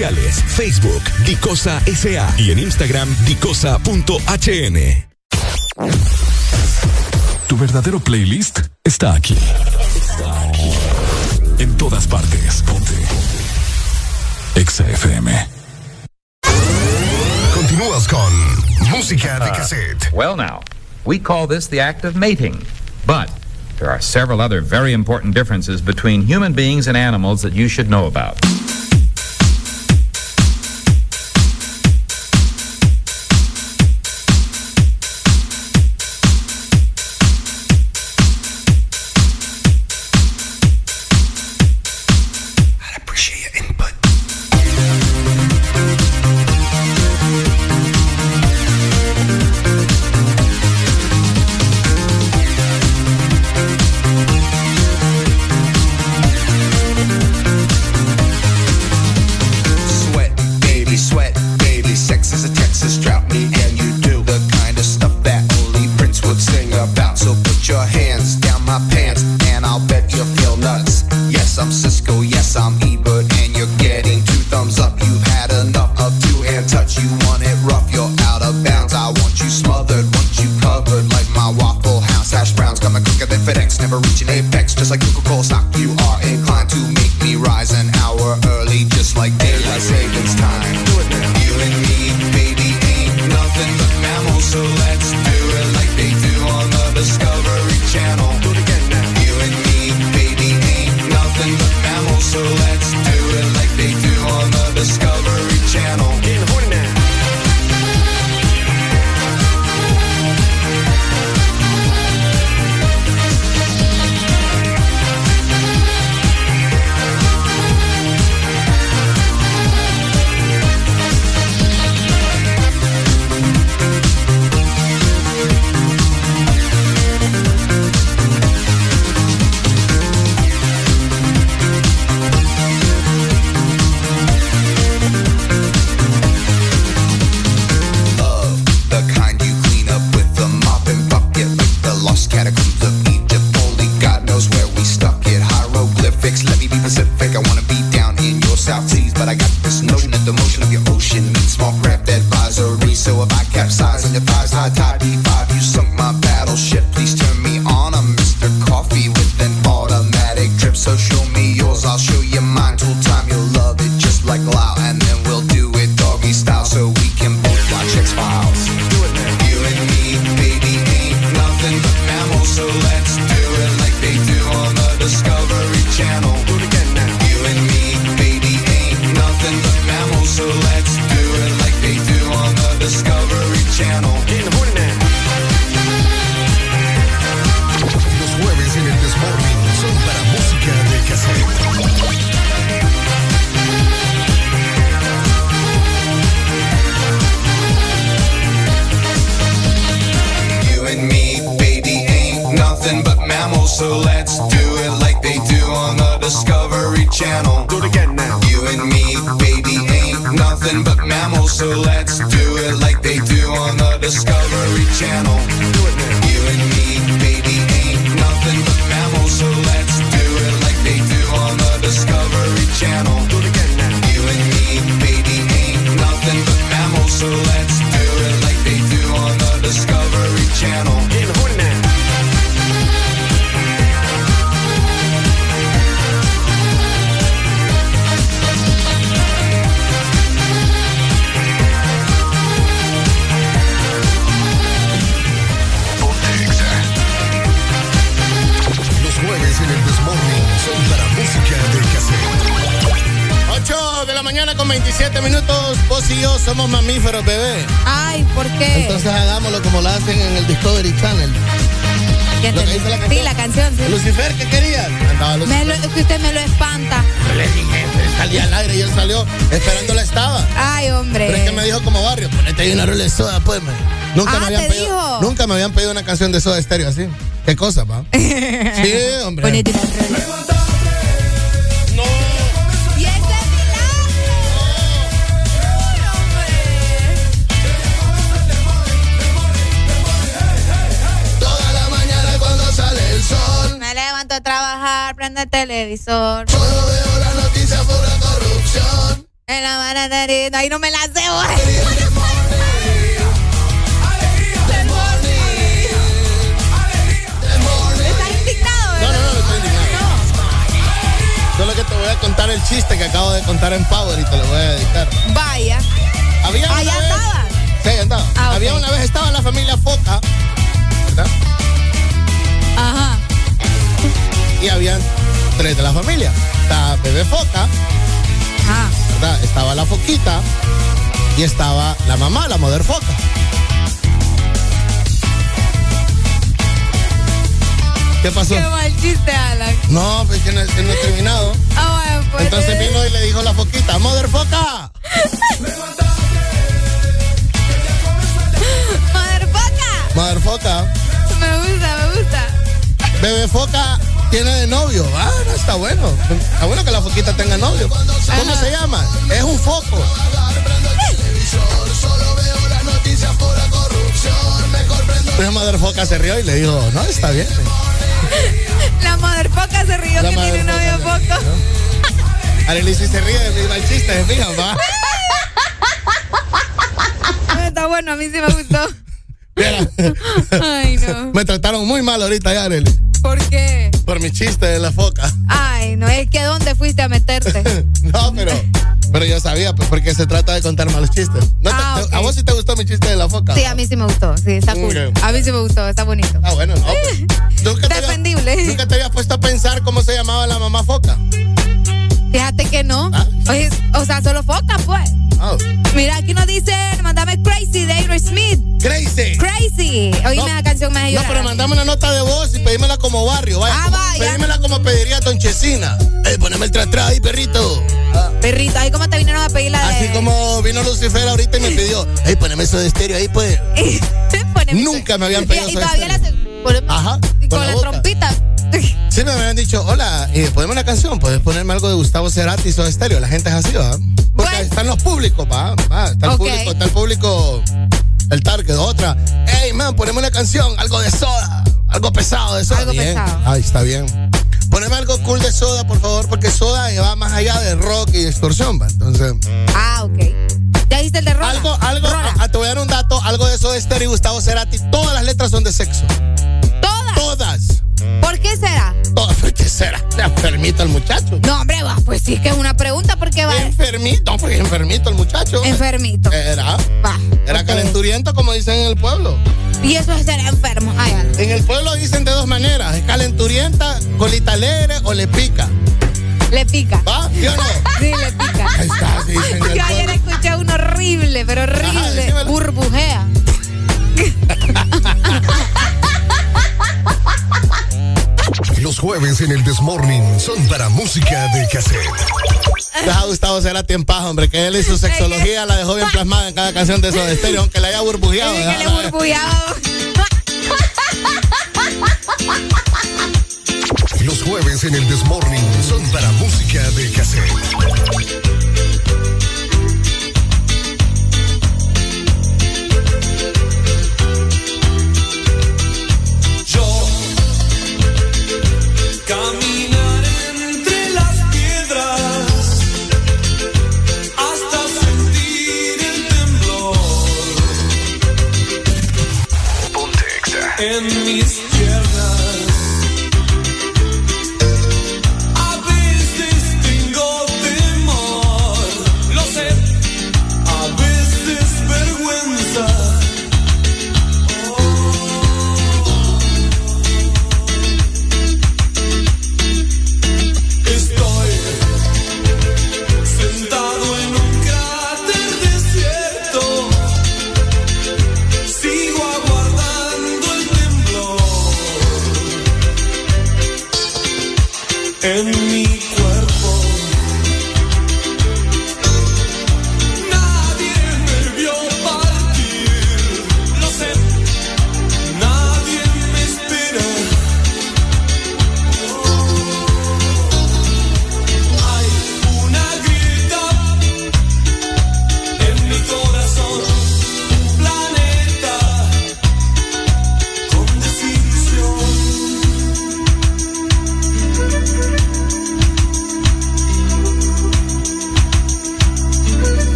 Facebook, Dicosa SA y en Instagram, dicosa.hn. Tu verdadero playlist está aquí. Está aquí. En todas partes. Ponte. Exa FM. Continúas con Música de Cassette. Well, now, we call this the act of mating, but there are several other very important differences between human beings and animals that you should know about. De soda estéreo así. Y estaba la mamá, la Mother Foca. ¿Qué pasó? Qué mal chiste, Alan. No, pues que no, que no he terminado. Ah, bueno, pues. Entonces vino y le dijo la Foquita, Mother Foca, <laughs> Motherfucker. Mother Foca, Me gusta, me gusta. Bebé Foca tiene de novio. Ah, no, está bueno. Está bueno que la Foquita tenga novio. ¿Cómo Ajá. se llama? Es un foco. Pero Mother Foca se rió y le dijo, no, está bien. La motherfucker se rió La que tiene novio motherfucker, poco. Arely se ríe de mi mal chiste, ¿se fijan, va? Está bueno, a mí sí me gustó. Mira, Ay, no. me trataron muy mal ahorita ya, Arely. ¿Por qué? Por mi chiste de la foca. Ay, no, es que ¿dónde fuiste a meterte? <laughs> Pero, yo sabía, pues, porque se trata de contar malos chistes. ¿No te- Ah, te-. ¿A vos sí te gustó mi chiste de la foca? Sí, a mí sí me gustó. Sí, está cool. A mí sí me gustó, está bonito. Ah, bueno, no. pues. <laughs> ¿Nunca te, había, Defendible. nunca te habías puesto a pensar cómo se llamaba la mamá foca? Fíjate que no. Ah. Oye, o sea, solo foca, pues. Ah, Mira, aquí nos dicen, mandame Crazy de Aerosmith. Crazy. Crazy. Oíme No, la canción, me hace No, llorar. pero mandame una nota de voz y pedímela como barrio. Vaya, Ah, vaya. Pedímela como pediría Tonchesina. Eh, poneme el tra ahí, perrito. Ah, Perrito, ahí como te vinieron a pedir la de... Así como vino Lucifer ahorita y me pidió, hey, poneme eso de estéreo ahí, pues. <laughs> Nunca me habían Y, pedido y eso de todavía la... Ajá, y con con la trompita. <laughs> Sí me habían dicho, hola, eh, poneme una canción, puedes ponerme algo de Gustavo Cerati o de estéreo. La gente es así, ¿va? Porque Bueno. están los públicos, ¿va? Va, Está el público, está el público, el target, otra. Hey, man, poneme una canción, algo de soda, algo pesado de soda. Algo bien. pesado. Ay, está bien. Poneme algo cool de soda, por favor, porque soda va más allá de rock y distorsión, ¿va? Entonces, Ah, ok. ¿Ya viste el de Rola? algo, algo, Rola. ah, te voy a dar un dato, algo de soda estéreo y Gustavo Cerati, todas las letras son de sexo. ¿Todas? Todas. ¿Por qué será? Todas. ¿Por qué será? Enfermito el muchacho. No, hombre, va, pues sí que es una pregunta porque va Enfermito, porque enfermito el muchacho. enfermito. Era, Va. era ok. calenturiento, como dicen en el pueblo. Y eso es ser enfermo. Ay. En el pueblo dicen de dos maneras: es calenturienta, colita alegre o le pica. Le pica. ¿Va? ¿Sí o no? <laughs> Sí, le pica. Ahí está, el Yo ayer escuché uno horrible, pero horrible. decímelo. Burbujea. <laughs> Los jueves en el Desmorning son para música de cassette. Deja a Gustavo Cerati en paz, hombre, que él y su sexología la dejó bien plasmada en cada canción de Soda Stereo, aunque la haya burbujeado. Que le burbujeado. Los jueves en el Desmorning son para música de cassette.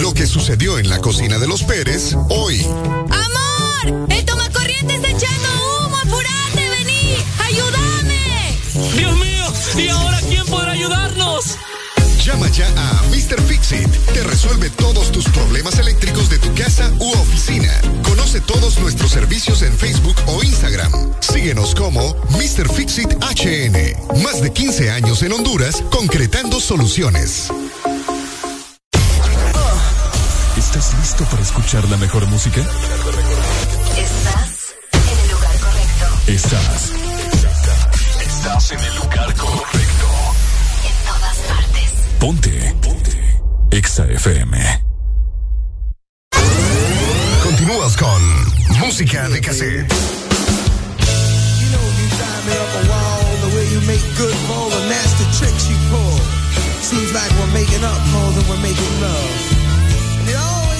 Lo que sucedió en la cocina de los Pérez hoy. ¡Amor! ¡El tomacorriente está echando humo! ¡Apurate, vení! ¡Ayúdame! ¡Dios mío! ¿Y ahora quién podrá ayudarnos? Llama ya a Mr. Fixit. Te resuelve todos tus problemas eléctricos de tu casa u oficina. Conoce todos nuestros servicios en Facebook o Instagram. Síguenos como Mr. Fixit HN. Más de 15 años en Honduras concretando soluciones. ¿Estás listo para escuchar la mejor música? Estás en el lugar correcto. Estás. Estás en el lugar correcto. En todas partes. Ponte. Ponte. Exa FM. Continúas con Música de Cassette. Tie me up a wall the way you make good for all the nasty tricks you pull. Seems like we're making up more than we're making love.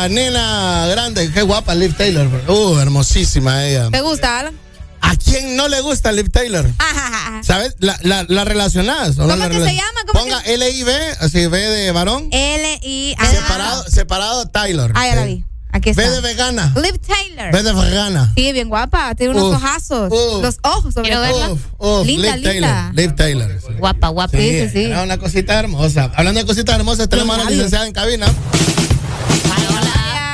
la nena grande. Qué guapa Liv Taylor. Uh, hermosísima ella. ¿Te gusta, Alan? ¿A quién no le gusta Liv Taylor? <laughs> ¿Sabes? La, la, la relacionás. ¿o no ¿Cómo la que se llama? ¿Cómo Ponga L-I-V, así V de varón. L-I... Separado, separado Taylor. Ah, ya la vi. Aquí está. V de vegana. Liv Taylor. V de vegana. Sí, bien guapa. Tiene unos Uf, ojazos. uf. Los ojos sobre Quiero todo. verla. Uf, linda, Liv linda. Taylor. Liv Taylor. sí. Guapa, guapa. Sí, sí, sí. Era una cosita hermosa. Hablando de cositas hermosas, tenemos a la licenciada en cabina.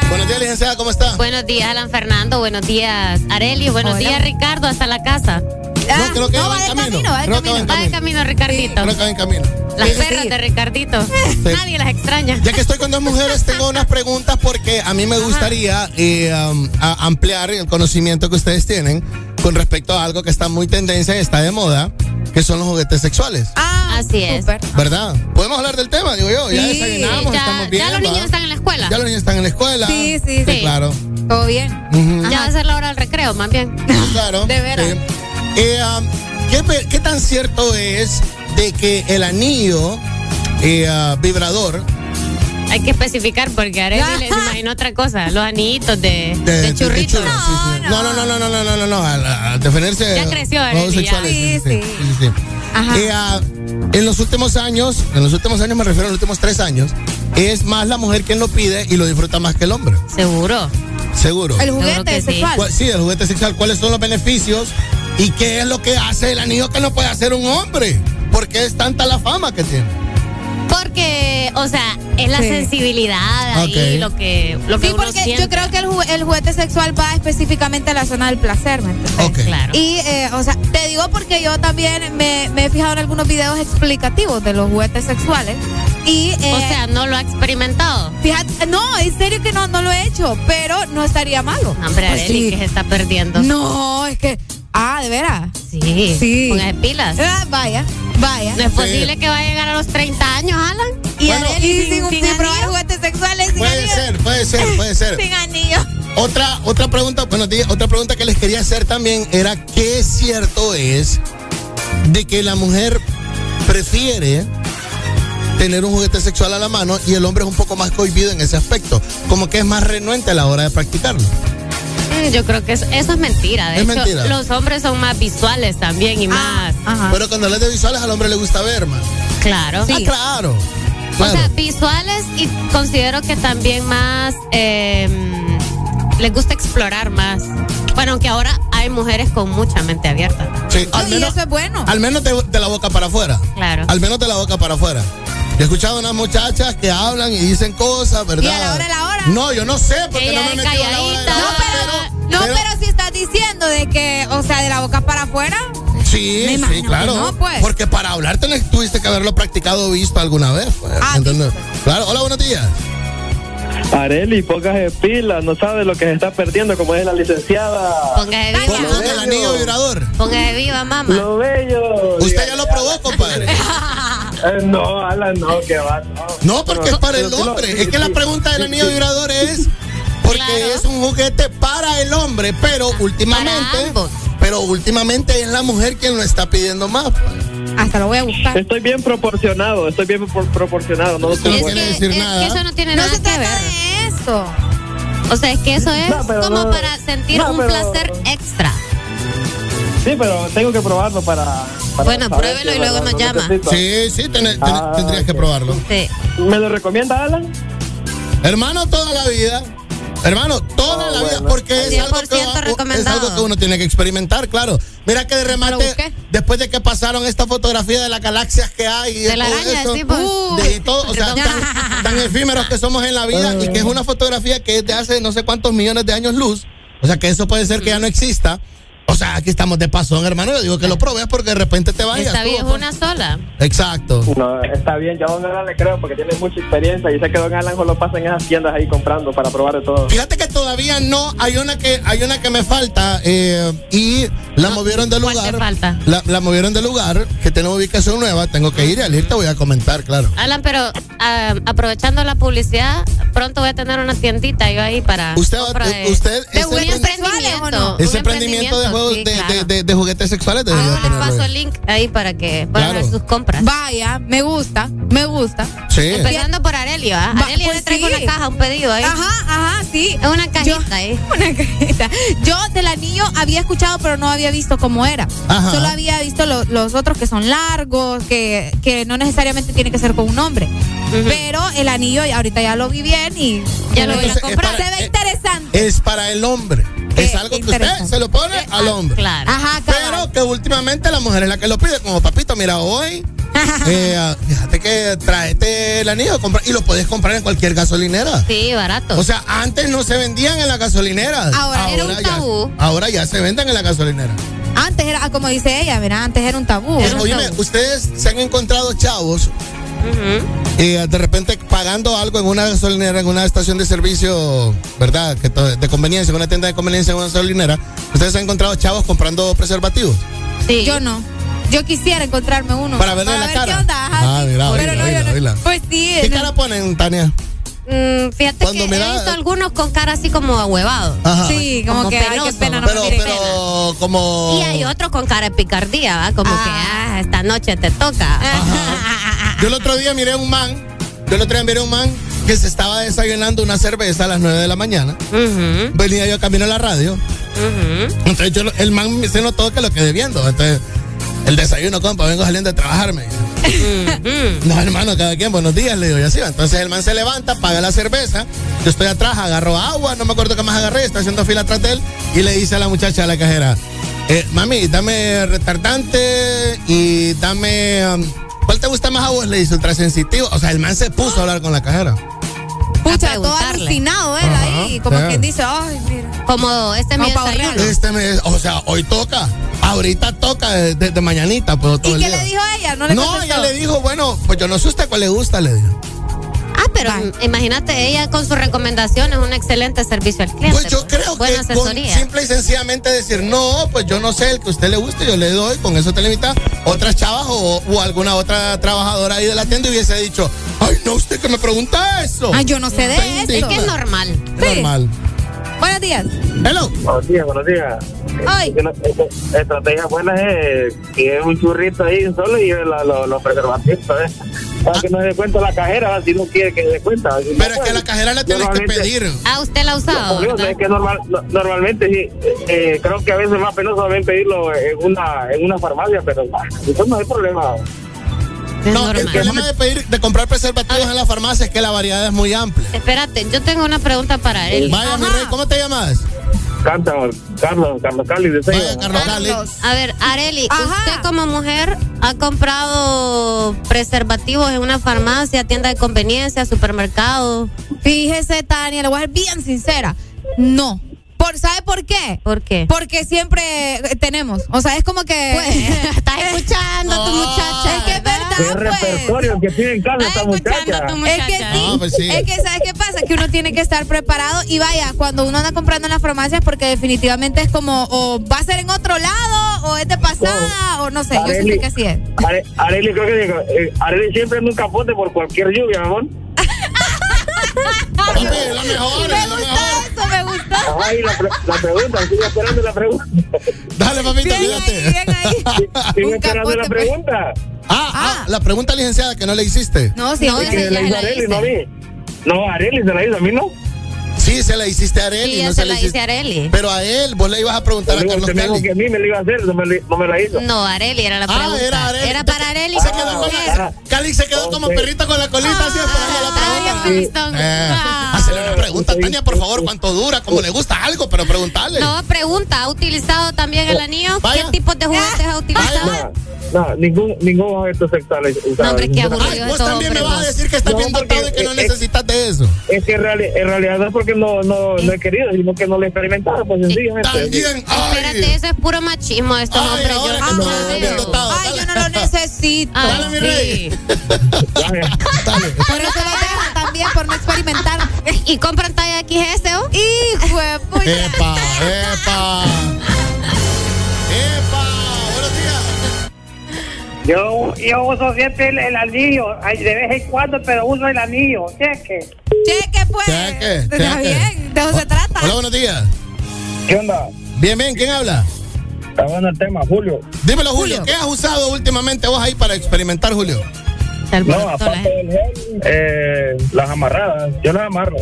Buenos días, licenciada, ¿cómo está? Buenos días, Alan Fernando. Buenos días, Areli. Buenos Hola. días, Ricardo, hasta la casa. Ah, creo que no, va va de camino. camino, va de Creo que va camino. en Va de camino, Ricardito. Creo que va en camino. Las Sí, sí, perras sí. de Ricardito. <laughs> Nadie las extraña. Ya que estoy con dos mujeres, tengo <laughs> unas preguntas porque a mí me gustaría eh, um, a- ampliar el conocimiento que ustedes tienen con respecto a algo que está muy tendencia y está de moda, que son los juguetes sexuales. Ah, Así es. ¿Verdad? Podemos hablar del tema, digo yo. Ya Sí. desayunamos, ya, estamos bien. ya los niños están en la escuela. Ya los niños están en la escuela. Sí, sí, sí. claro. Todo bien. Ya va a ser la hora del recreo, más bien. <laughs> Claro. De veras. Eh, um, ¿qué, tan cierto es de que el anillo eh, ah, vibrador Hay que especificar porque Areli les imagino otra cosa. Los anillitos de, de, churrito. churro, sí, sí. No, no, no, no, no, no, no, no, no, al, al defenderse. Ya creció, Arely, ya. Sí, sí, sí, sí. Ajá. Eh, ah, en los últimos años, en los últimos años me refiero a los últimos tres años, es más la mujer quien lo pide y lo disfruta más que el hombre. Seguro. Seguro. El juguete sí. sexual. ¿Cuál- Sí, el juguete sexual. ¿Cuáles son los beneficios? ¿Y qué es lo que hace el anillo que no puede hacer un hombre? ¿Por qué es tanta la fama que tiene? Porque, o sea, es la Sí. sensibilidad ahí lo que, lo que Sí, uno porque siente. yo creo que el, ju- el juguete sexual va específicamente a la zona del placer, ¿me entiendes? Ok. Claro. Y, eh, o sea, te digo porque yo también me, me he fijado en algunos videos explicativos de los juguetes sexuales. Y, eh, o sea, no lo ha experimentado. fíjate, no, en serio que no, no lo he hecho, pero no estaría malo. Hombre, Pues Areli, sí. que se está perdiendo. No, es que, ah, de veras. Sí. Sí. Póngase pilas. Ah, vaya, vaya. No es posible que vaya a llegar a los 30 años, Alan. Y Bueno, y sin, sin- sin sin probar juguetes sexuales sin Puede anillo. ser, puede ser, puede ser. <laughs> Sin anillo. Otra, otra pregunta, buenos días, otra pregunta que les quería hacer también era qué cierto es de que la mujer prefiere tener un juguete sexual a la mano y el hombre es un poco más cohibido en ese aspecto, como que es más renuente a la hora de practicarlo. Mm, Yo creo que eso, eso es mentira. De Es hecho, mentira. los hombres son más visuales también y más. Ajá. Pero cuando hablas de visuales al hombre le gusta ver más. Claro. Ah, claro. O sea, visuales y considero que también más eh, les gusta explorar más. Bueno, aunque ahora hay mujeres con mucha mente abierta. Sí, al y menos, eso es bueno. al menos de, de la boca para afuera. Claro. Al menos de la boca para afuera. Yo he escuchado unas muchachas que hablan y dicen cosas, ¿verdad? Y a la hora de la hora. No, yo no sé, porque Ella no me he es metido a la hora de la calladita. hora, pero, no, pero- pero si estás diciendo de que, o sea, de la boca para afuera. Sí, sí, claro. no, pues. Porque para hablar tenés, tuviste que haberlo practicado o visto alguna vez. Pues, Ah, ¿entiendes? Claro, hola, buenos días. Areli, póngase pilas, no sabe lo que se está perdiendo como es la licenciada. Póngase viva. Con el anillo vibrador. Póngase viva, mamá. Lo bello. Usted ya lo probó, compadre. <laughs> Eh, no, Alan, no, que va. No, No, porque es para el hombre. Es que la pregunta del anillo vibrador es porque Claro. es un juguete para el hombre, pero últimamente, ambos. pero últimamente es la mujer quien lo está pidiendo más. Hasta lo voy a buscar. Estoy bien proporcionado, estoy bien por- proporcionado. No, Eso no quiere que, decir es nada. que eso no tiene No nada se que trata ver. de eso. O sea, es que eso es No, como no- para sentir no, un pero- placer extra. Sí, pero tengo que probarlo para. para Bueno, pruébelo si y luego nos llama. necesito. Sí, sí, ten- ten- Ah, tendrías que ok. probarlo. Sí. ¿Me lo recomienda Alan? Hermano, toda la vida. Hermano, toda Ah, la vida, porque es algo, que, 100% va- es algo que uno tiene que experimentar, claro. Mira que de remate, después de que pasaron esta fotografía de las galaxias que hay y de, De la todo araña, eso, sí, pues. de todo, o sea, tan, tan efímeros que somos en la vida y que es una fotografía que es de hace no sé cuántos millones de años luz, o sea que eso puede ser que ya no exista. O sea, aquí estamos de pasón, hermano. Yo digo que lo probes porque de repente te vayas. Esta vida es pues. una sola. Exacto. No, está bien, yo a Don Alan le creo porque tiene mucha experiencia y sé que Don Alan solo pasa en esas tiendas ahí comprando para probar de todo. Fíjate que todavía no, hay una que, hay una que me falta eh, y la movieron de ¿cuál lugar. te falta? La, la movieron de lugar, que tiene ubicación nueva, tengo que ir y al ir te voy a comentar, claro. Alan, pero ah, aprovechando la publicidad, pronto voy a tener una tiendita yo ahí para. Usted, va- de- usted, de ese un emprendi- emprendimiento. un Ese emprendimiento de juegos sí, de, claro. de- de- de juguetes sexuales debería Les tenerlo paso el link ahí para que puedan Claro. ver sus compras. Vaya, me gusta, me gusta. Sí. Empezando por Areli, ¿va? Va, Areli pues le traigo sí. una caja, un pedido ahí. Ajá, ajá, sí. Es una cajita ahí. <laughs> Una cajita. Yo del anillo había escuchado, pero no había visto cómo era. Ajá. Solo había visto lo- los otros que son largos, que, que no necesariamente tiene que ser con un hombre. Pero el anillo ahorita ya lo vi bien y Ya lo voy a comprar. para- Se ve interesante. Es para el hombre. Es Eh, algo que usted se lo pone al hombre. Claro. Ajá, Pero que últimamente la mujer es la que lo pide. Como papito, mira, hoy. <laughs> eh, fíjate que tráete el anillo compra, y lo puedes comprar en cualquier gasolinera. Sí, barato. O sea, antes no se vendían en la gasolinera. Ahora era un ya- tabú. ahora ya se venden en la gasolinera. Antes era, como dice ella, mira, antes era un tabú. Eh, óyeme, ustedes se han encontrado chavos eh, de repente pagando algo en una gasolinera, en una estación de servicio, ¿verdad? Que de conveniencia, en una tienda de conveniencia, en una gasolinera. Ustedes han encontrado chavos comprando preservativos. Sí. Yo no. Yo quisiera encontrarme uno. Para verle la ver cara. qué onda. Ajá, Ah, mira, Pero oíla, no, yo oíla, no. oíla. Pues sí. ¿Qué no. cara ponen, Tania? Mm, fíjate Cuando que mira- he visto algunos con cara así como ahuevado. Ajá. Sí, como, que, ay, qué penoso. pena, no Pero, me pero, como. Y hay otros con cara de picardía, ¿va? Como que, ah, esta noche te toca. Yo el otro día miré un man. Yo el otro día miré un man que se estaba desayunando una cerveza a las 9 de la mañana. Venía yo camino a la radio. Entonces yo, el man se notó que lo quedé viendo. Entonces, el desayuno, compa, vengo saliendo de trabajarme. No, hermano, cada quien, buenos días, le digo, y así va. Entonces el man se levanta, paga la cerveza. Yo estoy atrás, agarro agua, no me acuerdo qué más agarré, estoy haciendo fila atrás de él. Y le dice a la muchacha, a la cajera, eh, mami, dame retardante y dame. um, ¿Cuál te gusta más a vos? Le dice ultrasensitivo. O sea, el man se puso a hablar con la cajera. Pucha, todo alucinado él Ajá, ahí. Como quien dice, ay, mira. Como este es mi Como pavo desayuno. real. Este mes, o sea, hoy toca. Ahorita toca desde de, mañanita, pero todo ¿Y el qué día. le dijo ella? No le No, contestó. ella le dijo, bueno, pues yo no sé usted cuál le gusta, le dijo. Ah, pero imagínate, ella con sus recomendaciones, un excelente servicio al cliente. Pues yo creo Buena que con asesoría. simple y sencillamente decir, no, pues yo no sé el que a usted le guste, yo le doy, con eso te limita. Otras chavas o, o alguna otra trabajadora ahí de la tienda hubiese dicho, ay, no, usted que me pregunta eso. Ay, yo no sé de Bendito. Es eso. que es normal. Sí. Normal. Buenos días. Hello. Buenos días, buenos días. Ay. Estrategia buena es que es un churrito ahí solo y la- lo- los preservativos, ¿sabes? Para que no se dé cuenta la cajera, si no quiere que se dé cuenta. Si no Pero es que puede. a la cajera le tienes que Normalmente- pedir. Ah, usted la ha usado. ¿verdad? es que normal, no- normalmente sí, eh, creo que a veces es más penoso también pedirlo en una, en una farmacia, pero ah, eso no hay problema. Es No, el problema de pedir, de comprar preservativos en la farmacia es que la variedad es muy amplia. Espérate, yo tengo una pregunta para él. Vaya, mi rey, ¿cómo te llamas? Canta, Carlos, Carlos Cali de Vaya. Carlos Cali. A ver, Areli, Ajá. usted como mujer ha comprado preservativos en una farmacia, tienda de conveniencia, supermercado. Fíjese, Tania, le voy a ser bien sincera. No. Por, ¿Sabe por qué? ¿Por qué? Porque siempre tenemos. O sea, es como que. Pues, <laughs> estás escuchando a tu muchacha. Es que es Qué verdad, pues. repertorio que tiene en casa esta muchacha. Es que sí, No, pues sí. es que ¿sabes qué pasa? Que uno tiene que estar preparado y vaya, cuando uno anda comprando en las farmacias porque definitivamente es como o va a ser en otro lado o es de pasada o no sé, yo siento que así es. Are- Areli, creo que digo, eh, Areli siempre anda un capote por cualquier lluvia, mi amor. <laughs> <laughs> Papi, es la mejor, es la mejor. Gustó. Ay, la, pre- la pregunta, sigo esperando la pregunta. Dale, ahí, cuídate. bien ahí. <laughs> Sigo Un esperando la pues. pregunta. Ah, ah, la pregunta licenciada que no le hiciste. No, sí, No, es esa Que ya la hizo la Areli, no a mí. No, Areli se la hizo a mí, ¿no? Sí, se la hiciste a Areli, Sí, no se se la hice a Areli. Pero a él, vos le ibas a preguntar a Digo, Carlos Cali. que a mí me la iba a hacer, no me, li- no me la hizo. No, Areli era la Ah, pregunta. era Areli. Era para Areli. Se como quedó como, mujer. Cali se quedó como perrito con la colita así esperando la. Winston. Eh, Ah. Hacele una pregunta, Tania, por favor, cuánto dura, cómo le gusta algo, pero preguntarle. No, pregunta, ¿ha utilizado también el anillo? Vaya. ¿Qué tipos de juguetes ha utilizado? No, ningún, ningún objeto sexual. No, hombre, qué aburrido. Ay, vos también me vas a decir que estás No, bien dotado y que no necesitas de eso. Es que en realidad no es porque no, no, no he querido, sino que no lo he experimentado, pues sencillamente. También, Espérate, ay. eso es puro machismo de estos Ay, hombres. Yo no veo. dotado. Ay, yo no lo necesito. Ah, Dale, mi sí. rey. Dale. Por eso lo dejo también, por no experimentar. ¿Y compran talla XS o? Hijo de pucha. Epa, epa. <laughs> Epa. Yo, yo uso siempre el, el anillo, ay, de vez en cuando, pero uso el anillo, cheque. Cheque, pues. Cheque, <laughs> Está cheque. bien, de eso se trata. Hola, buenos días. ¿Qué onda? Bien, bien, ¿quién habla? Está bueno el tema, Julio. Dímelo, Julio, ¿qué has usado últimamente vos ahí para experimentar, Julio? No, aparte del gel, eh, las amarradas, yo las amarro.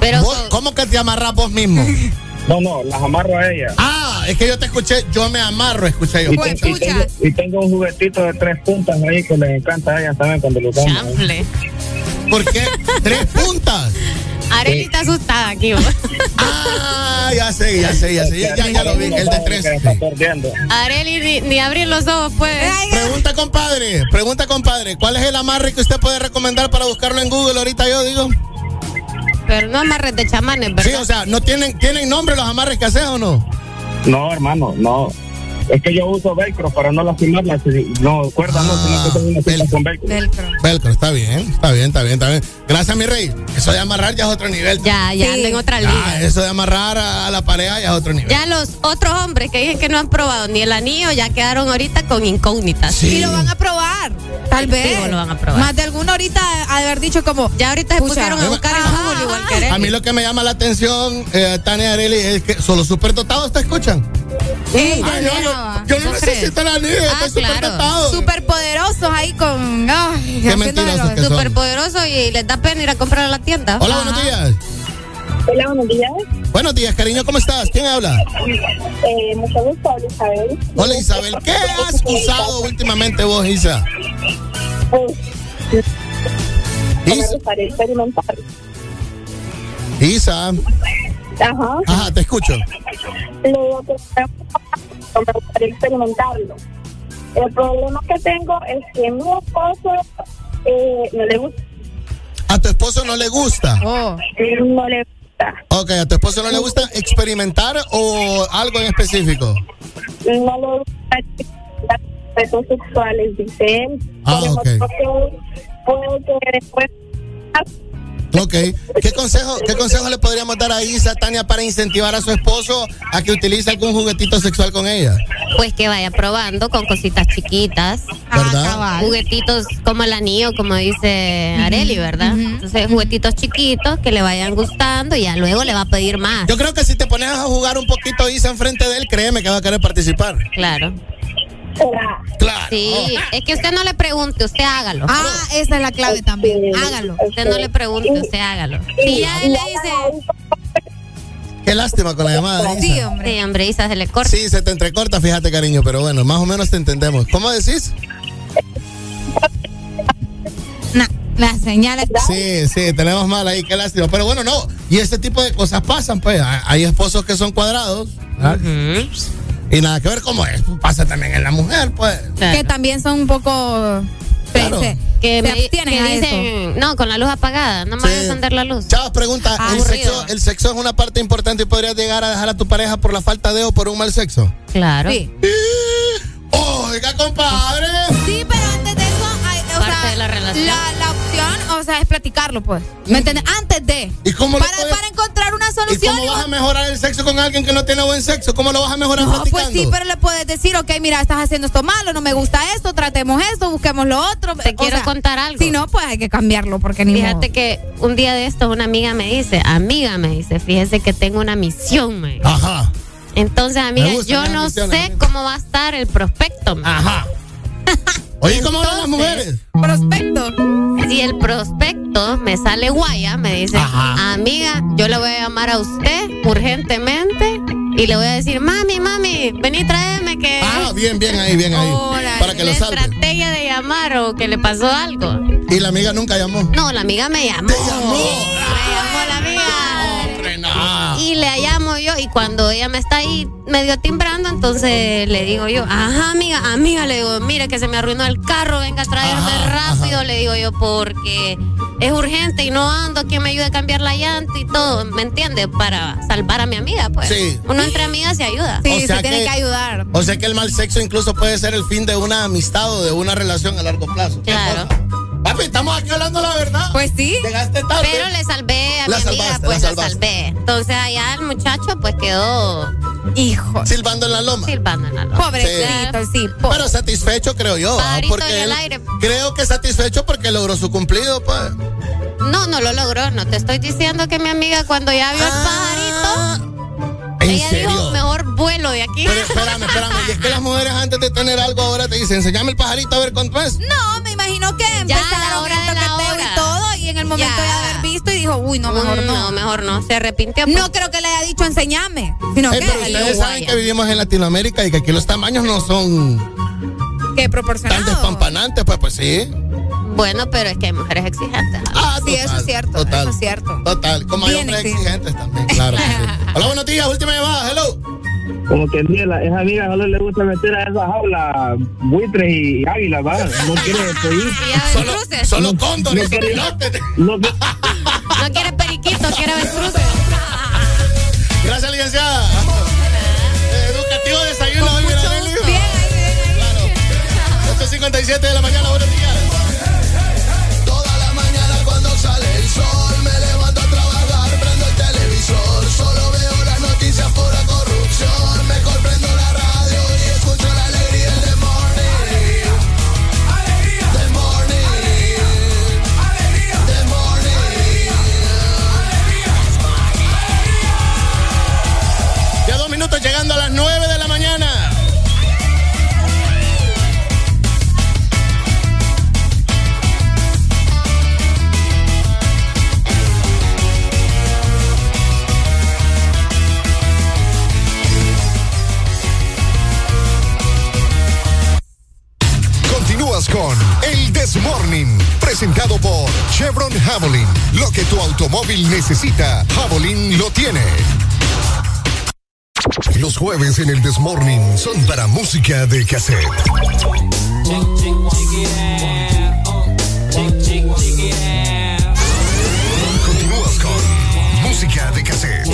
Pero ¿Vos- ¿Cómo que te amarras vos mismo? <laughs> No, no, las amarro a ella. Ah, es que yo te escuché, yo me amarro, escuché yo. Y, te- y tengo, y tengo un juguetito de tres puntas ahí que les encanta a ellas también cuando lo. Chanfle. ¿Por qué? ¿Tres <laughs> puntas? Areli está asustada aquí. vos. Ah, ya sé, ya sé, ya sé. Ya, ya, ya lo vi, el de tres. Areli ni, ni abrir los ojos pues. Pregunta, compadre. Pregunta, compadre. ¿Cuál es el amarre que usted puede recomendar para buscarlo en Google ahorita yo digo? Pero no amarres de chamanes, ¿verdad? Sí, o sea, ¿no tienen, ¿tienen nombre los amarres que haces o no? No, hermano, no. Es que yo uso velcro para no lastimarla. si- No, cuerda no, sino que tengo una cinta con velcro. Velcro, está bien, está bien, está bien, está bien. Gracias, mi rey. Eso de amarrar ya es otro nivel. Ya, ya anda en otra Ya, liga. eso de amarrar a, a la pareja ya es otro nivel. Ya los otros hombres que dicen que no han probado ni el anillo ya quedaron ahorita con incógnitas. Y lo van a probar, tal vez. Lo van a probar. Más de alguno ahorita ha de haber dicho como. Ya ahorita se pusieron a buscar en Google igual que. A mí lo que me llama la atención, eh, Tania Areli, es que solo superdotados te escuchan. Ey, Ay, yo, no, yo no necesito el anillo, Ah, estoy superdotado. Súper poderosos ahí con. Ay, Qué mentirosos que y les da pena ir a comprar a la tienda. Hola, buenos días. Hola, buenos días. Buenos días, cariño, ¿cómo estás? ¿Quién habla? Eh, mucho gusto, Isabel. Hola, Isabel. ¿Qué has usado últimamente vos, Isa? Me gustaría experimentar. Isa. Ajá. Ajá, te escucho. Le digo que me gustaría experimentarlo. El problema que tengo es que mi esposo eh, no le gusta. ¿A tu esposo no le gusta? Oh. No le gusta. Ok, ¿a tu esposo no le gusta experimentar o algo en específico? No le gusta las retos sexuales, dice él. Ah, ok. puede que después Ok. ¿Qué consejo, ¿Qué consejo le podríamos dar a Isa, Tania, para incentivar a su esposo a que utilice algún juguetito sexual con ella? Pues que vaya probando con cositas chiquitas. ¿Verdad? Juguetitos como el anillo, como dice Areli, ¿verdad? Entonces, juguetitos chiquitos que le vayan gustando y ya luego le va a pedir más. Yo creo que si te pones a jugar un poquito Isa enfrente de él, créeme que va a querer participar. Claro. Claro. Sí, es que usted no le pregunte, usted hágalo. Ah, esa es la clave también. Hágalo. Usted no le pregunte, usted hágalo. Si ya él le dice. Qué lástima con la llamada Isa. Sí, hombre. Sí, hombre, Isa, se le corta. Sí, se te entrecorta, fíjate, cariño, pero bueno, más o menos te entendemos. ¿Cómo decís? La señal está. Sí, sí, tenemos mal ahí, qué lástima. Pero bueno, no. Y este tipo de cosas pasan, pues. Hay esposos que son cuadrados. ¿ah? Y nada que ver cómo es. Pasa también en la mujer, pues. Que también son un poco. Claro. Que, se me, abstienen que a dicen, no, con la luz apagada, no me voy a encender la luz. Chavos, pregunta, ¿el sexo, ¿el sexo es una parte importante y podrías llegar a dejar a tu pareja por la falta de o por un mal sexo? Claro. Oiga, compadre. Sí, pero antes de eso, hay, o Parte sea, de la relación. La, la es platicarlo, pues. ¿Me entiendes? Antes de. ¿Y cómo lo para, puedes- para encontrar una ¿Y solución. cómo vas a mejorar el sexo con alguien que no tiene buen sexo? ¿Cómo lo vas a mejorar No, platicando? pues sí, pero le puedes decir, ok, mira, estás haciendo esto malo, no me gusta esto, tratemos esto, busquemos lo otro. Te O quiero sea, contar algo. Si no, pues hay que cambiarlo, porque ni Fíjate que un día de esto una amiga me dice, amiga me dice, fíjese que tengo una misión, me dice. Ajá. Entonces, amiga, yo no sé cómo va a estar el prospecto. me Ajá. <laughs> Oye, ¿cómo hablan las mujeres? Prospecto. Si el prospecto me sale guaya, me dice, amiga, yo le voy a llamar a usted urgentemente y le voy a decir, mami, mami, vení, tráeme que... Ah, bien, bien ahí, bien ahí. Para que lo la salve. estrategia de llamar o que le pasó algo. Y la amiga nunca llamó. No, la amiga me llamó. Me llamó la amiga. Y le llamo yo y cuando ella me está ahí medio timbrando, entonces le digo yo, ajá amiga, amiga, le digo, mire que se me arruinó el carro, venga a traerme rápido, le digo yo, porque es urgente y no ando, quien me ayude a cambiar la llanta y todo, ¿me entiende? Para salvar a mi amiga, pues. Sí. Uno entre amigas se ayuda. O sea O sea que el mal sexo incluso puede ser el fin de una amistad o de una relación a largo plazo. Claro. Papi, estamos aquí hablando la verdad. Pues sí. Llegaste tarde. Pero le salvé a La mi amiga, pues la salvé. Entonces allá el muchacho pues quedó Hijo. Silbando en la loma. Silbando en la loma. Pobrecito, sí. Pero satisfecho, creo yo. ¿ah? Porque él- aire. creo que satisfecho porque logró su cumplido, pues. No, no lo logró. No te estoy diciendo que mi amiga cuando ya vio el pajarito, ¿En ella serio? dijo, mejor vuelo de aquí. Pero espérame, espérame. Y es que las mujeres antes de tener algo ahora te dicen, enseñame el pajarito a ver cuánto es. No, me imagino que Ya, empezaron la hora el de la toqueteo hora. y todo, y en el momento Ya. de haber visto y dijo, uy, no, mejor Mm, no. No, mejor no. Se arrepintió. pues. No creo que le haya dicho enseñame, sino Eh, que pero ustedes saben que vivimos en Latinoamérica y que aquí los tamaños no son que tan proporcionado. despampanantes, pues, pues sí. Bueno, pero es que hay mujeres exigentes. Ah, Sí, eso es cierto, Total. eso es cierto. Total. Como hay Bien hombres exigente. exigentes también, claro. sí. <laughs> Hola, buenos días. Última llamada. Hello. Como que Diela, esa amiga solo le gusta meter a esas jaulas buitres y águilas, ¿va? No <laughs> quiere pedir. Solo, solo cóndores no y quiere-. No, <laughs> que- No quiere periquito, quiere avestruces. Gracias, licenciada. Educativo desayuno hoy, 57 de la mañana. Buenos días. Presentado por Chevron Javelin. Lo que tu automóvil necesita, Javelin lo tiene. Los jueves en el This Morning son para música de cassette. Continúas con música de cassette.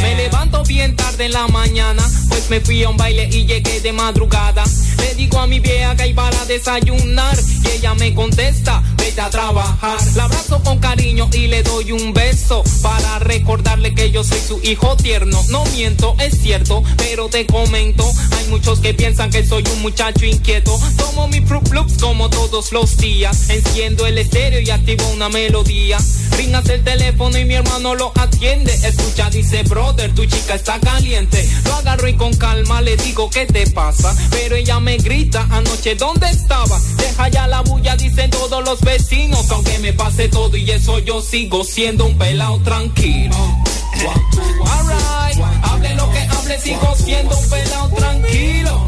Me levanto bien tarde en la mañana, pues me fui a un baile y llegué de madrugada. Le digo a mi vieja que hay para desayunar y ella me contesta, vete a trabajar. La abrazo con cariño y le doy un beso para recordarle que yo soy su hijo tierno. No miento, es cierto, pero te comento, hay muchos que piensan que soy un muchacho inquieto. Tomo mi Fruit Loops como todos los días, enciendo el estéreo y activo una melodía. Ringas el teléfono y mi hermano lo atiende. Escucha, dice, brother, tu chica está caliente. Lo agarro y con calma le digo, ¿qué te pasa? Pero ella me grita, anoche, ¿dónde estaba? Deja ya la bulla, dicen todos los vecinos. Aunque me pase todo y eso yo sigo siendo un pelao tranquilo. Alright, hable lo que hable, sigo siendo un pelao tranquilo.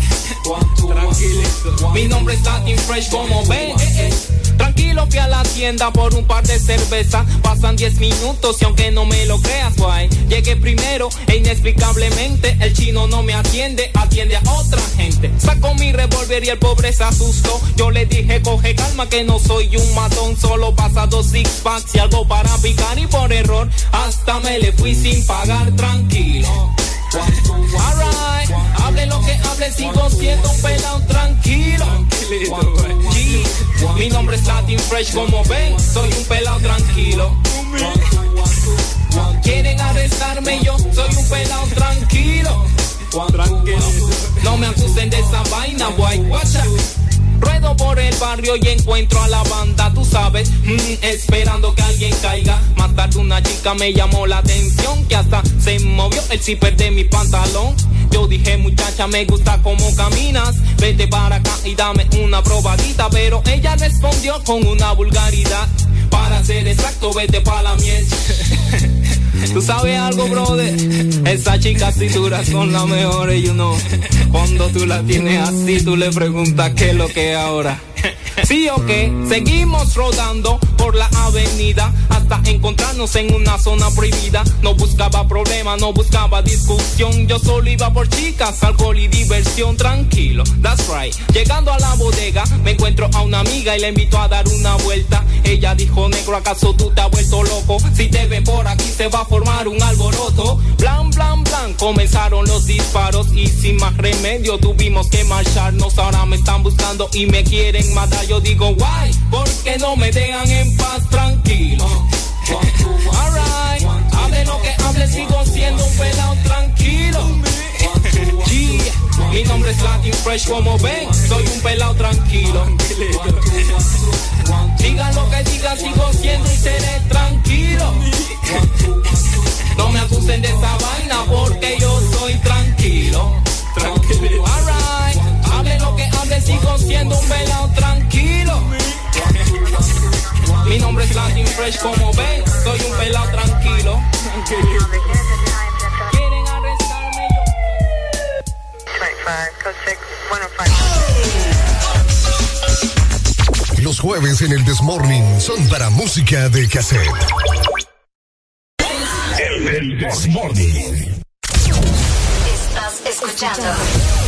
Tranquilito. Mi nombre es Latin Fresh, como ven. eh, eh. Tranquilo, fui a la tienda por un par de cervezas. Pasan 10 minutos y aunque no me lo creas, guay. Llegué primero e inexplicablemente el chino no me atiende, atiende a otra gente. Sacó mi revólver y el pobre se asustó. Yo le dije, coge calma que no soy un matón. Solo pasa dos six packs y algo para picar y por error hasta me le fui sin pagar tranquilo. Alright, hable lo que hable, sigo siendo un pelado tranquilo. G, mi nombre es Latin Fresh, como ven, soy un pelado tranquilo. Quieren arrestarme, yo soy un pelado tranquilo. No me acusen de esa vaina, boy. Guacha. Ruedo por el barrio y encuentro a la banda, tú sabes, mm, esperando que alguien caiga. Más tarde una chica me llamó la atención, que hasta se movió el zipper de mi pantalón. Yo dije, muchacha, me gusta cómo caminas, vete para acá y dame una probadita. Pero ella respondió con una vulgaridad, para ser exacto, vete para la miel. <laughs> ¿Tú sabes algo, brother? Esas chicas cinturas son las mejores, you know. Cuando tú la tienes así, tú le preguntas qué es lo que ahora. <laughs> Sí o qué, seguimos rodando por la avenida hasta encontrarnos en una zona prohibida. No buscaba problema, no buscaba discusión. Yo solo iba por chicas, alcohol y diversión, tranquilo. That's right. Llegando a la bodega, me encuentro a una amiga y la invito a dar una vuelta. Ella dijo, negro, ¿acaso tú te has vuelto loco? Si te ven por aquí, se va a formar un alboroto. Blan, blan, blan, comenzaron los disparos y sin más remedio tuvimos que marcharnos. Ahora me están buscando y me quieren quieren yo digo guay, porque no me dejan en paz tranquilo. <laughs> Alright, hable lo que hable, sigo siendo un pelado tranquilo. <laughs> Mi nombre es Latin Fresh, como ven, soy un pelado tranquilo. <laughs> Digan lo que digan, sigo siendo y seré tranquilo. No me acusen de esa vaina porque yo soy tranquilo. Tranquilo sigo siendo un pelado tranquilo. Mi nombre es Latin Fresh como ven, soy un pelado tranquilo. Quieren arrestarme Los jueves en el Desmorning son para música de cassette. El, el Desmorning. Estás escuchando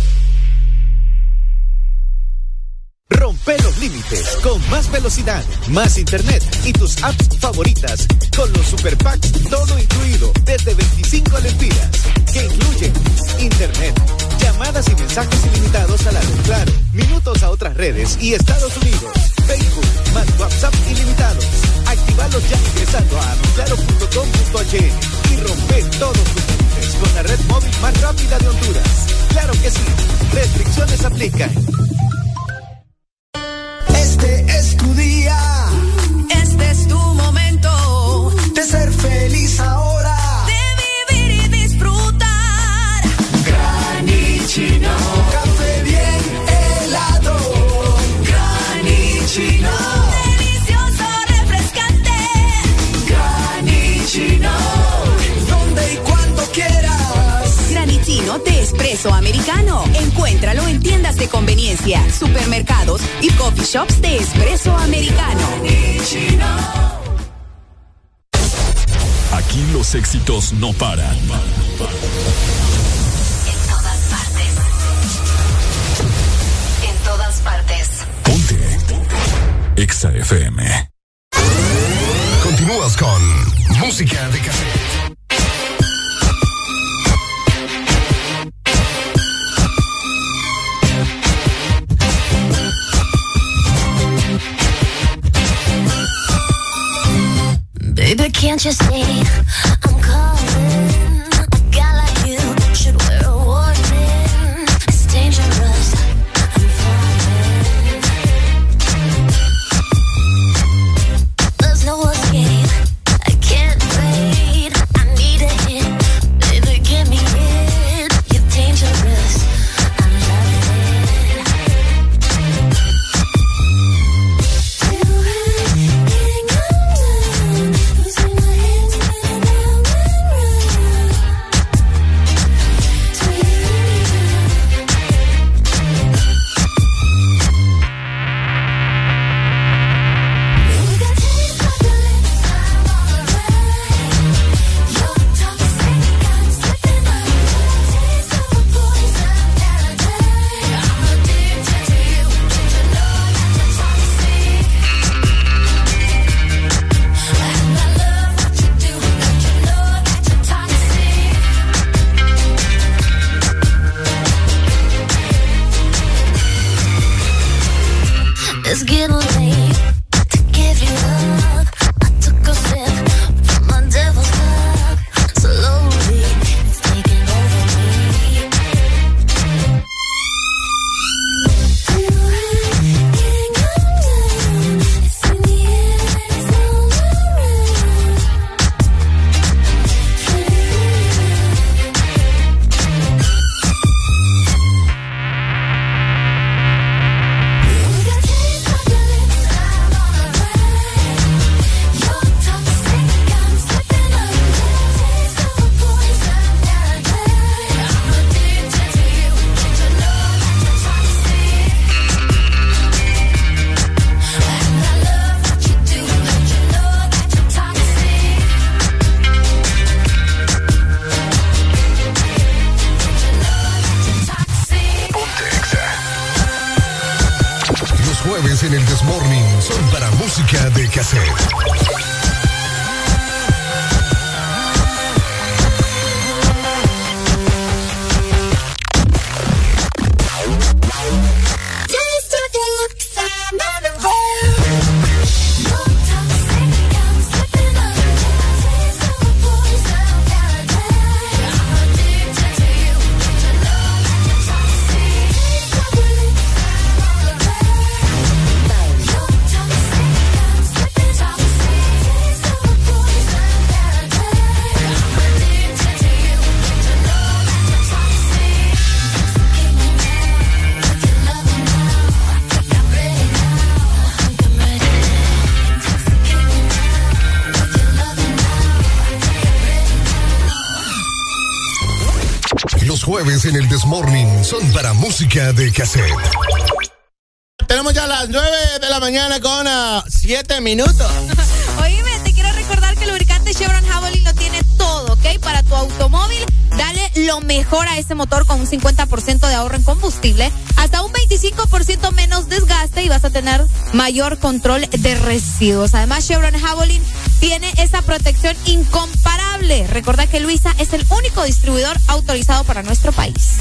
Rompe los límites con más velocidad, más internet y tus apps favoritas con los super packs todo incluido desde 25 lempiras que incluyen internet, llamadas y mensajes ilimitados a la red Claro, minutos a otras redes y Estados Unidos, Facebook, más WhatsApp ilimitados. Actívalos ya ingresando a claro.com.hn y rompe todos tus límites con la red móvil más rápida de Honduras. Claro que sí, restricciones aplican. Este es tu día. Espresso americano. Encuéntralo en tiendas de conveniencia, supermercados y coffee shops de espresso americano. Aquí los éxitos no paran. En todas partes. En todas partes. Ponte. EXA FM. Continúas con música de cassette. Can't you see I'm calling? Música de cassette. Tenemos ya las 9 de la mañana con 7 minutos. <laughs> Oíme, te quiero recordar que el lubricante Chevron Javelin lo tiene todo, ¿ok? Para tu automóvil, dale lo mejor a ese motor con un 50% de ahorro en combustible, hasta un 25% menos desgaste y vas a tener mayor control de residuos. Además, Chevron Javelin tiene esa protección incomparable. Recuerda que Luisa es el único distribuidor autorizado para nuestro país.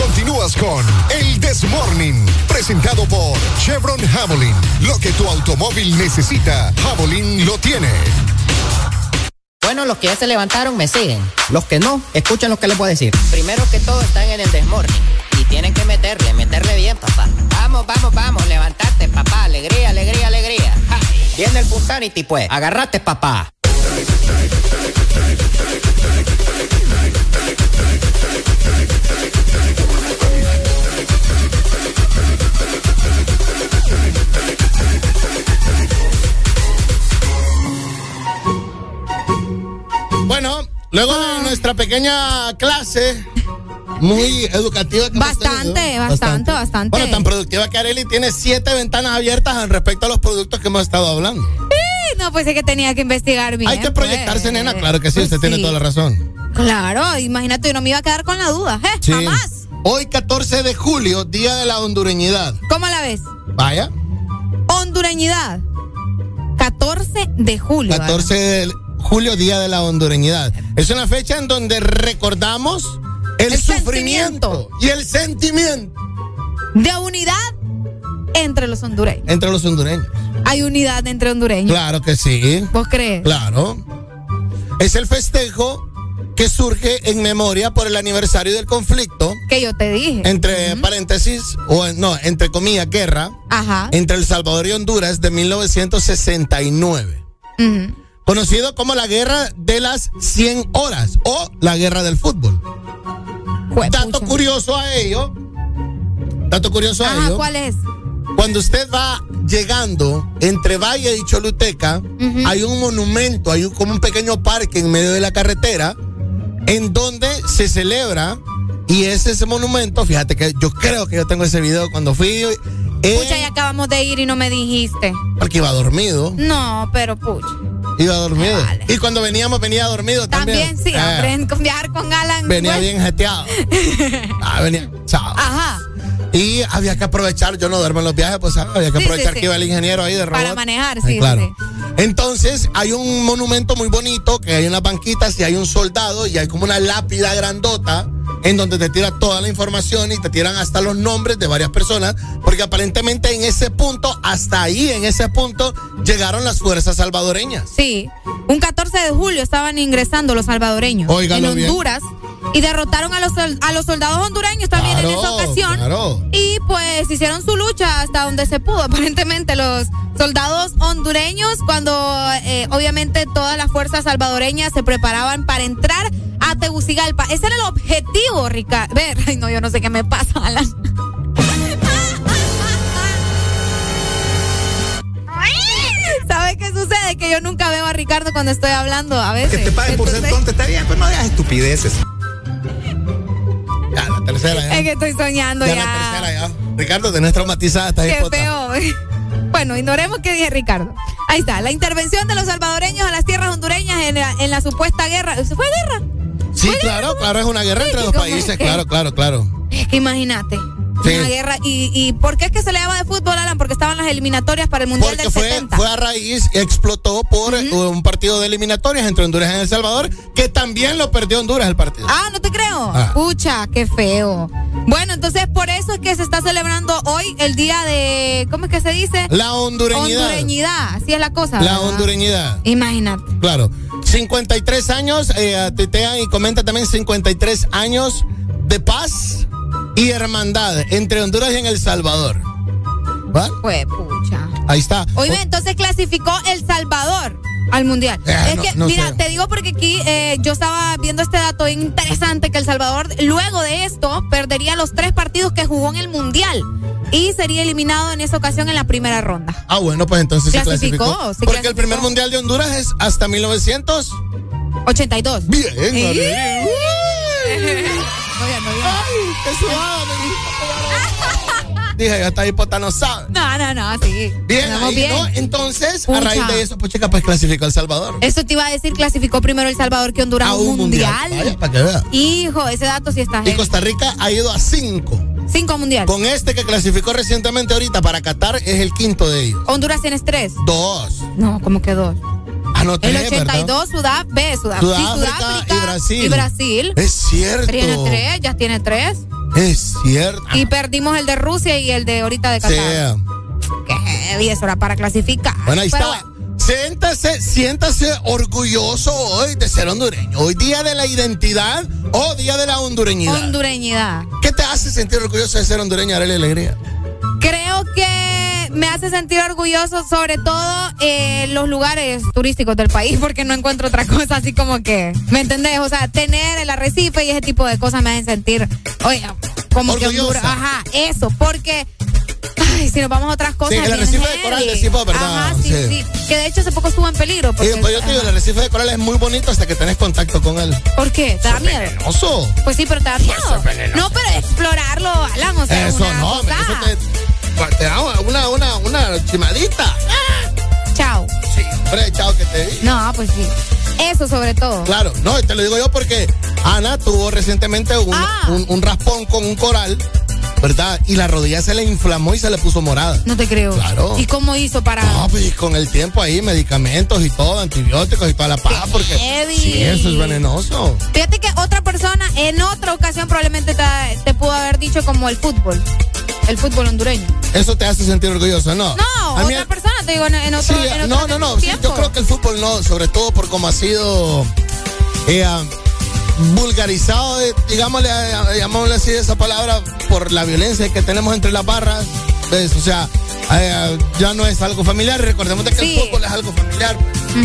Continúas con El Desmorning, presentado por Chevron Javelin. Lo que tu automóvil necesita, Javelin lo tiene. Bueno, los que ya se levantaron me siguen. Los que no, escuchen lo que les voy a decir. Primero que todo están en el desmorning. Y tienen que meterle, meterle bien, papá. Vamos, vamos, vamos, levantate, papá. Alegría, alegría, alegría. Ja. Viene el Punsanity, pues. Agarrate, papá. Luego Ah. de nuestra pequeña clase, muy educativa. Bastante, bastante, bastante. Bueno, tan productiva que Areli tiene siete ventanas abiertas al respecto a los productos que hemos estado hablando. Sí, no, pues es que tenía que investigar bien. Hay que proyectarse, pues. nena. Claro que sí, Pues usted tiene toda la razón. Claro, imagínate, yo no me iba a quedar con la duda, ¿eh? Sí. Jamás. Hoy, 14 de julio, Día de la Hondureñidad. ¿Cómo la ves? Vaya. Hondureñidad. 14 de julio. 14 de julio, Día de la Hondureñidad. Es una fecha en donde recordamos el, El sufrimiento y el sentimiento De unidad entre los hondureños. entre los hondureños. Hay unidad entre hondureños. Claro que sí. ¿Vos crees? Claro. Es el festejo que surge en memoria por el aniversario del conflicto Que yo te dije. entre paréntesis o no, entre comillas, guerra Ajá. entre El Salvador y Honduras de 1969. Ujú. Conocido como la Guerra de las 100 Horas o la Guerra del Fútbol. Dato curioso a ello. Dato curioso a Ajá, ello. ¿cuál es? Cuando usted va llegando entre Valle y Choluteca, hay un monumento, hay un- como un pequeño parque en medio de la carretera, en donde se celebra, y es ese monumento, fíjate que yo creo que yo tengo ese video cuando fui, eh, Pucha, ya acabamos de ir y no me dijiste. porque iba dormido, No, pero pucha. Iba dormido. Y cuando veníamos venía dormido también. También sí, Eh, aprende con viajar con Alan. venía bueno. bien jeteado. <laughs> Ah, venía, chao. Ajá. Y había que aprovechar, yo no duermo en los viajes, pues había que aprovechar sí, sí. que iba el ingeniero ahí de robot. Para manejar, Ay, sí, claro. Entonces, hay un monumento muy bonito que hay unas banquitas y hay un soldado y hay como una lápida grandota en donde te tira toda la información y te tiran hasta los nombres de varias personas, porque aparentemente en ese punto, hasta ahí, en ese punto, llegaron las fuerzas salvadoreñas. Sí. Un 14 de julio estaban ingresando los salvadoreños en bien. Honduras y derrotaron a los, a los soldados hondureños también en esa ocasión. claro. Y pues hicieron su lucha hasta donde se pudo. <laughs> Aparentemente los soldados hondureños, cuando eh, obviamente todas las fuerzas salvadoreñas se preparaban para entrar a Tegucigalpa. Ese era el objetivo, Ricardo. Ver, <laughs> ay no, yo no sé qué me pasa, Alan. <laughs> ¿Sabes qué sucede? Que yo nunca veo a Ricardo cuando estoy hablando a veces. Que te paguen por ser tonto, está bien, pero no hagas estupideces. Ya, la tercera ya. Es que estoy soñando Ya ya. la tercera ya. Ricardo, tenés traumatizada esta Qué hipota. feo. Bueno, ignoremos que dije Ricardo. Ahí está, la intervención de los salvadoreños a las tierras hondureñas en la, en la supuesta guerra. ¿Se fue guerra? Sí, claro, claro, es una guerra entre dos ¿cómo países, claro, claro, claro. Es que imagínate. Sí. Una guerra. ¿Y, ¿Y por qué es que se le llama de fútbol, Alan? Porque estaban las eliminatorias para el Mundial Porque del fue, 70. fue a raíz, explotó por eh, un partido de eliminatorias entre Honduras y El Salvador, que también lo perdió Honduras el partido. Ah, no te creo. Ah. Pucha, qué feo. Bueno, entonces por eso es que se está celebrando hoy el día de. ¿Cómo es que se dice? La hondureñidad. Hondureñidad. Así es la cosa. La ¿verdad? hondureñidad. Imagínate. Claro. 53 años, eh, tuitean y comenta también 53 años de paz y hermandad entre Honduras y en El Salvador. ¿Va? Pues, pucha. Ahí está. Oye, entonces clasificó El Salvador al mundial. Eh, es no- que, no mira, sé. te digo porque aquí eh, yo estaba viendo este dato interesante que El Salvador, luego de esto, perdería los tres partidos que jugó en el mundial y sería eliminado en esa ocasión en la primera ronda. Ah, bueno, pues entonces se Clasificó, clasificó. sí Porque el clasificó. primer mundial de Honduras es hasta 1900. 82. Bien, Eh. <laughs> qué suave. <laughs> Dije, hasta hipota no sabe. No, no, no, sí. Bien, ahí, bien. ¿no? Entonces, a raíz de eso, pues chica, pues clasificó El Salvador. Eso te iba a decir, clasificó primero El Salvador que Honduras a un mundial. Vaya, para que vea. Hijo, ese dato sí está Y heavy. Costa Rica ha ido a cinco. Cinco mundiales. Con este que clasificó recientemente ahorita para Qatar es el quinto de ellos. Honduras tienes tres. Dos. No, ¿cómo que dos? Ah, no, El tres, ¿verdad? 82, Sudá, ve, Sudá- sí, Sudáfrica Sudáfrica y Brasil. Y Brasil. Es cierto. Tiene tres, ya tiene tres. Es cierto. Y perdimos el de Rusia y el de ahorita de Qatar. Sí. Qué eso era para clasificar. Bueno, ahí Pero está. Siéntase, siéntase orgulloso hoy de ser hondureño. Hoy día de la identidad o día de la hondureñidad. Hondureñidad. ¿Qué te hace sentir orgulloso de ser hondureño, Arely Alegría? Creo que me hace sentir orgulloso sobre todo eh, los lugares turísticos del país porque no encuentro otra cosa así como que, ¿me entendés? O sea, tener el arrecife y ese tipo de cosas me hacen sentir, oye, como que Orgullosa. Honduras, ajá, eso, porque ay, si nos vamos a otras cosas Sí, el arrecife de coral decís vos, ¿verdad? Ajá, sí, Sí. sí, que de hecho hace poco estuvo en peligro. Porque, pues yo te digo, el arrecife de coral es muy bonito hasta que tenés contacto con él. ¿Por qué? ¿Te da miedo? Oso. Pues sí, pero te da miedo. venenoso. No, pero explorarlo, Alan, o sea, Eso una no, cosa. eso te, te da una, una, una chimadita. Chao. Sí, hombre, chao que te di. No, pues sí. Eso sobre todo. Claro, no, te lo digo yo porque Ana tuvo recientemente un, Ah. un, un raspón con un coral, ¿verdad? Y la rodilla se le inflamó y se le puso morada. No te creo. Claro. ¿Y cómo hizo para.? No, pues con el tiempo ahí, medicamentos y todo, antibióticos y toda la paja, porque heavy. sí, eso es venenoso. Fíjate que otra persona en otra ocasión probablemente te, te pudo haber dicho como el fútbol. El fútbol hondureño. Eso te hace sentir orgulloso, ¿no? No, A mí- otra persona te digo en, en otro, Sí, en otro no, no, no. sí, yo creo que el fútbol no, sobre todo por cómo ha sido eh, vulgarizado, eh, digámosle, eh, llamémosle así esa palabra, por la violencia que tenemos entre las barras. ¿ves? O sea, eh, ya no es algo familiar. Recordemos de que Sí. el fútbol es algo familiar.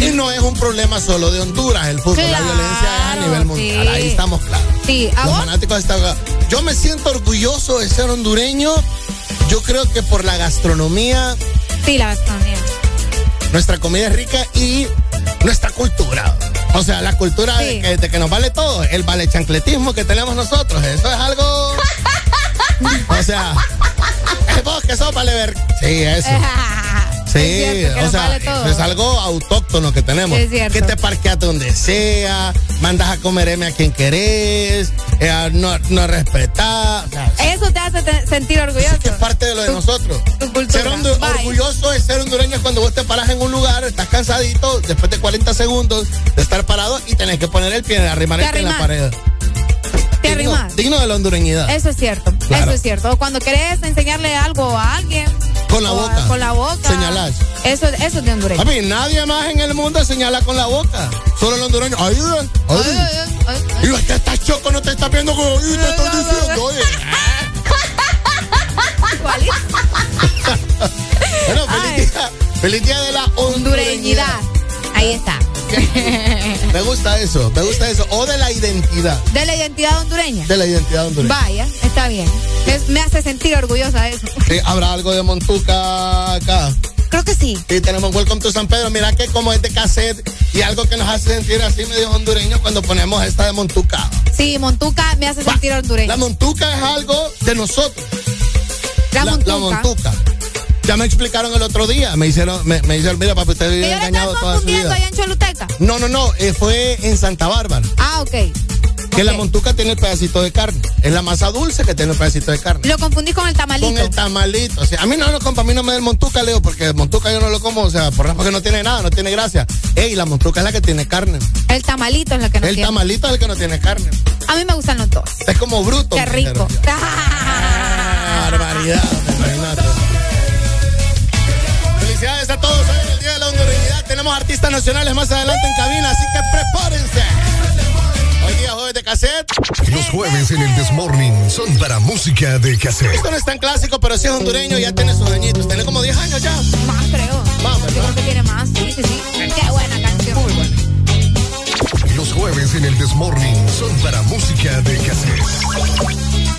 Y no es un problema solo de Honduras, el fútbol. la violencia es a nivel mundial. sí. Ahí estamos claros. Sí, ¿a Los vos? fanáticos esta. Yo me siento orgulloso de ser hondureño. Yo creo que por la gastronomía, Sí, la gastronomía. Nuestra comida es rica y nuestra cultura. O sea, la cultura de, que, de que nos vale todo, el vale chancletismo que tenemos nosotros, eso es algo. <laughs> o sea, es vos que sos vale ver. Sí, eso. Sí, Es cierto, o sea, vale es algo autóctono que tenemos. Es cierto. Que te parqueas donde sea, mandas a comer M a quien querés, eh, no, no respetás. o sea, Eso te hace te- sentir orgulloso. que es parte de lo de nosotros. Tu cultura. Ser orgulloso de ser hondureño es cuando vos te paras en un lugar, estás cansadito, después de 40 segundos de estar parado y tenés que poner el pie, arrimar el pie en la pared. Te Digno, arrimas. digno de la hondureñidad. Eso es cierto. Claro. Eso es cierto. Cuando querés enseñarle algo a alguien. Con la o a- boca. Con la boca. Señalás. Eso, eso es de hondureño. A mí, nadie más en el mundo señala con la boca. Solo el hondureño. Ay, ay, ay. Ay, ay, ay, ay. Y choco, no te estás viendo como "Ay, te estoy diciendo, oye. <laughs> Igualito. Bueno, feliz día, feliz día de la hondureñidad. Hondureñidad. Ahí está. Me gusta eso, me gusta eso. O de la identidad. De la identidad hondureña. De la identidad hondureña. Vaya, está bien. Es- me hace sentir orgullosa de eso. Sí, ¿Habrá algo de Montuca acá? Creo que sí. Sí, tenemos Welcome to San Pedro. Mira que como es de cassette y algo que nos hace sentir así medio hondureño cuando ponemos esta de Montuca. Sí, Montuca me hace sentir hondureña. La Montuca es algo de nosotros. La, La, Montuca. la Montuca. Ya me explicaron el otro día. Me hicieron, me, me dijeron, mira, papi, usted vive engañado toda su vida. allá en Choluteca. No, no, no. eh, fue en Santa Bárbara. Ah, ok. Que la. Montuca tiene el pedacito de carne. Es la masa dulce que tiene el pedacito de carne. Lo confundí con el tamalito. Con el tamalito. O sea, a mí no, no, compa, a mí no me da el montuca, Leo, porque el montuca yo no lo como, o sea, por porque no tiene nada, no tiene gracia. Ey, la montuca es la que tiene carne. El tamalito es lo que no el tiene. tamalito es el que no tiene carne. A mí me gustan los dos. Es como bruto. Qué rico. <laughs> Barbaridad. Felicidades a todos hoy en el Día de la Hondureñidad. Tenemos artistas nacionales más adelante en cabina, así que prepárense. Hoy día jueves de cassette. Los jueves en el Desmorning son para música de cassette. Esto no es tan clásico, pero si es hondureño ya tiene sus añitos. Tiene como 10 años ya. Más creo. Más, Yo que tiene más. Sí, sí, sí. Qué buena canción. Muy bueno. Los jueves en el Desmorning son para música de cassette.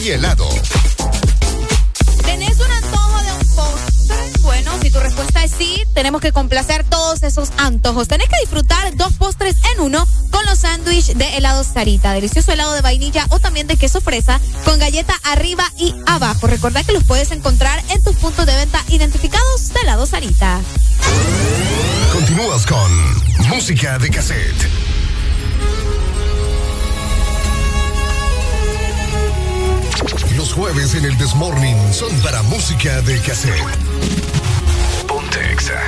y helado. ¿Tenés un antojo de un postre? Bueno, si tu respuesta es sí, tenemos que complacer todos esos antojos. Tenés que disfrutar dos postres en uno con los sándwiches de helado Sarita. Delicioso helado de vainilla o también de queso fresa con galleta arriba y abajo. Recordá que los puedes encontrar en tus puntos de venta identificados de helado Sarita. Continúas con música de cassette. jueves en el Desmorning son para música de cassette. Ponte Exa.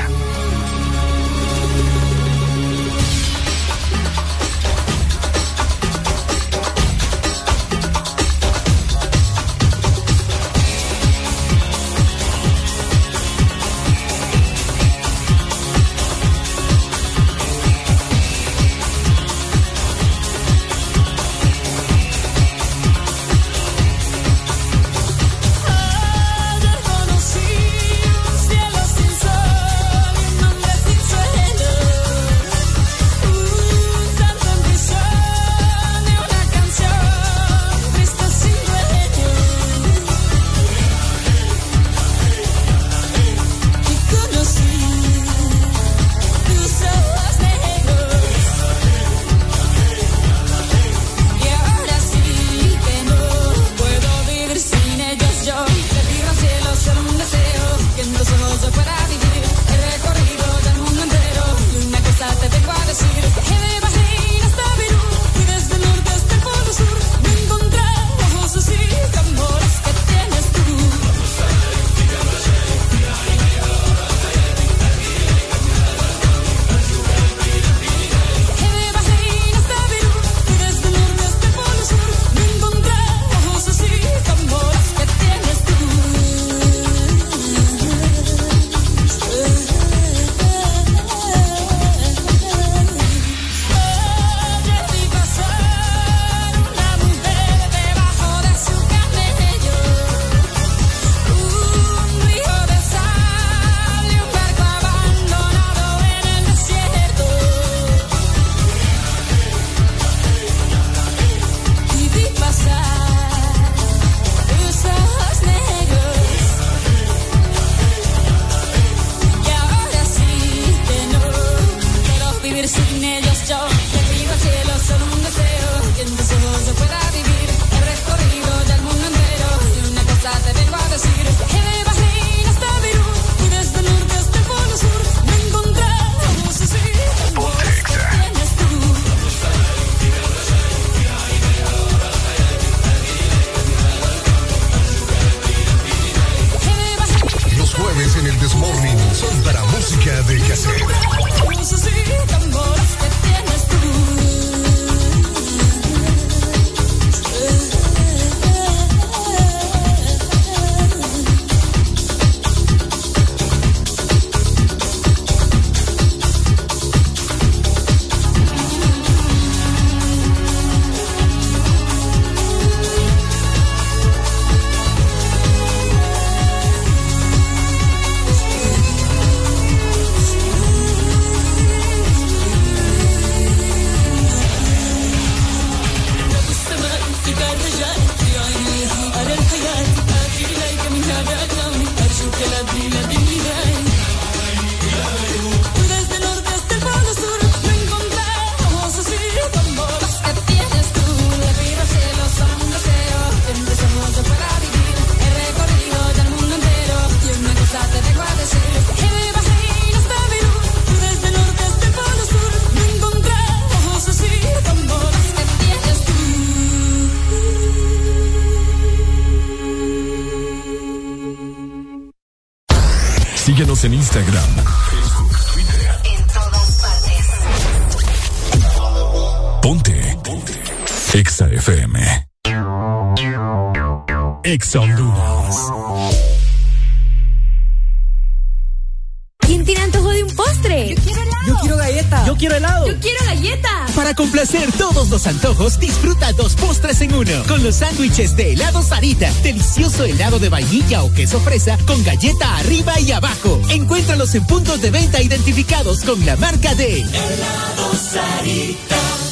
de helado Sarita. Delicioso helado de vainilla o queso fresa con galleta arriba y abajo. Encuéntralos en puntos de venta identificados con la marca de helado Sarita.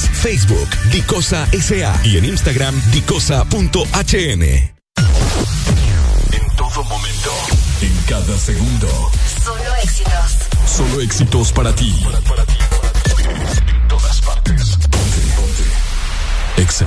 Facebook, Dicosa SA y en Instagram, dicosa.hn. En todo momento, en cada segundo. Solo éxitos. Solo éxitos para ti. En todas partes. Ponte, ponte. Exa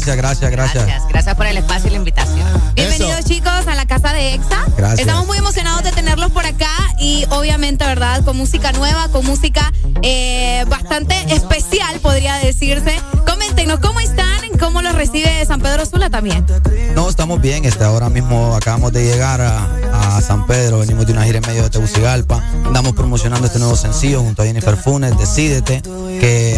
gracias, gracias, gracias. Gracias, gracias por el espacio y la invitación. Bienvenidos chicos a la casa de EXA. Gracias. Estamos muy emocionados de tenerlos por acá y obviamente, ¿verdad? Con música nueva, con música eh, bastante especial, podría decirse. Coméntenos cómo están, cómo los recibe San Pedro Sula también. No, estamos bien. Este, ahora mismo acabamos de llegar a, a San Pedro. Venimos de una gira en medio de Tegucigalpa. Andamos promocionando este nuevo sencillo junto a Jennifer Funes, Decídete,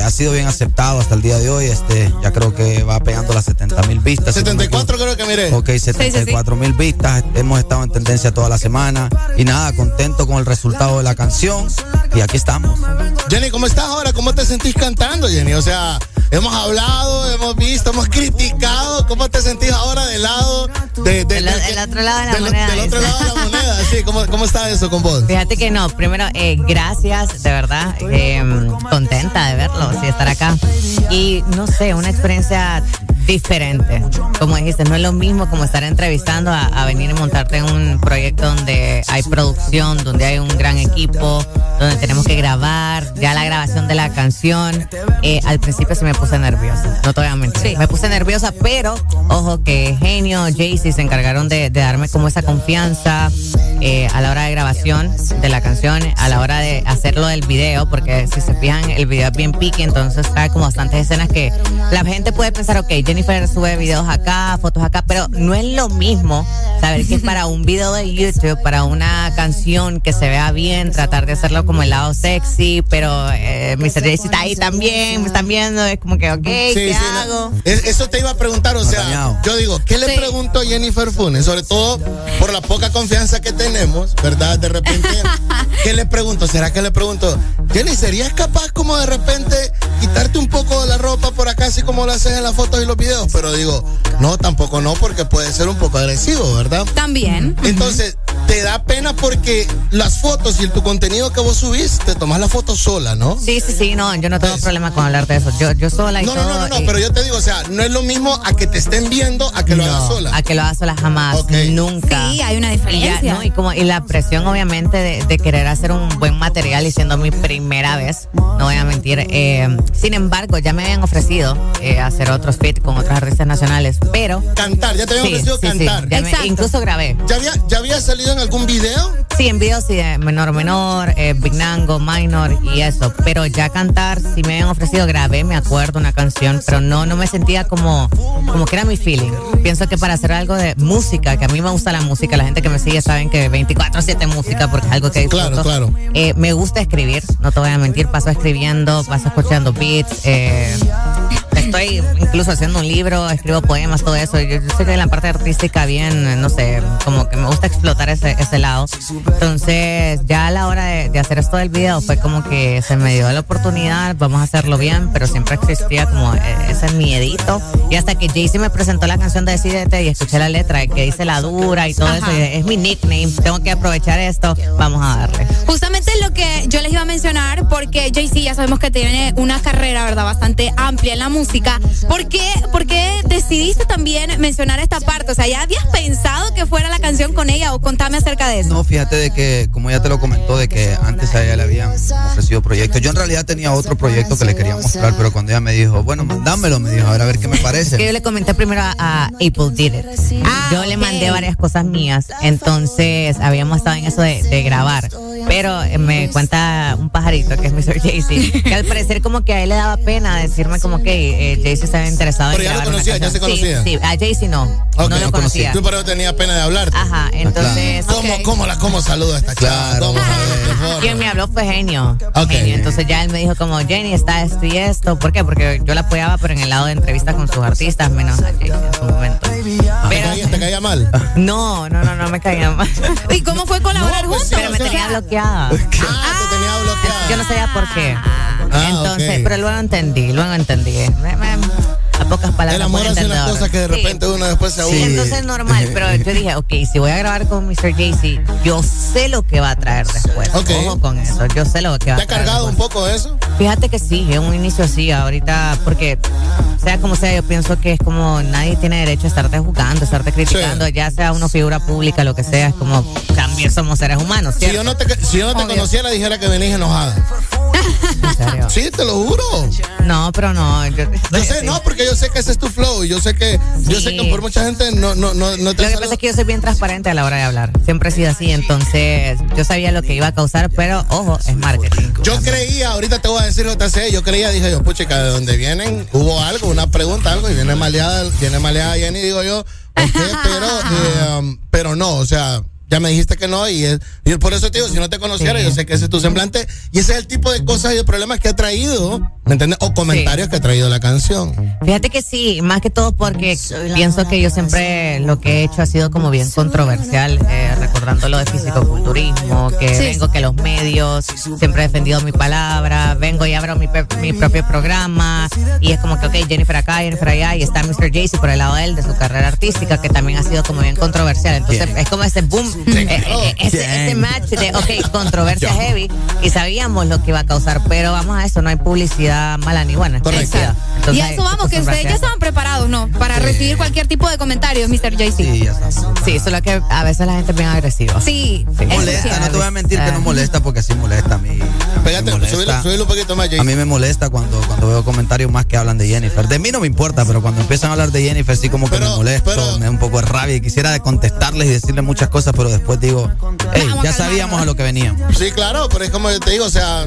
ha sido bien aceptado hasta el día de hoy. Este, ya creo que va pegando las 70 mil vistas. 74 creo que miré. Ok, 74 mil vistas. Hemos estado en tendencia toda la semana. Y nada, contento con el resultado de la canción. Y aquí estamos. Jenny, ¿cómo estás ahora? ¿Cómo te sentís cantando, Jenny? O sea, hemos hablado, hemos visto, hemos criticado. ¿Cómo te sentís ahora del lado de, de- El, de- el otro lado de la del- moneda. del otro lado de la moneda? Sí, ¿cómo, cómo está eso con vos? Fíjate que no, primero, eh, gracias, de verdad, eh, contenta de verlos y estar acá. Y no sé, una experiencia diferente. Como dijiste, no es lo mismo como estar entrevistando a, a venir y montarte en un proyecto donde hay producción, donde hay un gran equipo, donde tenemos que grabar, ya la grabación de la canción. eh, al principio se me puse nerviosa, no te voy a mentir. Me puse nerviosa, pero ojo que Genio, Jaycee se encargaron de, de darme como esa confianza eh, a la hora de grabación de la canción, a la hora de hacerlo del video, porque si se fijan, el video es bien pique, entonces trae como bastantes escenas que la gente puede pensar, ok, Jennifer sube videos acá, fotos acá, pero no es lo mismo saber que es para un video de YouTube, para una canción que se vea bien, tratar de hacerlo como el lado sexy, pero eh, está ahí también, me están viendo, es como que, ok, ¿qué hago? Es- eso te iba a preguntar, o sea, yo digo, ¿qué le pregunto a Jennifer Funes? Sobre todo por la poca confianza que tenemos, ¿verdad? De repente, ¿qué le pregunto? ¿Será que le pregunto, Jenny, ¿serías capaz como de repente quitarte un poco de la ropa por acá, así como lo haces en las fotos y los videos? Pero digo, no, tampoco no, porque puede ser un poco agresivo, ¿verdad? También. Entonces, te da pena porque las fotos y tu contenido que vos subís, te tomas la foto sola, ¿no? Sí, sí, sí, no, yo no tengo problema con hablar de eso. Yo, yo sola y No, no, todo, no, no, no, y- pero yo te digo, o sea, no es lo mismo a que te estén viendo a que lo hagas sola. A que lo hagas sola jamás, nunca. Sí, hay una Y, diferencia. ya, ¿no? y, como, y la presión, obviamente, de, de querer hacer un buen material y siendo mi primera vez, no voy a mentir. eh, sin embargo, ya me habían ofrecido eh, hacer otros fit con otros artistas nacionales, pero. Cantar, ya te habían Sí, ofrecido sí, sí, cantar. ya me- Exacto. incluso grabé. ¿Ya había, ¿Ya había salido en algún video? Sí, en videos sí, de menor menor, eh, Big Nango, minor y eso. Pero ya cantar, sí me habían ofrecido, grabé, me acuerdo, una canción, pero no, no me sentía como, como que era mi feeling. Pienso que para hacer algo de música, que a mí me gusta la música, la gente que me sigue saben que 24-7 música porque es algo que disfruto. Claro, claro. Eh, me gusta escribir, no te voy a mentir, paso escribiendo, paso escuchando beats, eh, estoy incluso haciendo un libro, escribo poemas, todo eso. Yo, yo sé que en la parte artística bien, no sé, como que me gusta explotar ese, ese lado. Entonces, ya a la hora de, de hacer esto del video fue como que se me dio la oportunidad, vamos a hacerlo bien, pero siempre existía como eh, ese miedito. Y hasta que Jaycee me presentó la canción de Decídete y escuché la letra que dice la dura y todo Ajá. eso, y es mi nickname, tengo que aprovechar esto, vamos a darle. Justamente lo que yo les iba a mencionar, porque Jay-Z ya sabemos que tiene una carrera, ¿verdad?, bastante amplia en la música. ¿Por qué, por qué decidiste también mencionar esta parte? O sea, ¿ya habías pensado que fuera la canción con ella o contame acerca de eso? No, fíjate de que, como ella te lo comentó, de que antes a ella le habían ofrecido proyectos. Yo en realidad tenía otro proyecto que le quería mostrar, pero cuando ella me dijo, bueno, mandámelo, me dijo, a ver, a ver qué me Es que yo parece. le comenté primero a, a Apple Did It. yo le mandé varias cosas mías, entonces habíamos estado en eso de, de grabar. Pero eh, me cuenta un pajarito que es Mr. Jaycee, que al parecer como que a él le daba pena decirme como que eh, Jaycee estaba interesado Pero en ya lo conocía, ya se. Sí, conocía. Sí, a Jaycee no, no lo conocía. Tú pero tenía pena de hablarte. Ajá, entonces... ¿Cómo, cómo la cómo saludo a esta? ¿Cómo saludo? <laughs> Quien me habló fue genio. Ok. Genio. Entonces ya él me dijo como, Jenny, está esto y esto. ¿Por qué? Porque yo la apoyaba, pero en el lado de entrevistas con sus artistas, menos a Jenny en su momento. ¿Te caía, te caía mal? <laughs> No, no, no, no me caía mal. ¿Y cómo fue colaborar juntos? Pero me tenía bloqueada. Ah, te tenía bloqueada. Yo no sabía por qué. Ah, Entonces, ok. pero luego entendí, luego entendí. Me- me- a pocas palabras. El amor muy hace entendedor. cosas que de Sí. repente uno después se Sí, aburre. entonces es normal, pero <laughs> yo dije, ok, si voy a grabar con Mr. Jay-Z, yo sé lo que va a traer después. Ok. Ojo con eso, yo sé lo que va ¿Te a ha traer. cargado un poco eso? Fíjate que sí, en un inicio sí, ahorita, porque sea como sea, yo pienso que es como nadie tiene derecho a estarte juzgando, a estarte criticando, ya sea una figura pública, lo que sea, es como también somos seres humanos, Si ¿cierto? yo no te, si yo no te conociera, dijera que venís enojada. <laughs> ¿En serio? Sí, te lo juro. No, pero no. Yo, Yo sé, no, porque yo sé que ese es tu flow. Yo sé que, yo sé que por mucha gente no, no, no, no te Lo que pasa es que yo soy bien transparente a la hora de hablar. Siempre he sido así, entonces yo sabía lo que iba a causar, pero ojo, es marketing. Yo creía, ahorita te voy a decir JC, yo creía, dije yo, puchica, de dónde vienen, hubo algo, una pregunta, algo, y viene maleada, viene maleada Jenny, digo yo, ok, pero, <laughs> eh, um, pero no, o sea, ya me dijiste que no, y, es- y por eso te digo, si no te conociera, Sí. yo sé que ese es tu semblante, y ese es el tipo de cosas y de problemas que ha traído, ¿me entiendes? O comentarios que ha traído la canción. Fíjate que sí, más que todo porque pienso que yo siempre lo que he hecho ha sido como bien controversial, eh, recordando lo de fisicoculturismo, que Sí. vengo que los medios, siempre he defendido mi palabra, vengo y abro mi, mi propio programa, y es como que, ok, Jennifer acá, Jennifer allá, y está Mr. Jaycee por el lado de él, de su carrera artística, que también ha sido como bien controversial. Entonces es como ese boom, ese, ese match de, ok, controversia heavy, y sabíamos lo que iba a causar, pero vamos a eso, no hay publicidad mala ni buena. publicidad. Y a eso vamos, que ustedes ya estaban preparados, ¿no? Para recibir cualquier tipo de comentarios, Mr. Jay-Z. Sí, ya está. Sí, solo que a veces la gente es bien agresiva. Sí. Molesta, no te voy a mentir que no molesta porque sí molesta a mí. Subile un poquito más, Jay. A mí me molesta cuando, cuando veo comentarios más que hablan de Jennifer. De mí no me importa, pero cuando empiezan a hablar de Jennifer sí como que me molesto, me da un poco de rabia y quisiera contestarles y decirles muchas cosas, pero después digo, hey, ya sabíamos a lo que veníamos. Sí, claro, pero es como yo te digo, o sea,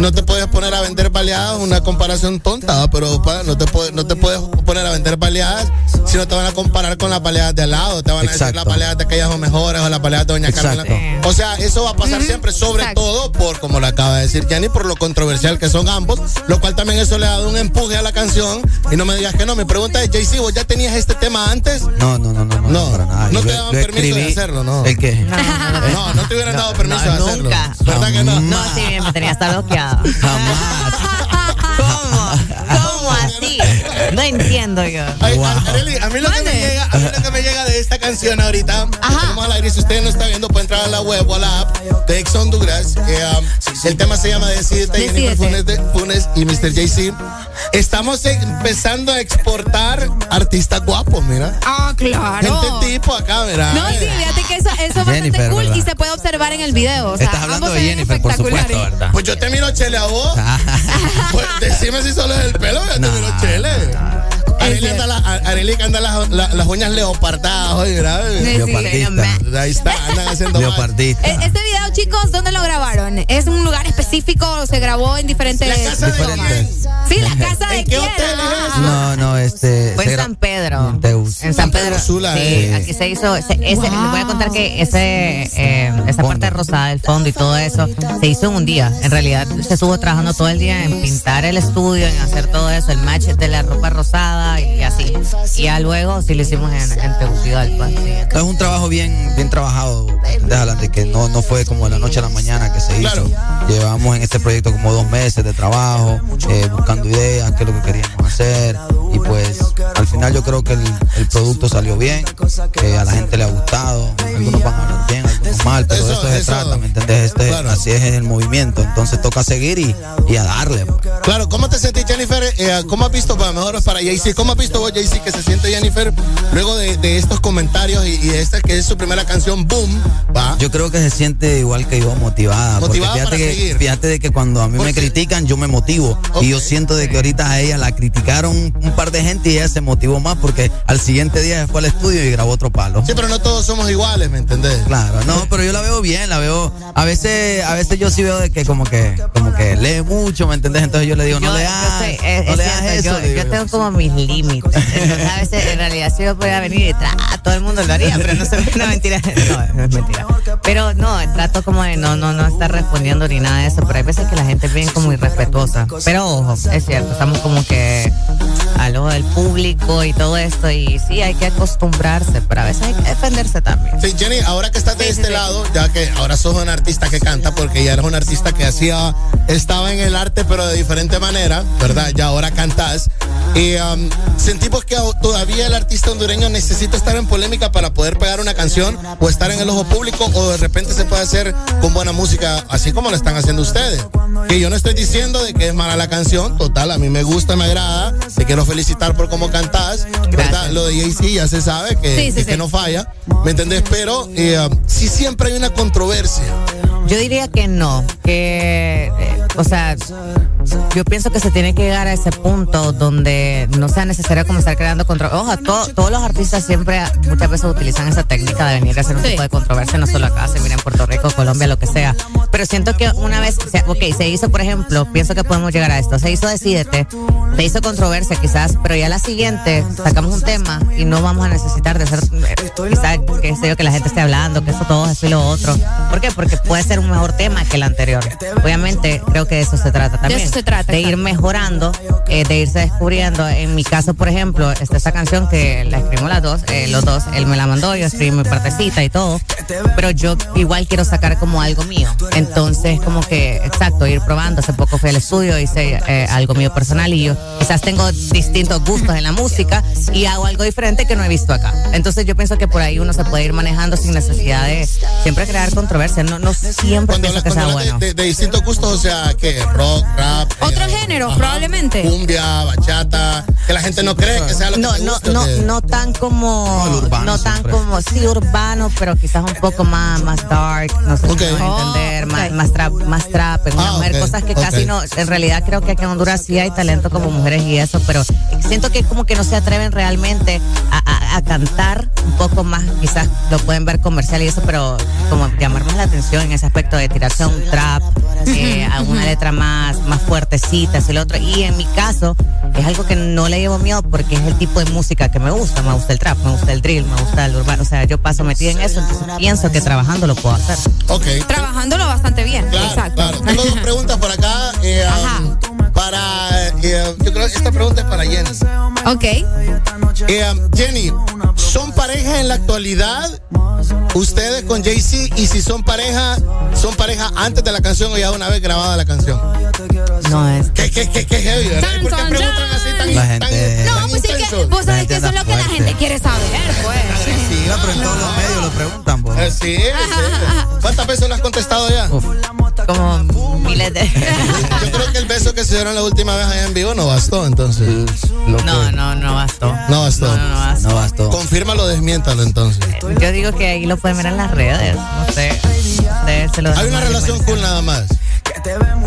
no te puedes poner a vender baleadas, una comparación tonta, pero pa, no te puedes, no te puedes poner a vender baleadas si no te van a comparar con las baleadas de al lado, te van a decir las baleadas de aquellas son mejores o las baleadas de Doña Carmen. O sea, eso va a pasar siempre, sobre Exacto. todo por, como lo acaba de decir Jenny, por lo controversial que son ambos, lo cual también eso le ha dado un empuje a la canción. Y no me digas que no, mi pregunta es, JC, ¿vos ya tenías este tema antes? No, no, no, no, no, No, para nada. no te daban permiso de escribí. hacerlo, ¿no? ¿El qué? No, no te hubieran dado permiso no, de hacerlo. nunca. ¿Verdad que no? No, sí, me tenía hasta bloqueada. ¿Cómo? ¿Cómo así? No entiendo yo. Ay, Arely, a mí lo que me llega, a mí lo que me llega de esta canción ahorita, tenemos al aire, si usted no está viendo, puede entrar a la web o a la app de Ex Honduras. que, um, el tema se llama Decídete, Jennifer Funes, de- Funes y Mr. JC. Estamos empezando a exportar artistas guapos, mira. Ah, claro. Gente tipo acá, mira. No, sí, fíjate que eso, eso es bastante cool ¿verdad? y se puede observar en el video. O sea, Estás hablando ambos de Jennifer, por supuesto. ¿verdad? Pues yo te miro chele a vos. <laughs> Pues decime si solo es el pelo, yo te miro chele. Arely anda, la, Arely que anda las, la- las uñas leopardadas, oye, mira. Leopardista. Ahí está, andan haciendo Leopardista. E- Este video, chicos, ¿dónde lo grabaron? ¿Es un lugar específico o se grabó en diferentes Diferentes. Sí, la casa de quién. No, no, este. Fue en San Pedro. En Teus. En San Pedro. Úrsula. Sí, eh. aquí se hizo, se- ese, les voy a contar que ese, eh, esa parte rosada del fondo y todo eso se hizo en un día. En realidad se estuvo trabajando todo el día en pintar el estudio, en hacer todo eso, el match de la ropa rosada y así. Y ya luego sí lo hicimos en, en Tegucigalpa. sí. Es un trabajo bien, bien trabajado. De que no, no fue como de la noche a la mañana que se hizo. Llevamos en este proyecto como dos meses de trabajo, eh, buscando ideas, qué es lo que queríamos hacer. Y pues al final yo creo que el, el producto salió bien, que a la gente le ha gustado. Algunos van a hablar bien, algunos mal, pero de eso se trata, ¿me entendés? Este, Así es el movimiento. Entonces toca seguir y, y a darle. pues. Claro, ¿cómo te sentís, Jennifer? Eh, ¿Cómo has visto, para mejor para Jaycee, cómo has visto vos, Jaycee, que se siente Jennifer luego de, de estos comentarios y, y de esta que es su primera canción, Boom? Va. Yo creo que se siente igual que yo, motivada. porque Motivada fíjate para que, seguir. fíjate de que cuando a mí me critican, yo me motivo. Y yo siento de que ahorita a ella la criticaron un par de gente y ella se motivó más porque al siguiente día se fue al estudio y grabó otro palo. Sí, pero no todos somos iguales, ¿me entendés? Claro, no, pero yo la veo bien, la veo. A veces, a veces yo sí veo de que como que, como que lee mucho, ¿me entendés? Entonces yo le digo, no Yo- leas, yo soy- es- no leas eso. yo, digo yo tengo como mis límites. Entonces, a veces, en realidad, si yo podía venir y tra, todo el mundo lo haría, pero no se ve, no, mentira. No, no es mentira. Pero no, trato como de no, no, no estar respondiendo ni nada de eso, pero hay veces que la gente es bien como irrespetuosa. Pero ojo, es cierto, estamos como que al ojo del público y todo esto, y sí, hay que acostumbrarse, pero a veces hay que defenderse también. Sí, Jenny, ahora que estás de este lado, ya que ahora sos un artista que canta, porque ya eres un artista que hacía, estaba en el arte, pero de diferente manera, ¿verdad? Ya ahora cantás. Y um, sentimos que au- todavía el artista hondureño necesita estar en polémica para poder pegar una canción o estar en el ojo público, o de repente se puede hacer con buena música, así como lo están haciendo ustedes. Que yo no estoy diciendo de que es mala la canción, total, a mí me gusta, me agrada, te quiero felicitar por cómo cantás, ¿verdad? Lo de Jay-Z ya se sabe que, Sí, sí, que- que sí. no falla, ¿me entendés? Pero eh, sí siempre hay una controversia. Yo diría que no, que, eh, o sea, yo pienso que se tiene que llegar a ese punto donde no sea necesario comenzar creando controversia. Ojo, to- todos los artistas siempre, muchas veces utilizan esa técnica de venir a hacer un tipo de controversia, no solo acá, se mira en Puerto Rico, Colombia, lo que sea. Pero siento que una vez, o sea, ok, se hizo, por ejemplo, pienso que podemos llegar a esto, se hizo Decídete, se hizo controversia quizás, pero ya la siguiente sacamos un tema y no vamos a necesitar de hacer, eh, quizás, qué sé yo, que la gente esté hablando, que eso todo, eso y lo otro. ¿Por qué? Porque puede ser un mejor tema que el anterior. Obviamente, creo que de eso se trata también. eso se trata, De ir mejorando, eh, de irse descubriendo. En mi caso, por ejemplo, está esta canción que la escribimos las dos, eh, los dos, él me la mandó, yo escribí mi partecita y todo. Pero yo igual quiero sacar como algo mío. Entonces, como que, exacto, ir probando. Hace poco fui al estudio, hice eh, algo mío personal y yo quizás tengo distintos gustos en la música y hago algo diferente que no he visto acá. Entonces, yo pienso que por ahí uno se puede ir manejando sin necesidad de siempre crear controversia. No, no siempre pienso que sea Cuando hablas bueno. de, de- de distintos gustos, o sea, que rock, rap. Otro eh, género, ajá, probablemente. Cumbia, bachata, que la gente no cree que sea lo que no, te no, no, que- no tan como, no, tan como, sí, urbano, pero quizás un poco más, más dark, no sé si me van a entender, más, más trap, más trap, Ah, mujer, cosas que casi no, en realidad creo que aquí en Honduras sí hay talento como mujeres y eso, pero siento que como que no se atreven realmente a, a- a cantar un poco más, quizás lo pueden ver comercial y eso, pero como llamar más la atención en ese aspecto de tirarse a un trap, eh, a una letra más, más fuertecita, así lo otro. Y en mi caso, es algo que no le llevo miedo porque es el tipo de música que me gusta. Me gusta el trap, me gusta el drill, me gusta el urbano. O sea, yo paso metida en eso, entonces pienso que trabajando lo puedo hacer. Ok. Trabajándolo bastante bien. Exacto. Claro, tengo dos preguntas por acá. eh, um, para, eh, yo creo que esta pregunta es para Jenny. Ok. Eh, um, Jenny, ¿son pareja en la actualidad? Ustedes con Jay-Z, y si son pareja, ¿son pareja antes de la canción o ya una vez grabada la canción? No es. ¿Qué, qué, qué, qué heavy, ¿Por qué preguntan así tan, La tan- gente- No, pues sí que vos sabés que eso es lo que la gente quiere saber, pues. Pero en todos los medios lo preguntan, pues. Eh, sí, sí. ¿Cuántas veces lo has contestado ya? Como miles de. <laughs> Yo creo que el beso que se dieron la última vez allá en vivo no bastó, entonces. No, no, no bastó. No bastó. No, no, no bastó. No bastó. Confírmalo, desmiéntalo entonces. Yo digo que ahí lo pueden ver en las redes. No sé. Ustedes se lo Hay una relación cool nada más.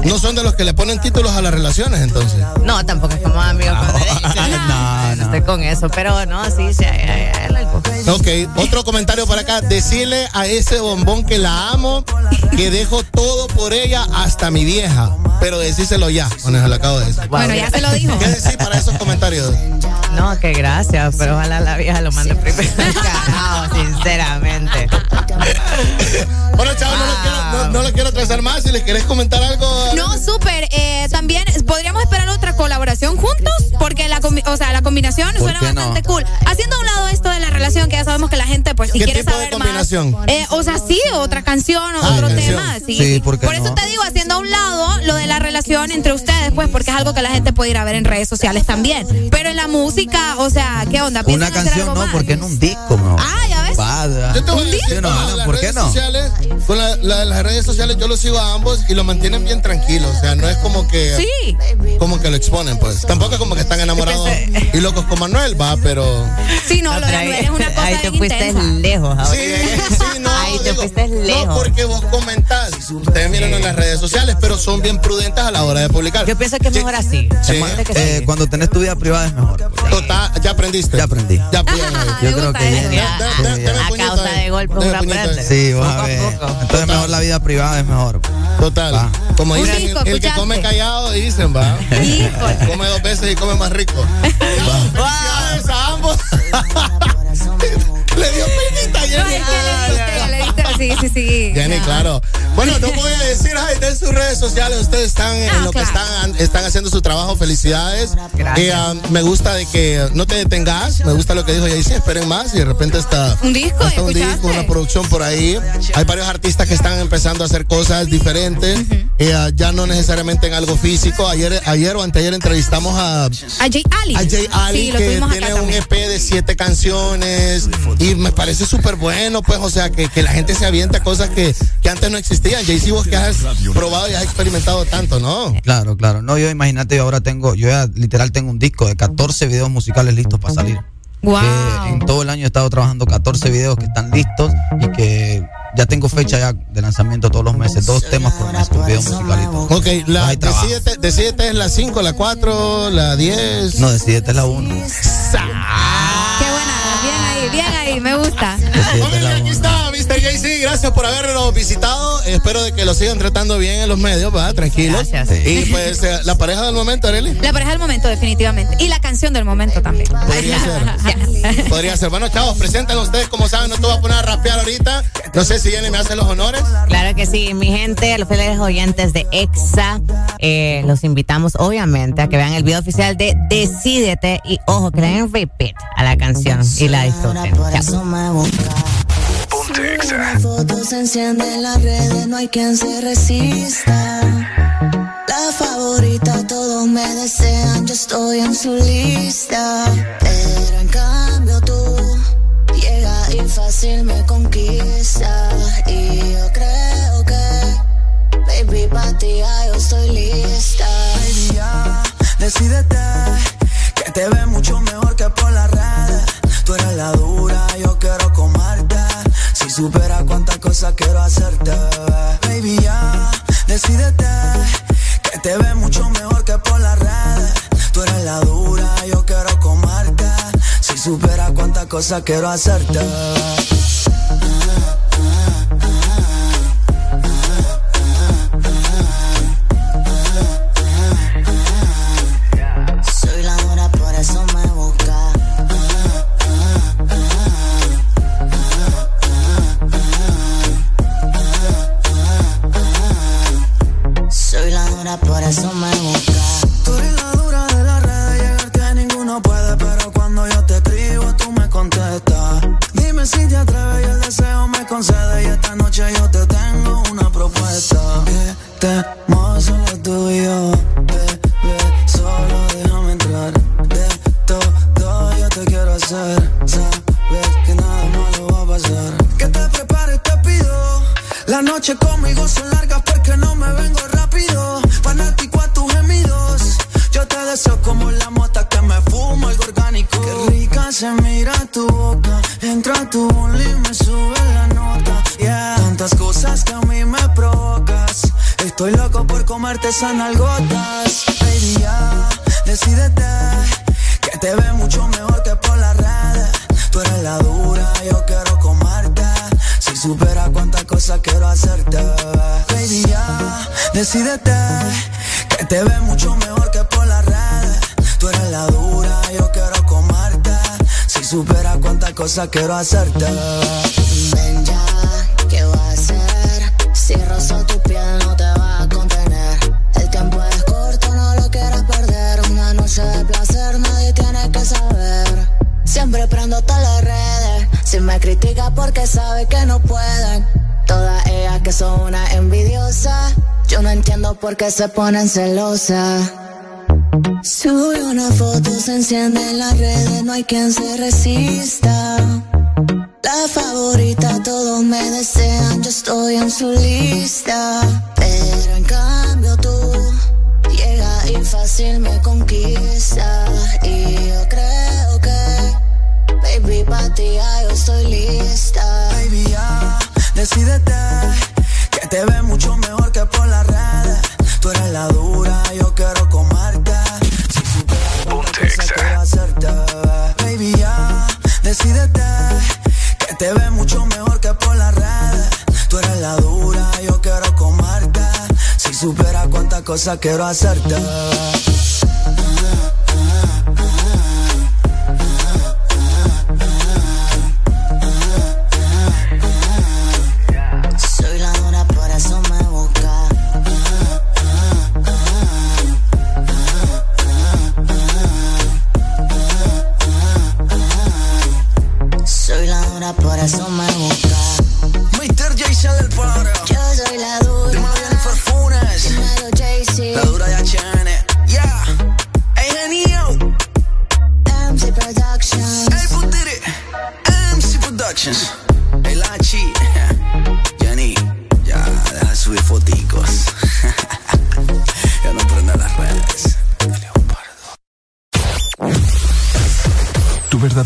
No son de los que le ponen títulos a las relaciones, entonces. No, tampoco es como amigos con derechos. No, no estoy con eso, pero no, sí, sí, hay, hay- hay algo. Ok, otro comentario para acá. Decirle a ese bombón que la amo, que dejo todo por ella hasta mi vieja. Pero decíselo ya, bueno, se lo acabo de decir. Bueno, ya se lo dijo. ¿Qué decir para esos comentarios? No, que gracias, pero ojalá la vieja lo mande primero. <laughs> Carajo, sinceramente. bueno, chavos, no, lo quiero, no, no lo quiero trazar más. Si les querés comentar No, súper. Eh, también podríamos esperar otra colaboración juntos, o sea, la combinación ¿Por suena no? bastante cool. Haciendo a un lado esto de la relación, que ya sabemos que la gente, pues, si ¿Qué quiere tipo de saber combinación? más. eh, o sea, sí, otra canción, o Ah, otro canción. tema. Sí, Sí, ¿por qué Por eso no? te digo, haciendo a un lado lo de la relación entre ustedes, pues, porque es algo que la gente puede ir a ver en redes sociales también. Pero en la música, o sea, ¿qué onda? Una ¿Piensan hacer canción no, porque en un disco, mejor. Ah, ya ves. Yo te voy a No, ¿por qué redes no? sociales, con la, la- las redes sociales yo los sigo a ambos y lo mantienen bien tranquilos. O sea, no es como que Sí. como que lo exponen, pues. Tampoco es como que están enamorados y locos con Manuel, va, pero. Sí, no, lo de pero Anuel es una <laughs> cosa ahí te fuiste intensa. lejos ahora. Sí, sí, no. Ahí te fuiste lejos. No, porque vos comentás. Ustedes miran en las redes sociales, pero son bien prudentes a la hora de publicar. Yo pienso que es mejor así. Sí. Eh, sí. cuando tenés tu vida privada es mejor. Total, ya aprendiste. Ya aprendí. Ya. <laughs> Ah, Yo creo que a causa de golpe aprende. Sí, Poco a ver. Entonces mejor la vida privada es mejor. Total. Va. Como Un dicen, disco, el, el que come callado, dicen, va. Híjole. Come dos veces y come más rico. <laughs> Felicidades a ambos. <laughs> Le dio penita a No, Jenny. es que le diste, le diste, sí, sí, sí. Jenny, claro. Bueno, no voy a decir, ay, de sus redes sociales, ustedes están en Ah, lo que claro. están, están haciendo su trabajo, felicidades. Gracias. Y, ah, me gusta de que no te detengas, me gusta lo que dijo Jaycee, esperen más y de repente está Un disco, hasta un disco, una producción por ahí. Hay varios artistas que están empezando a hacer cosas diferentes, ah, ya no necesariamente en algo físico. Ayer, ayer o anteayer entrevistamos a A Jay Ali. a Jay Ali Sí, que tiene un. EP de siete canciones y me parece súper bueno, pues, o sea, que, que la gente se avienta cosas que, que antes no existían. Jay Z, vos que has probado y has experimentado tanto, ¿no? Claro, claro. No, yo imagínate, yo ahora tengo, yo ya literal tengo un disco de 14 videos musicales listos para salir. Wow. Que en todo el año he estado trabajando 14 videos que están listos y que ya tengo fecha ya de lanzamiento todos los meses, dos temas por mes con videos musicales y todo. Ok, la, decídete, decídete es la 5, la 4, la 10. No, decidete la 1. Qué buena. Bien ahí, bien ahí. Me gusta. Aquí está, Mr. JC. Gracias por habernos visitado. Espero de que lo sigan tratando bien en los medios, ¿va? Tranquilos. Gracias. Y pues, eh, la pareja del momento, Arely. La pareja del momento, definitivamente. Y la canción del momento también. Podría ser. <laughs> Podría ser. Bueno, chavos, presentan ustedes, como saben, no te voy a poner a rapear ahorita. No sé si Jenny me hace los honores. Claro que sí, mi gente, los fieles oyentes de EXA, eh, los invitamos obviamente a que vean el video oficial de Decídete y ojo, que le den repeat a la canción y la disfruten. Chao. Una foto se enciende en las redes, no hay quien se resista. La favorita, todos me desean, yo estoy en su lista. Pero en cambio tú llega y fácil me conquista. Y yo creo que, baby, para ti ya yo estoy lista. Baby, ya, decídete que te ves mucho mejor que por las redes. Tú eres la dura, yo quiero comerte. Si supieras cuántas cosas quiero hacerte, baby, ya, decídete que te ves mucho mejor que por las redes. Tú eres la dura, yo quiero comerte. Si supieras cuántas cosas quiero hacerte. Por eso me busca. Tú eres la dura de la red, llegarte a ninguno puede, pero cuando yo te escribo tú me contestas. Dime si te atreves y el deseo me concede y esta noche yo te tengo una propuesta. Que te solo tú y yo, bebé, solo déjame entrar. De todo yo te quiero hacer, sabes que nada malo va a pasar. Que te prepares, te pido. La noche conmigo son largas porque no me vengo como la mota que me fumo algo orgánico. Qué rica se mira tu boca. Entra tu bully y me sube la nota. Yeah. Tantas cosas que a mí me provocas. Estoy loco por comerte esas nalgotas. Baby, ya, decídete. Que te ve mucho mejor que por las redes. Tú eres la dura, yo quiero comerte. Si supieras cuántas cosas quiero hacerte, baby, ya, decídete. Que te ve mucho mejor que por. Eres la dura, yo quiero comerte. supieras cuántas cosas quiero hacerte. Ven ya, ¿qué voy a hacer? Si rozo tu piel no te va a contener. El tiempo es corto, no lo quieras perder. Una noche de placer, nadie tiene que saber. Siempre prendo todas las redes. Si me critica porque sabe que no pueden. Todas ellas que son una envidiosa. Yo no entiendo por qué se ponen celosas. Sube una foto, se enciende en las redes, no hay quien se resista. La favorita, todos me desean, yo estoy en su lista. Pero en cambio tú llega y fácil me conquista. Y yo creo que, baby, para ti yo estoy lista. Baby, ya, decídete. Que te ve mucho mejor que por las redes. Tú eres la dura, yo quiero decídete. Que te ve mucho mejor que por las redes. Tú eres la dura, yo quiero comerte. Si supieras cuántas cosas quiero hacerte.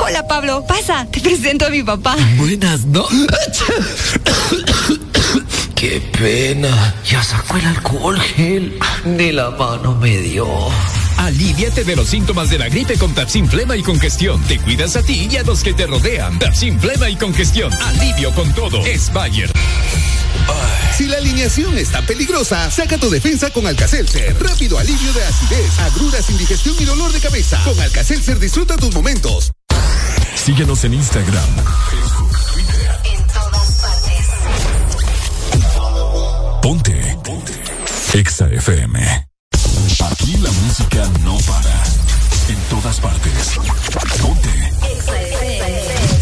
Hola, Pablo. Pasa. Te presento a mi papá. Buenas, ¿no? Qué pena. Ya sacó el alcohol gel. Ni la mano me dio. Aliviate de los síntomas de la gripe con Tapsin Flema y Congestión. Te cuidas a ti y a los que te rodean. Tapsin Flema y Congestión. Alivio con todo. Es Bayer. Si la alineación está peligrosa, saca tu defensa con Alcacelser. Rápido alivio de acidez, agruras, indigestión y dolor de cabeza. Con Alcacelser disfruta tus momentos. Síguenos en Instagram, Facebook, Twitter. En todas partes. Ponte. Ponte. Exa FM. Aquí la música no para. En todas partes. Ponte. Exa FM.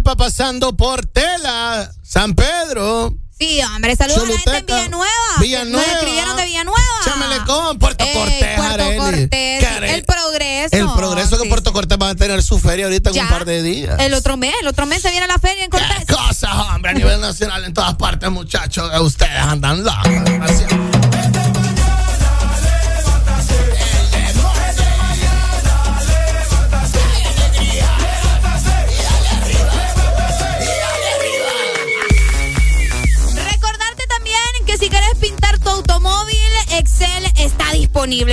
Pasando por Tela, San Pedro. Sí, hombre, saludos a la gente en Villanueva. Villanueva. Nos escribieron de Villanueva. Chamelecón, Puerto Ey, Cortés, Puerto Arely. Cortés. El progreso. El progreso que Puerto Cortés va a tener su feria ahorita en Ya. un par de días. El otro mes, el otro mes se viene la feria en Cortés. Cosas, hombre, a nivel nacional en todas partes, muchachos. Ustedes andan locos. demasiado.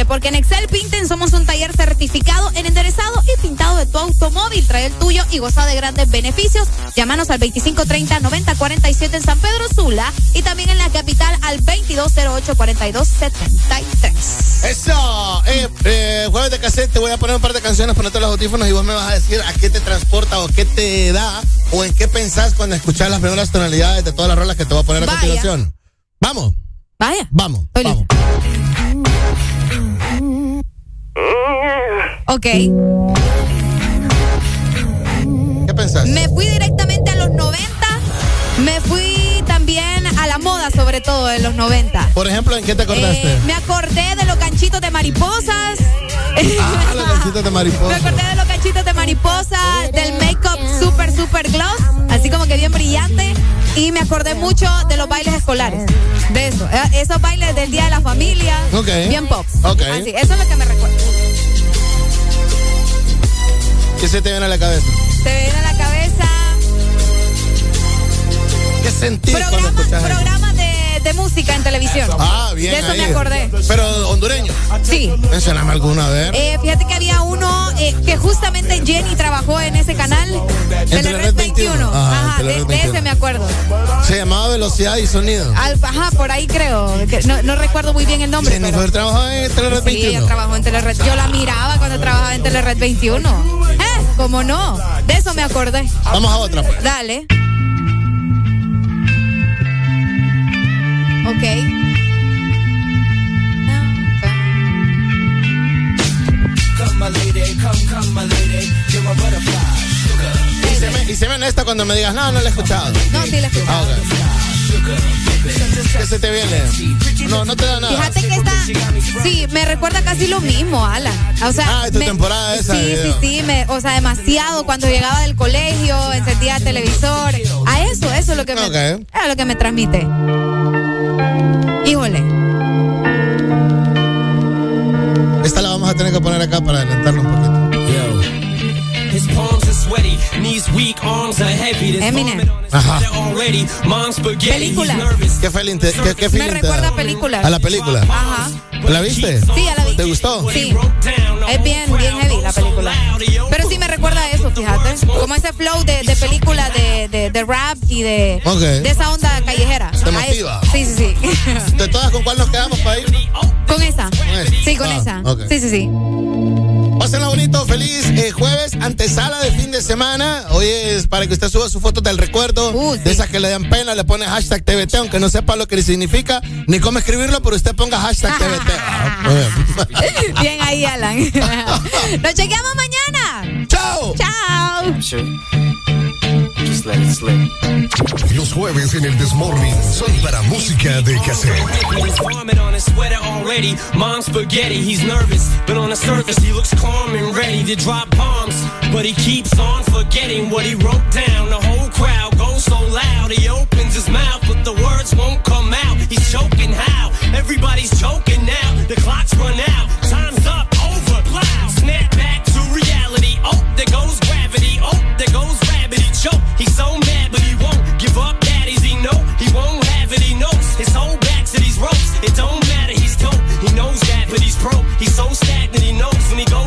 Porque en Excel Pinten somos un taller certificado en enderezado y pintado de tu automóvil. Trae el tuyo y goza de grandes beneficios. Llámanos al 2530-9047 en San Pedro Sula y también en la capital al 2208-4273. Eso, eh, eh, jueves de cassette, te voy a poner un par de canciones, ponerte los audífonos y vos me vas a decir a qué te transporta o qué te da o en qué pensás cuando escuchas las primeras tonalidades de todas las rolas que te voy a poner a Vaya. continuación. Vamos. Vaya. Vamos. vamos. Ok. ¿Qué pensás? Me fui directamente a los 90. Me fui también a la moda, sobre todo en los 90. Por ejemplo, ¿en qué te acordaste? Eh, me acordé de los canchitos de mariposas. ah, los ganchitos de <laughs> Me mariposa. acordé de los canchitos de mariposa, del make-up super, super gloss, así como que bien brillante. Y me acordé mucho de los bailes escolares. De eso. eh, Esos bailes del Día de la Familia. Ok. Bien pop. Ok. Así, eso es lo que me recuerda. ¿Qué se te viene a la cabeza? Se viene a la cabeza ¿Qué sentís cuando escuchas eso? De, de música en televisión. Ah, bien. De eso ahí. me acordé. Pero hondureño. Sí. Mencioname alguna, a ver. Eh, fíjate que había uno eh, que justamente Jenny trabajó en ese canal. Telered 21. Ajá, en Ajá, de, Telered de 21. ese me acuerdo. Se llamaba Velocidad y Sonido. Al- ajá, por ahí creo. que no, no recuerdo muy bien el nombre. pero- Jennifer trabajó en Telered Sí, ella 21. trabajó en Telered. Yo la miraba cuando trabajaba en Telered 21. ¿Eh? ¿Cómo no? De eso me acordé. Vamos a otra, pues. Dale. Ok. Come, my lady, come, come, my lady. You're my butterfly. Y se, me, y se me honesta cuando me digas, no, no lo he escuchado. No, sí la he Ah, escuchado. ok. ¿Qué se te viene? No, no te da nada. Fíjate que está. Sí, me recuerda casi lo mismo, Alan. O sea. Ah, tu me- temporada esa Sí, sí, sí. me- o sea, demasiado. Cuando llegaba del colegio, encendía televisor. A eso, eso es lo que me. Era lo que me transmite. Híjole. Esta la vamos a tener que poner acá para adelantarlo un poquito. Eminem. Ajá. Película. ¿Qué feeling te, qué, qué Me feeling recuerda da? a película. ¿A la película? Ajá. ¿La viste? Sí, ya la vi. ¿Te gustó? Sí. Es bien, bien heavy la película. Pero sí me recuerda a eso, fíjate. Como ese flow de, de película de, de, de rap y de, Ok. de esa onda callejera. ¿Te A motiva? Sí, sí, sí. ¿De todas con cuál nos quedamos para ir? con esa. esa. Sí, con Ah, esa. ok. Sí, sí, sí. Pásenla bonito, feliz eh, jueves, antesala de fin de semana. Hoy es para que usted suba sus fotos del recuerdo, de esas que le dan pena, le pone hashtag TVT, aunque no sepa lo que significa, ni cómo escribirlo, pero usted ponga hashtag <laughs> bien. <laughs> Bien ahí, Alan. <laughs> Nos chequeamos mañana. Chao. Chao. Just let it slip. Los jueves en el Desmorning son para música de cassette. There's vomit on his sweater already. Mom's spaghetti, he's nervous, but on the surface he looks calm and ready to drop bombs. But he keeps on forgetting what he wrote down. The whole crowd goes so loud. He opens his mouth, but the words won't come out. He's choking how? Everybody's choking now. The clock's run out. Time's up. Over. Plow. Snap back to reality. Oh, there goes gravity. Oh, there goes rabbit. He choke. It don't matter. He's dope. He knows that, but he's broke. He's so stagnant. He knows when he goes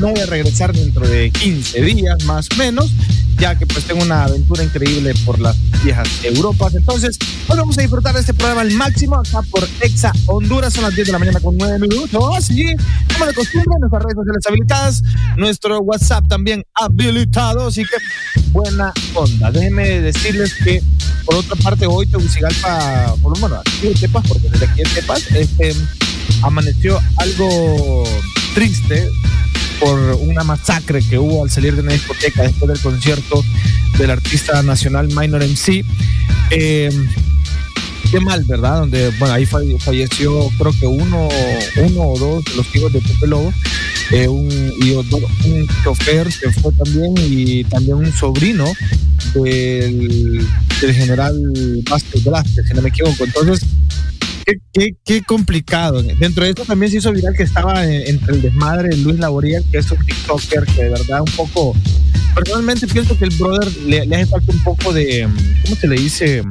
No voy a regresar dentro de 15 días más o menos, ya que pues tengo una aventura increíble por las viejas Europas. Entonces, hoy vamos a disfrutar de este programa al máximo acá por Exa Honduras. Son las 10 de la mañana con 9 minutos. Y como de costumbre, nuestras redes sociales habilitadas, nuestro WhatsApp también habilitado. Así que buena onda. Déjenme decirles que, por otra parte, hoy Tegucigalpa, por lo menos aquí en Tepas, porque desde aquí en Tepas, este, amaneció algo triste por una masacre que hubo al salir de una discoteca después del concierto del artista nacional Minor MC. Eh, qué mal, ¿verdad? Donde, bueno, ahí falle- falleció creo que uno, uno o dos de los hijos de Pepe Lobo, eh, un, y otro- un chofer que fue también y también un sobrino del, del general Vázquez Velázquez, si no me equivoco. Entonces, qué, complicado. Dentro de esto también se hizo viral que estaba en- entre el desmadre de Luis Laboriel, que es un TikToker que de verdad un poco. Personalmente pienso que el brother le, hace falta un poco de. ¿Cómo se le dice?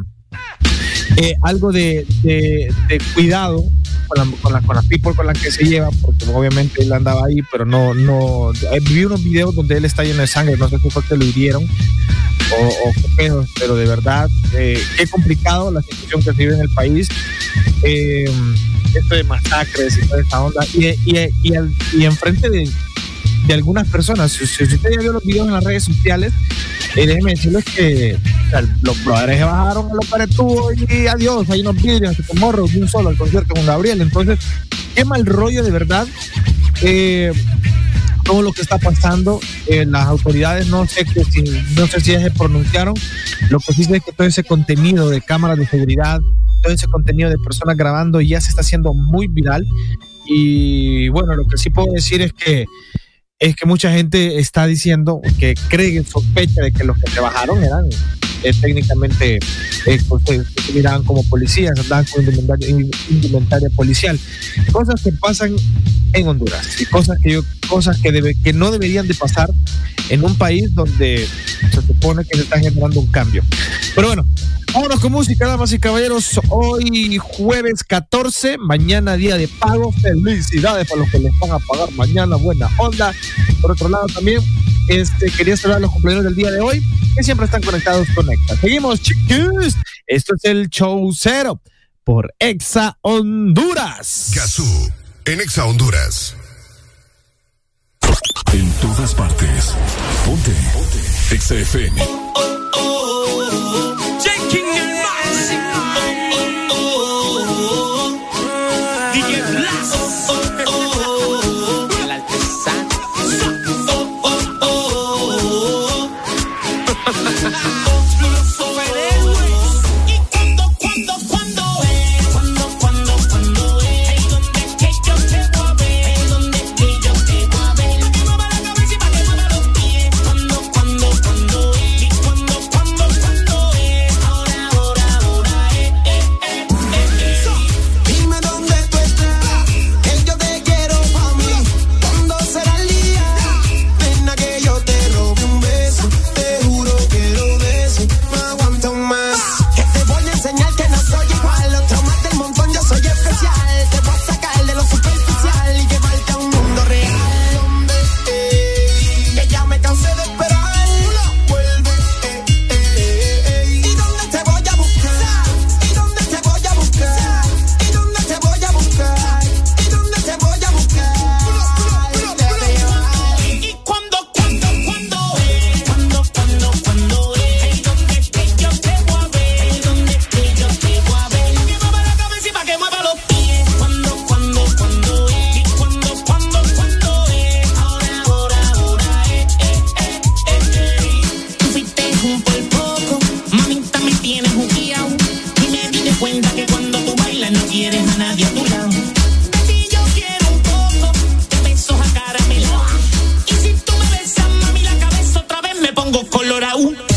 Eh, algo de, de- cuidado con la, con, la, con la people con la que se lleva, porque obviamente él andaba ahí, pero no. no eh, vi unos videos donde él está lleno de sangre, no sé si fue que lo hirieron o, o pero de verdad, eh, qué complicado la situación que vive en el país. Eh, esto de masacres y toda esa onda. Y, y, y, al- y enfrente de, de algunas personas, si, si usted ya vio los videos en las redes sociales, eh, déjeme decirles que o sea, los brothers se bajaron a los paretudos y adiós, ahí nos vidrios, se morro, de un solo al concierto con Gabriel. Entonces, qué mal rollo de verdad. Eh, todo lo que está pasando, eh, las autoridades no sé que si, no sé si ya se pronunciaron, lo que sí sé es que todo ese contenido de cámaras de seguridad, ese contenido de personas grabando ya se está haciendo muy viral y bueno, lo que sí puedo decir es que es que mucha gente está diciendo que cree, sospecha de que los que se bajaron eran eh, técnicamente eh, pues, se, se miraban como policías, andaban con indumentaria policial. Cosas que pasan en Honduras y cosas que yo, cosas que debe, que no deberían de pasar en un país donde se supone que se está generando un cambio. Pero bueno, vámonos con música, damas y caballeros. Hoy jueves 14, mañana día de pago. Felicidades para los que les van a pagar mañana, buena onda. Por otro lado también, este, quería saludar a los cumpleaños del día de hoy, que siempre están conectados con Exa. Seguimos, chicos. Esto es el show cero por Exa Honduras. Gazú, en Exa Honduras. En todas partes. Ponte. Ponte. Exa FM. mango colorado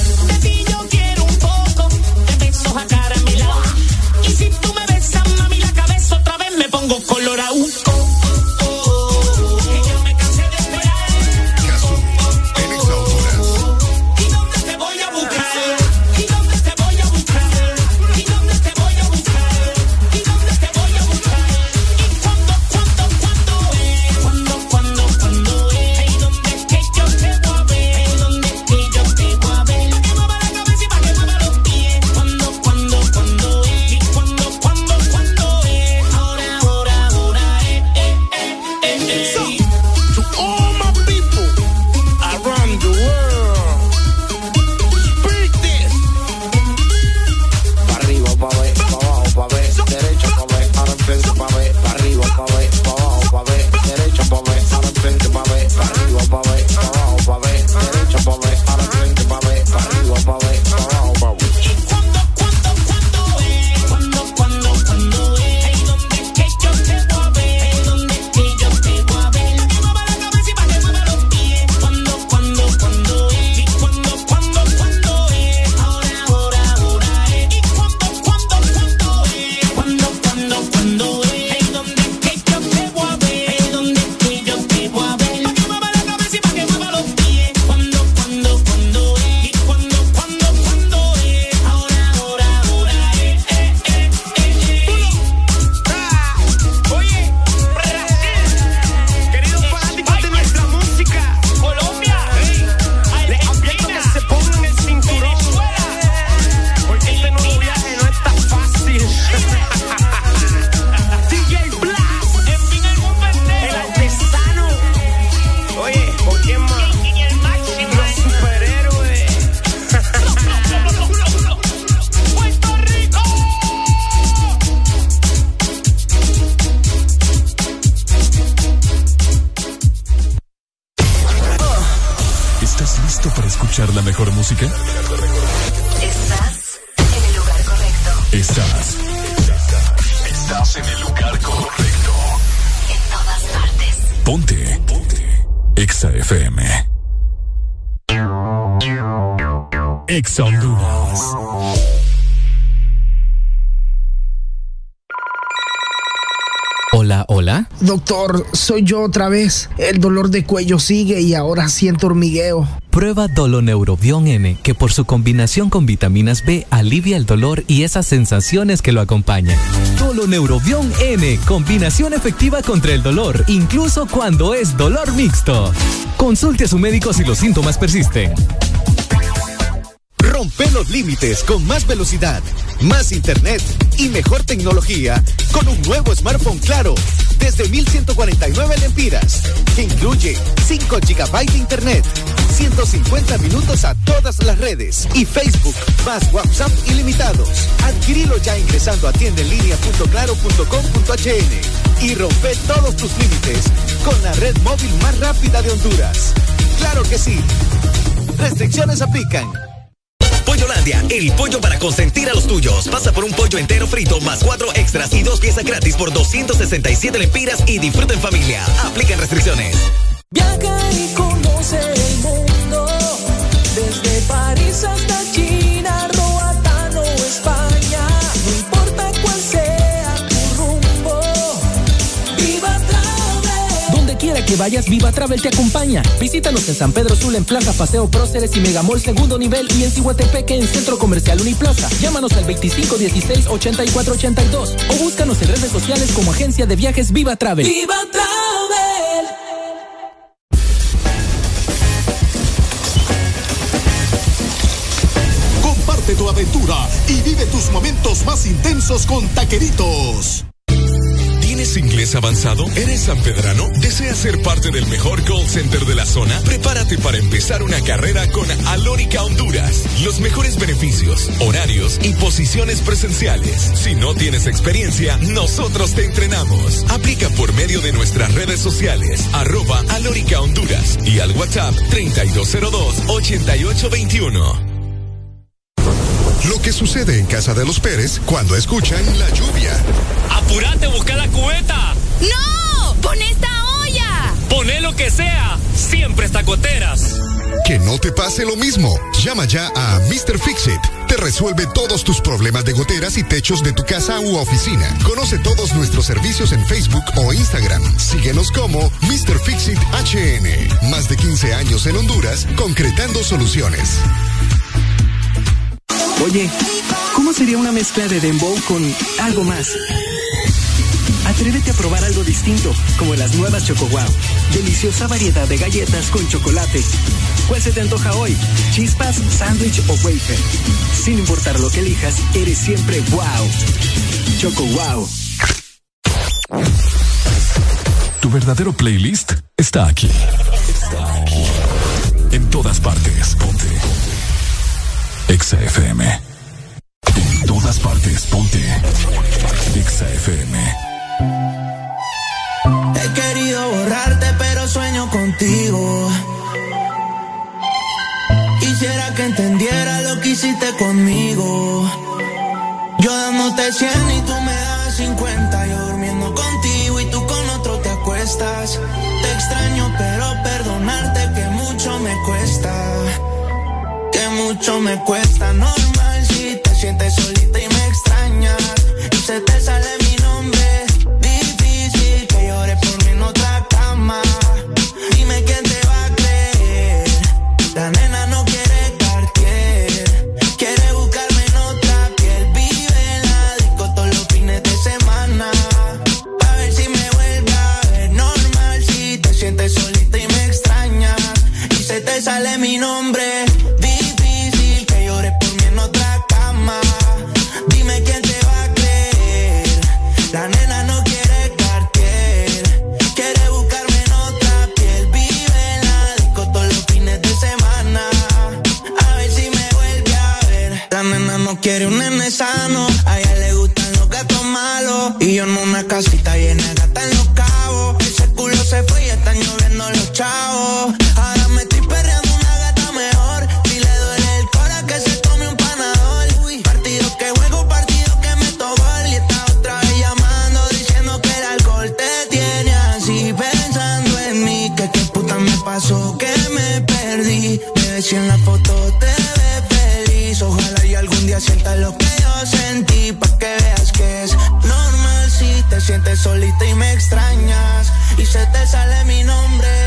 Doctor, soy yo otra vez. El dolor de cuello sigue y ahora siento hormigueo. Prueba Doloneurobión N, que por su combinación con vitaminas B alivia el dolor y esas sensaciones que lo acompañan. Doloneurobión N, combinación efectiva contra el dolor, incluso cuando es dolor mixto. Consulte a su médico si los síntomas persisten. Rompe los límites con más velocidad, más internet y mejor tecnología con un nuevo smartphone claro desde 1149 lempiras que incluye 5 GB de internet, 150 minutos a todas las redes y Facebook más WhatsApp ilimitados. Adquirilo ya ingresando a tiendenlinea.claro.com.hn y rompe todos tus límites con la red móvil más rápida de Honduras. Claro que sí. Restricciones aplican. El pollo para consentir a los tuyos. Pasa por un pollo entero frito más cuatro extras y dos piezas gratis por 267 lempiras y disfruta en familia. Aplican restricciones. Vayas, Viva Travel te acompaña. Visítanos en San Pedro Sula, en Plaza Paseo Próceres y Megamall Segundo Nivel y en Cihuatepeque en Centro Comercial Uniplaza. Llámanos al 2516-8482 o búscanos en redes sociales como Agencia de Viajes Viva Travel. Viva Travel. Comparte tu aventura y vive tus momentos más intensos con Taqueritos. ¿Tienes inglés avanzado? ¿Eres sanpedrano? ¿Deseas ser parte del mejor call center de la zona? Prepárate para empezar una carrera con Alórica Honduras. Los mejores beneficios, horarios y posiciones presenciales. Si no tienes experiencia, nosotros te entrenamos. Aplica por medio de nuestras redes sociales, arroba Alórica Honduras y al WhatsApp 3202-8821. Lo que sucede en casa de los Pérez cuando escuchan la lluvia. ¡Apurate, busca la cubeta! ¡No! ¡Pon esta olla! ¡Poné lo que sea! ¡Siempre está goteras! Que no te pase lo mismo. Llama ya a Mr. Fixit. Te resuelve todos tus problemas de goteras y techos de tu casa u oficina. Conoce todos nuestros servicios en Facebook o Instagram. Síguenos como Mr. Fixit HN. Más de 15 años en Honduras, concretando soluciones. Oye, ¿cómo sería una mezcla de dembow con algo más? Atrévete a probar algo distinto, como las nuevas Choco Wow. Deliciosa variedad de galletas con chocolate. ¿Cuál se te antoja hoy? ¿Chispas, sándwich o wafer? Sin importar lo que elijas, eres siempre wow. Choco Wow. Tu verdadero playlist está aquí. Está aquí. En todas partes. Exa FM. En todas partes. Ponte. Exa FM. He querido borrarte, pero sueño contigo. Quisiera que entendiera lo que hiciste conmigo. Yo dándote 100 y tú me das 50. Yo durmiendo contigo y tú con otro te acuestas. Te extraño, pero perdonarte que mucho me cuesta. Mucho me cuesta. Normal si te sientes solita y me extrañas. Y se te sale yo en una solita y me extrañas. Y se te sale mi nombre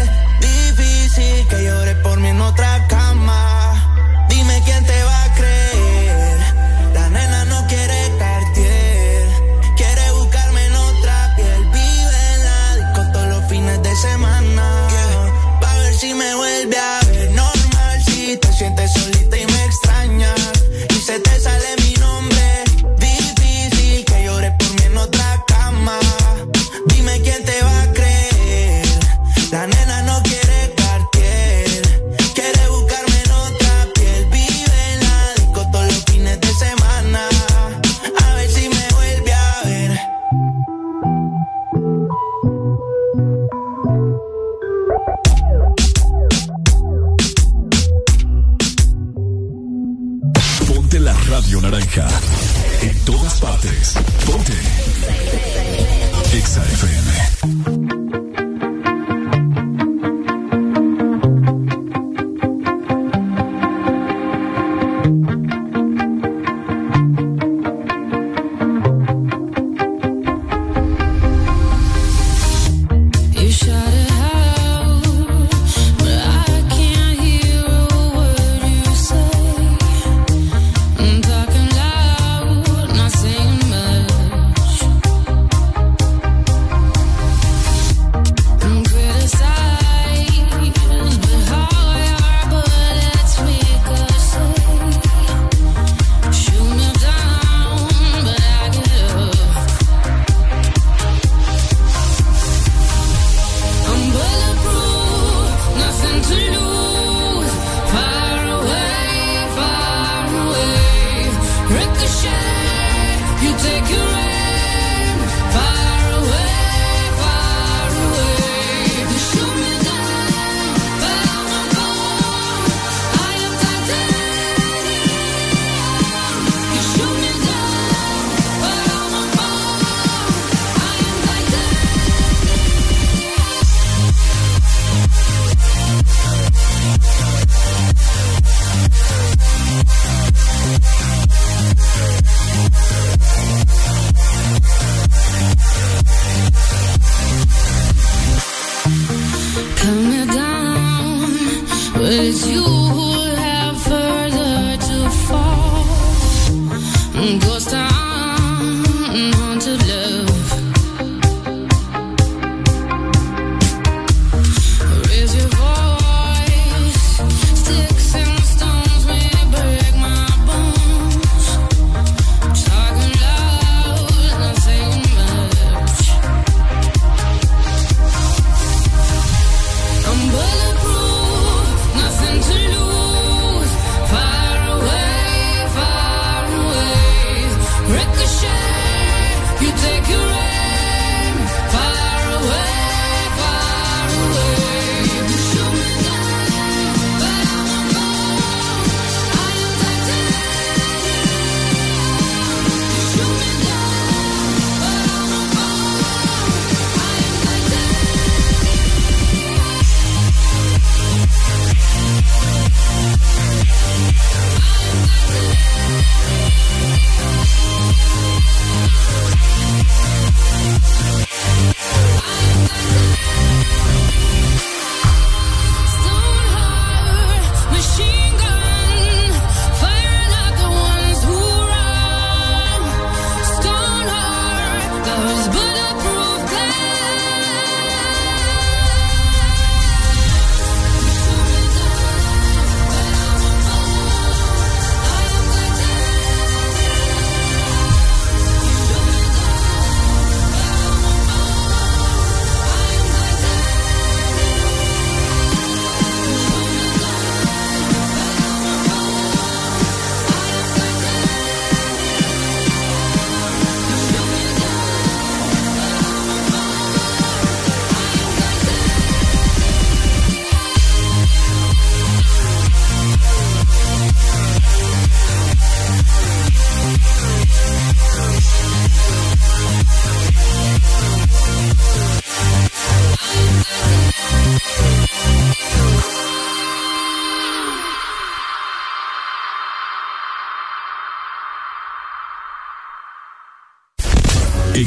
3. Ponte.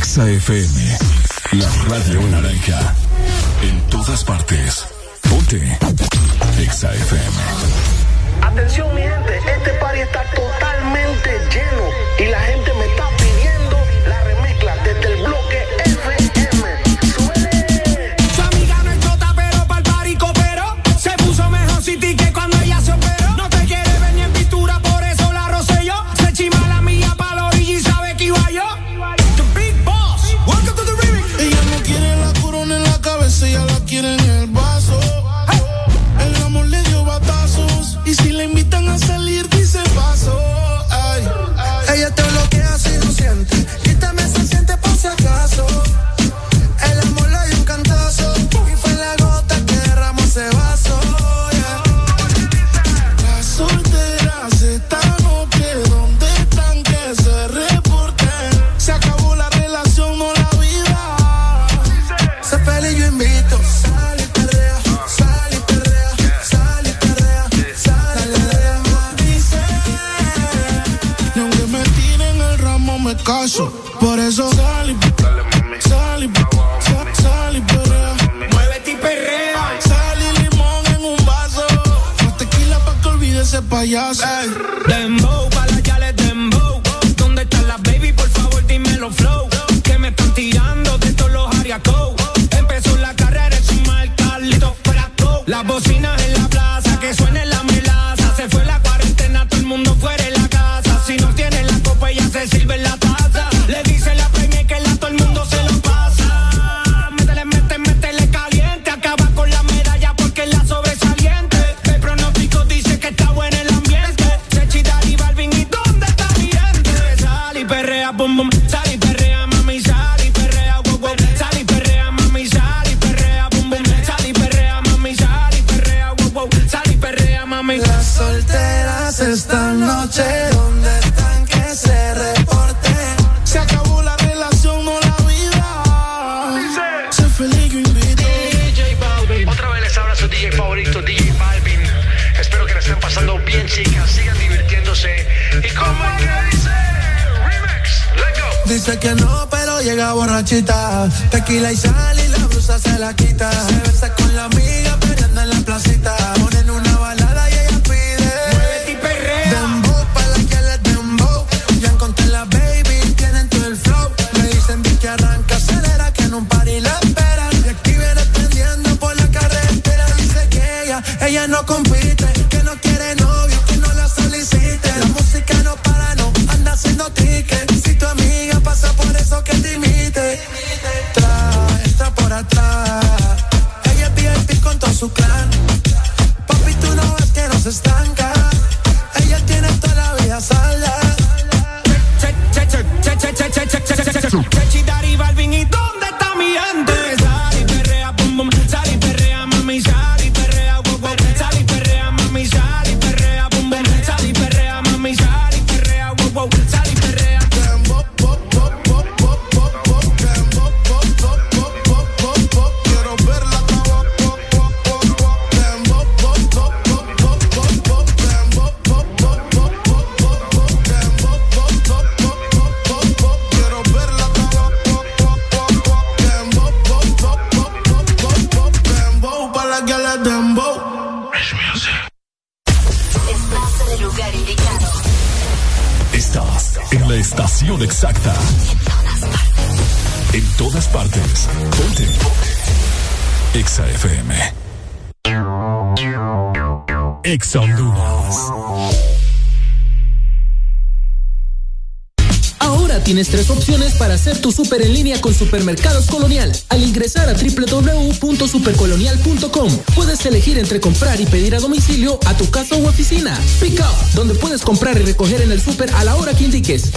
Exa la radio naranja. En todas partes.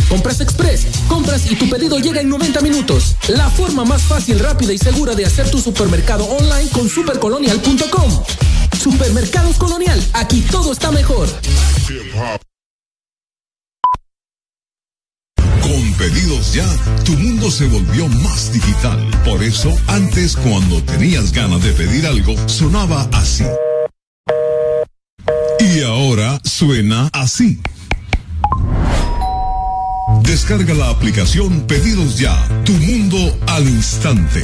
Compras Express. Compras y tu pedido llega en 90 minutos. La forma más fácil, rápida y segura de hacer tu supermercado online con supercolonial.com. Supermercados Colonial. Aquí todo está mejor. Con pedidos ya, tu mundo se volvió más digital. Por eso, antes cuando tenías ganas de pedir algo, sonaba así. Descarga la aplicación Pedidos Ya, tu mundo al instante.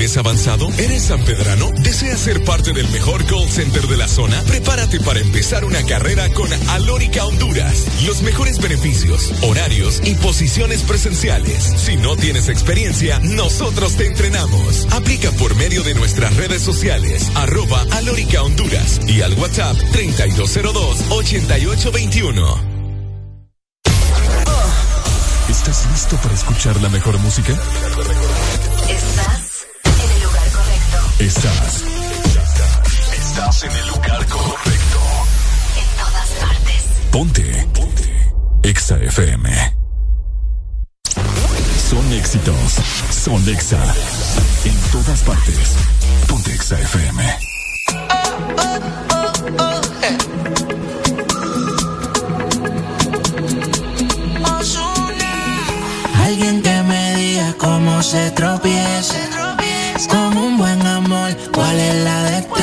¿Tienes inglés avanzado? ¿Eres sanpedrano? ¿Deseas ser parte del mejor call center de la zona? Prepárate para empezar una carrera con Alórica Honduras. Los mejores beneficios, horarios y posiciones presenciales. Si no tienes experiencia, nosotros te entrenamos. Aplica por medio de nuestras redes sociales, arroba Alórica Honduras y al WhatsApp 3202-8821. ¿Estás listo para escuchar la mejor música? Estás Estás. Estás en el lugar correcto. En todas partes. Ponte. Ponte. Exa FM. Son éxitos. Son Exa. En todas partes. Ponte Exa FM. Alguien que me diga cómo se tropieza. Con un buen ¿cuál es la destreza?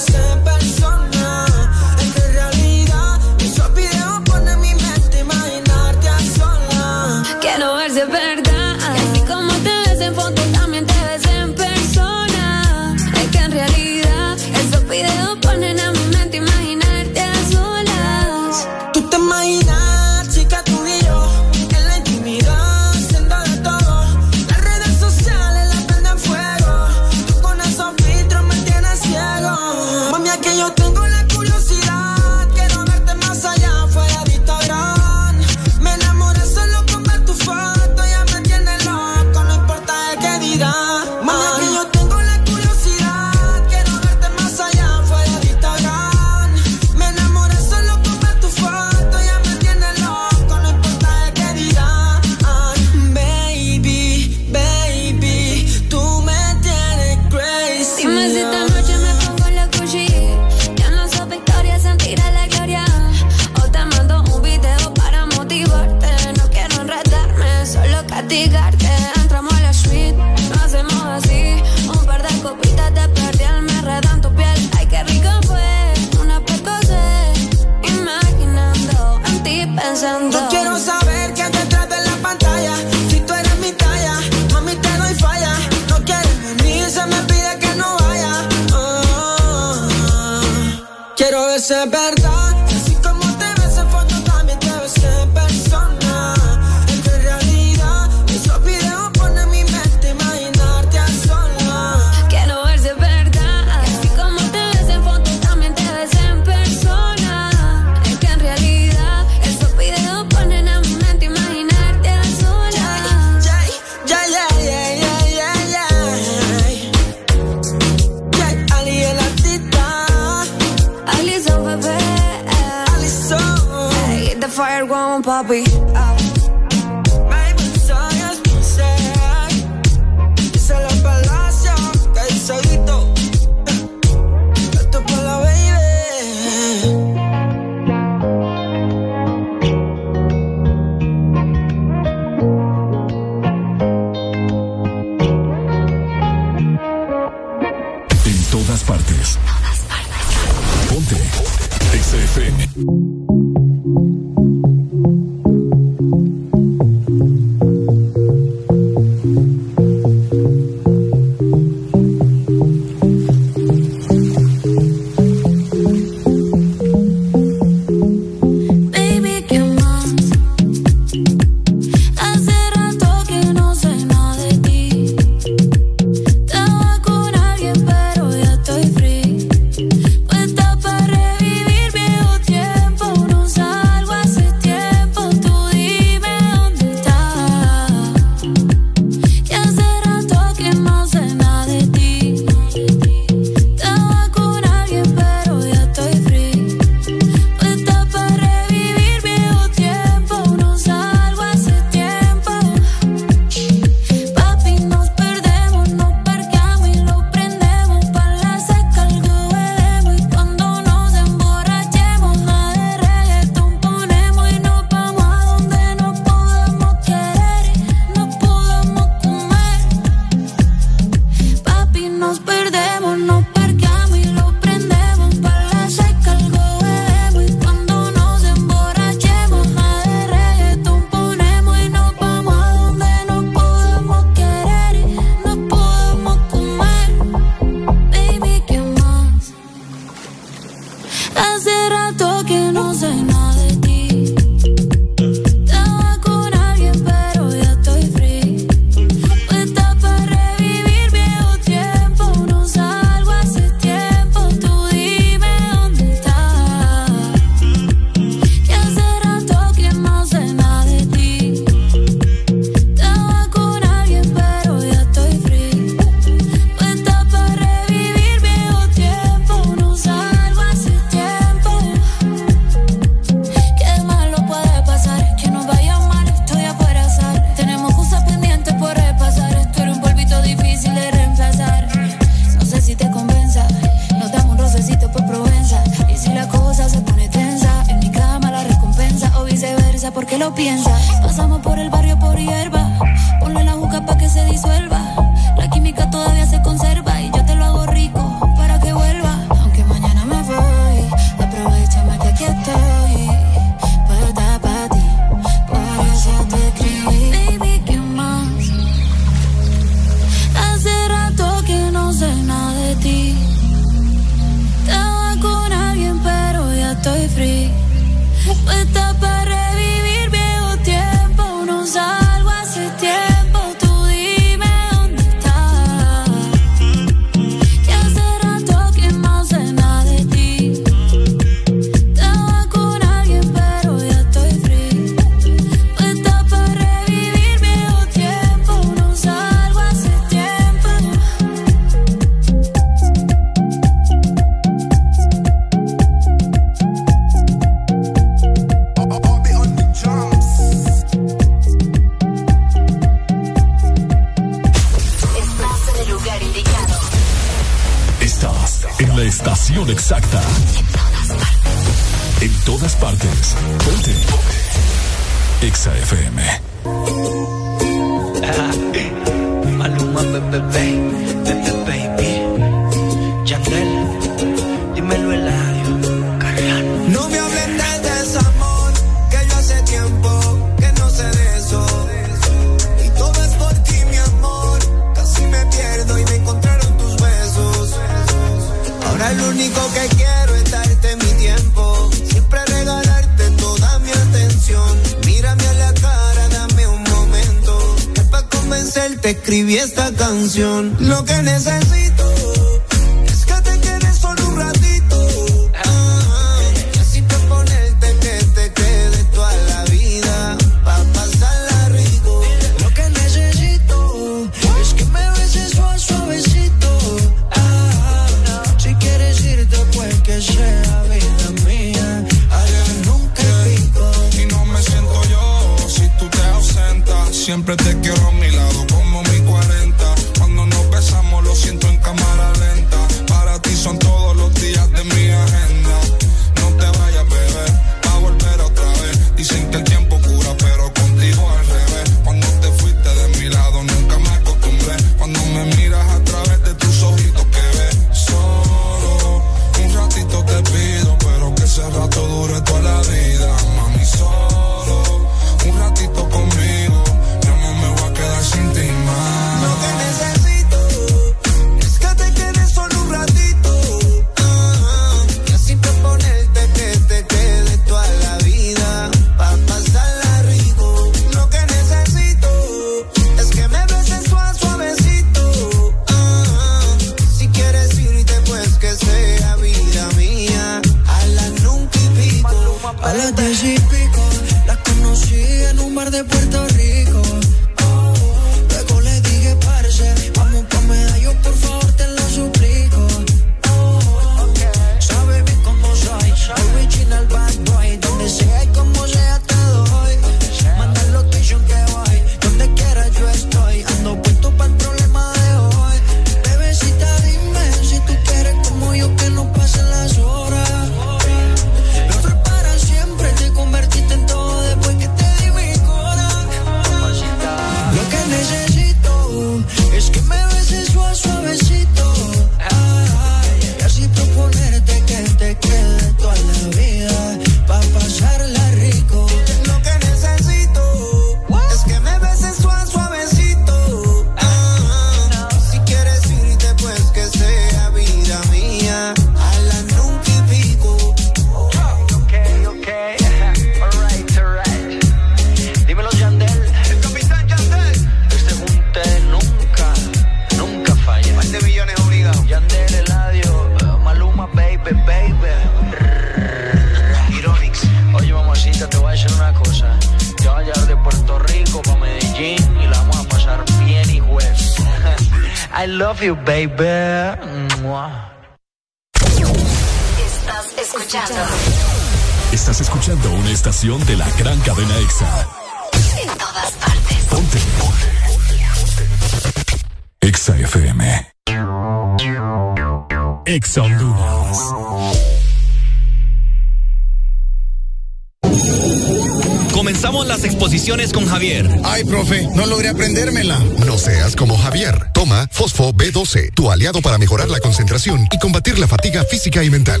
Aliado para mejorar la concentración y combatir la fatiga física y mental.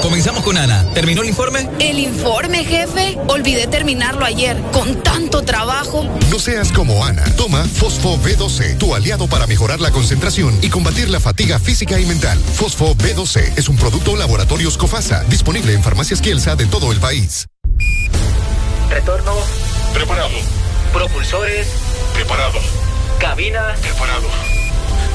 Comenzamos con Ana. ¿Terminó el informe? El informe, jefe. Olvidé terminarlo ayer. Con tanto trabajo. No seas como Ana. Toma Fosfo B12, tu aliado para mejorar la concentración y combatir la fatiga física y mental. Fosfo B12 es un producto Laboratorios Cofasa, disponible en farmacias Kielsa de todo el país. Retorno. Preparado. Propulsores. Preparado. Cabina. Preparado.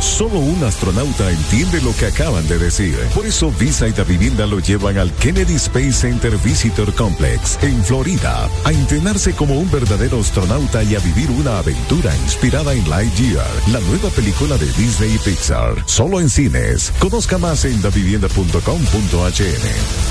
Solo un astronauta entiende lo que acaban de decir. Por eso Visa y Da Vivienda lo llevan al Kennedy Space Center Visitor Complex en Florida a entrenarse como un verdadero astronauta y a vivir una aventura inspirada en Lightyear, la nueva película de Disney y Pixar. Solo en cines. Conozca más en davivienda.com.hn.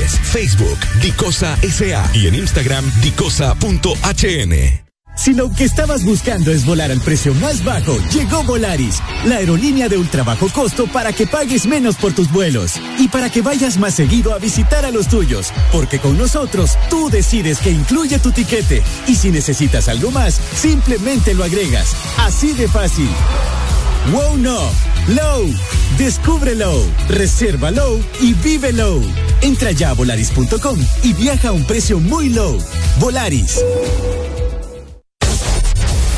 Facebook, Dicosa SA y en Instagram, dicosa.hn. Si lo que estabas buscando es volar al precio más bajo, llegó Volaris, la aerolínea de ultra bajo costo para que pagues menos por tus vuelos y para que vayas más seguido a visitar a los tuyos, porque con nosotros tú decides que incluye tu tiquete y si necesitas algo más, simplemente lo agregas. Así de fácil. Wow no, Low. Descúbrelo, reserva low y vive low. Entra ya a volaris.com y viaja a un precio muy low. Volaris.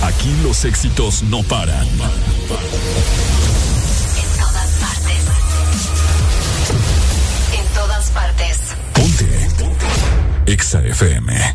Aquí los éxitos no paran. En todas partes. En todas partes. Exa FM.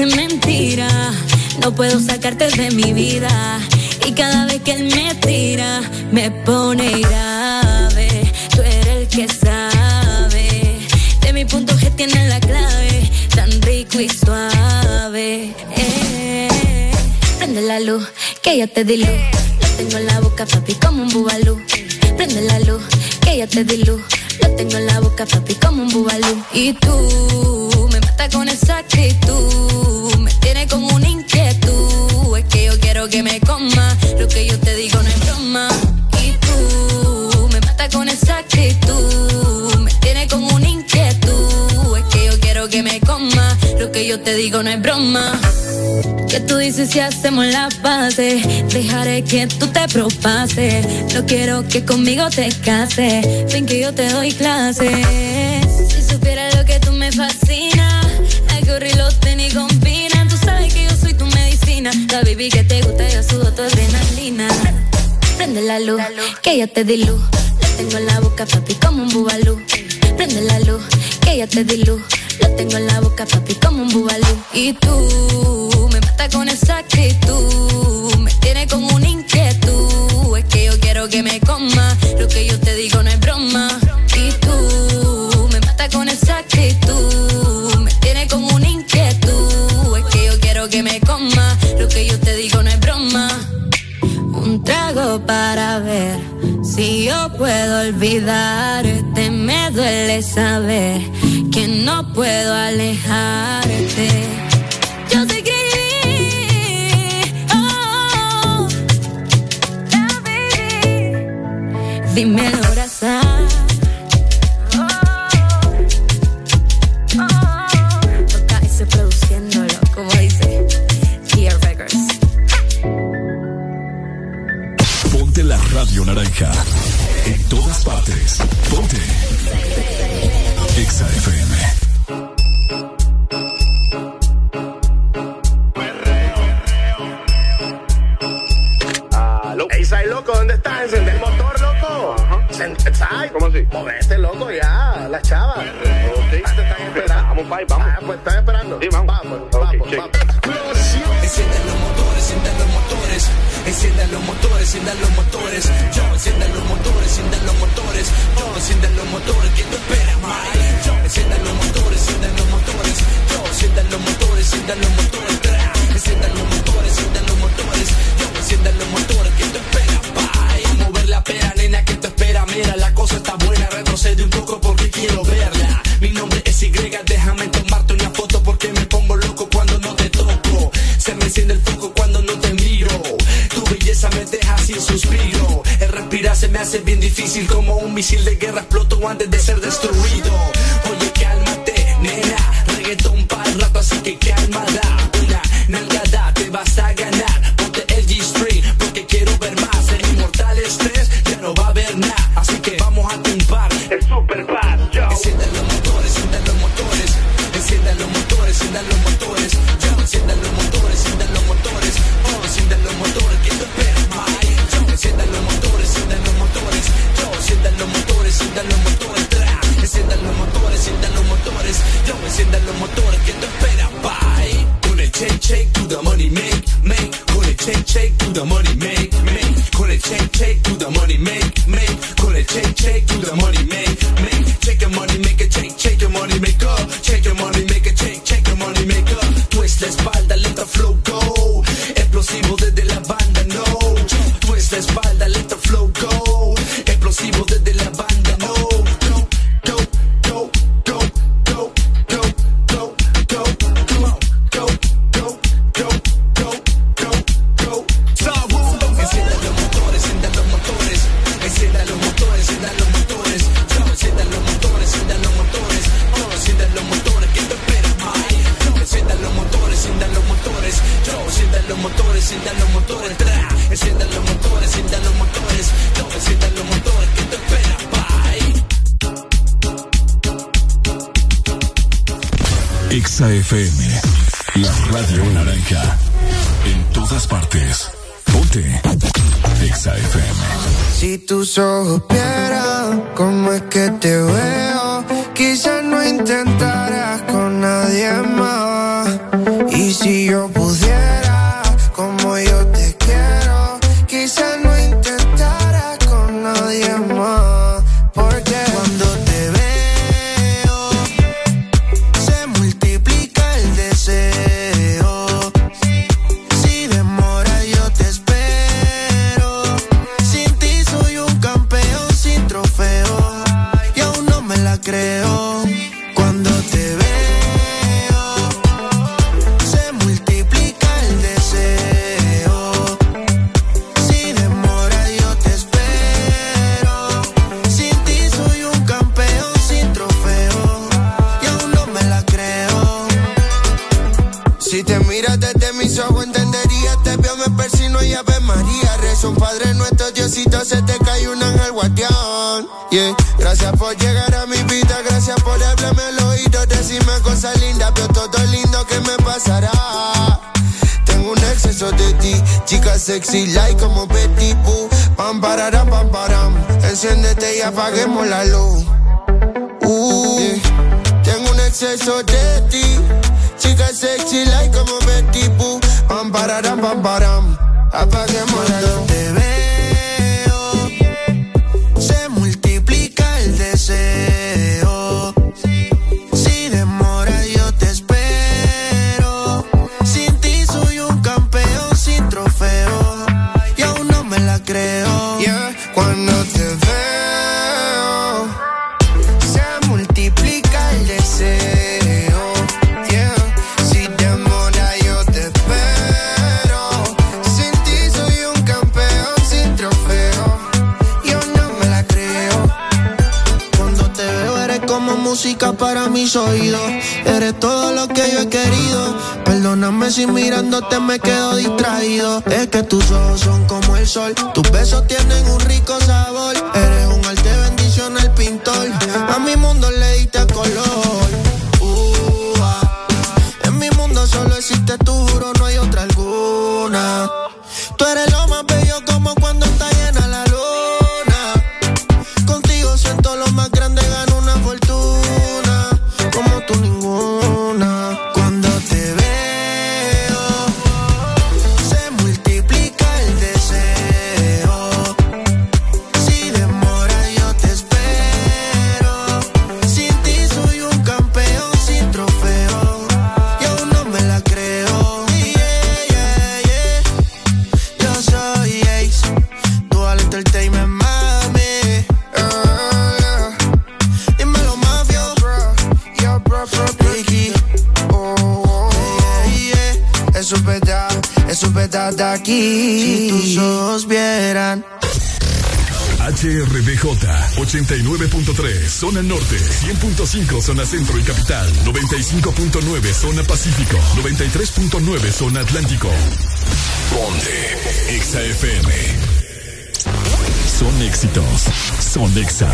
parecen mentiras. No puedo sacarte de mi vida. Y cada vez que él me tira, me pone grave. Tú eres el que sabe. De mi punto G tiene la clave. Tan rico y suave. Eh, prende la luz, que ya te di luz. Lo tengo en la boca, papi, como un bubalú. Prende la luz, que ya te di luz. Lo tengo en la boca, papi, como un bubalú. Y tú, me mata con esa actitud te digo no es broma. Que tú dices si hacemos la base, dejaré que tú te propases. No quiero que conmigo te cases, ven que yo te doy clase. Si supieras lo que tú me fascinas, algo y los tenis combinan. Tú sabes que yo soy tu medicina, la baby que te gusta yo subo tu adrenalina. Prende la luz, que ya te di luz. La tengo en la boca papi como un bubalú. Prende la luz, que ya te di luz tengo en la boca, papi, como un bubalú. Y tú, me mata con esa actitud, me tiene con una inquietud. Es que yo quiero que me coma, lo que yo te digo no es broma. Y tú, me mata con esa actitud, me tiene con una inquietud. Es que yo quiero que me coma, lo que yo te digo no es broma. Un trago para ver si yo puedo olvidarte, este me duele saber no puedo alejarte. Yo te escribí, oh, oh, oh. Dime zona centro y capital, 95.9 zona pacífico, 93.9 zona atlántico. Ponte, Exa FM. Son éxitos, son Exa.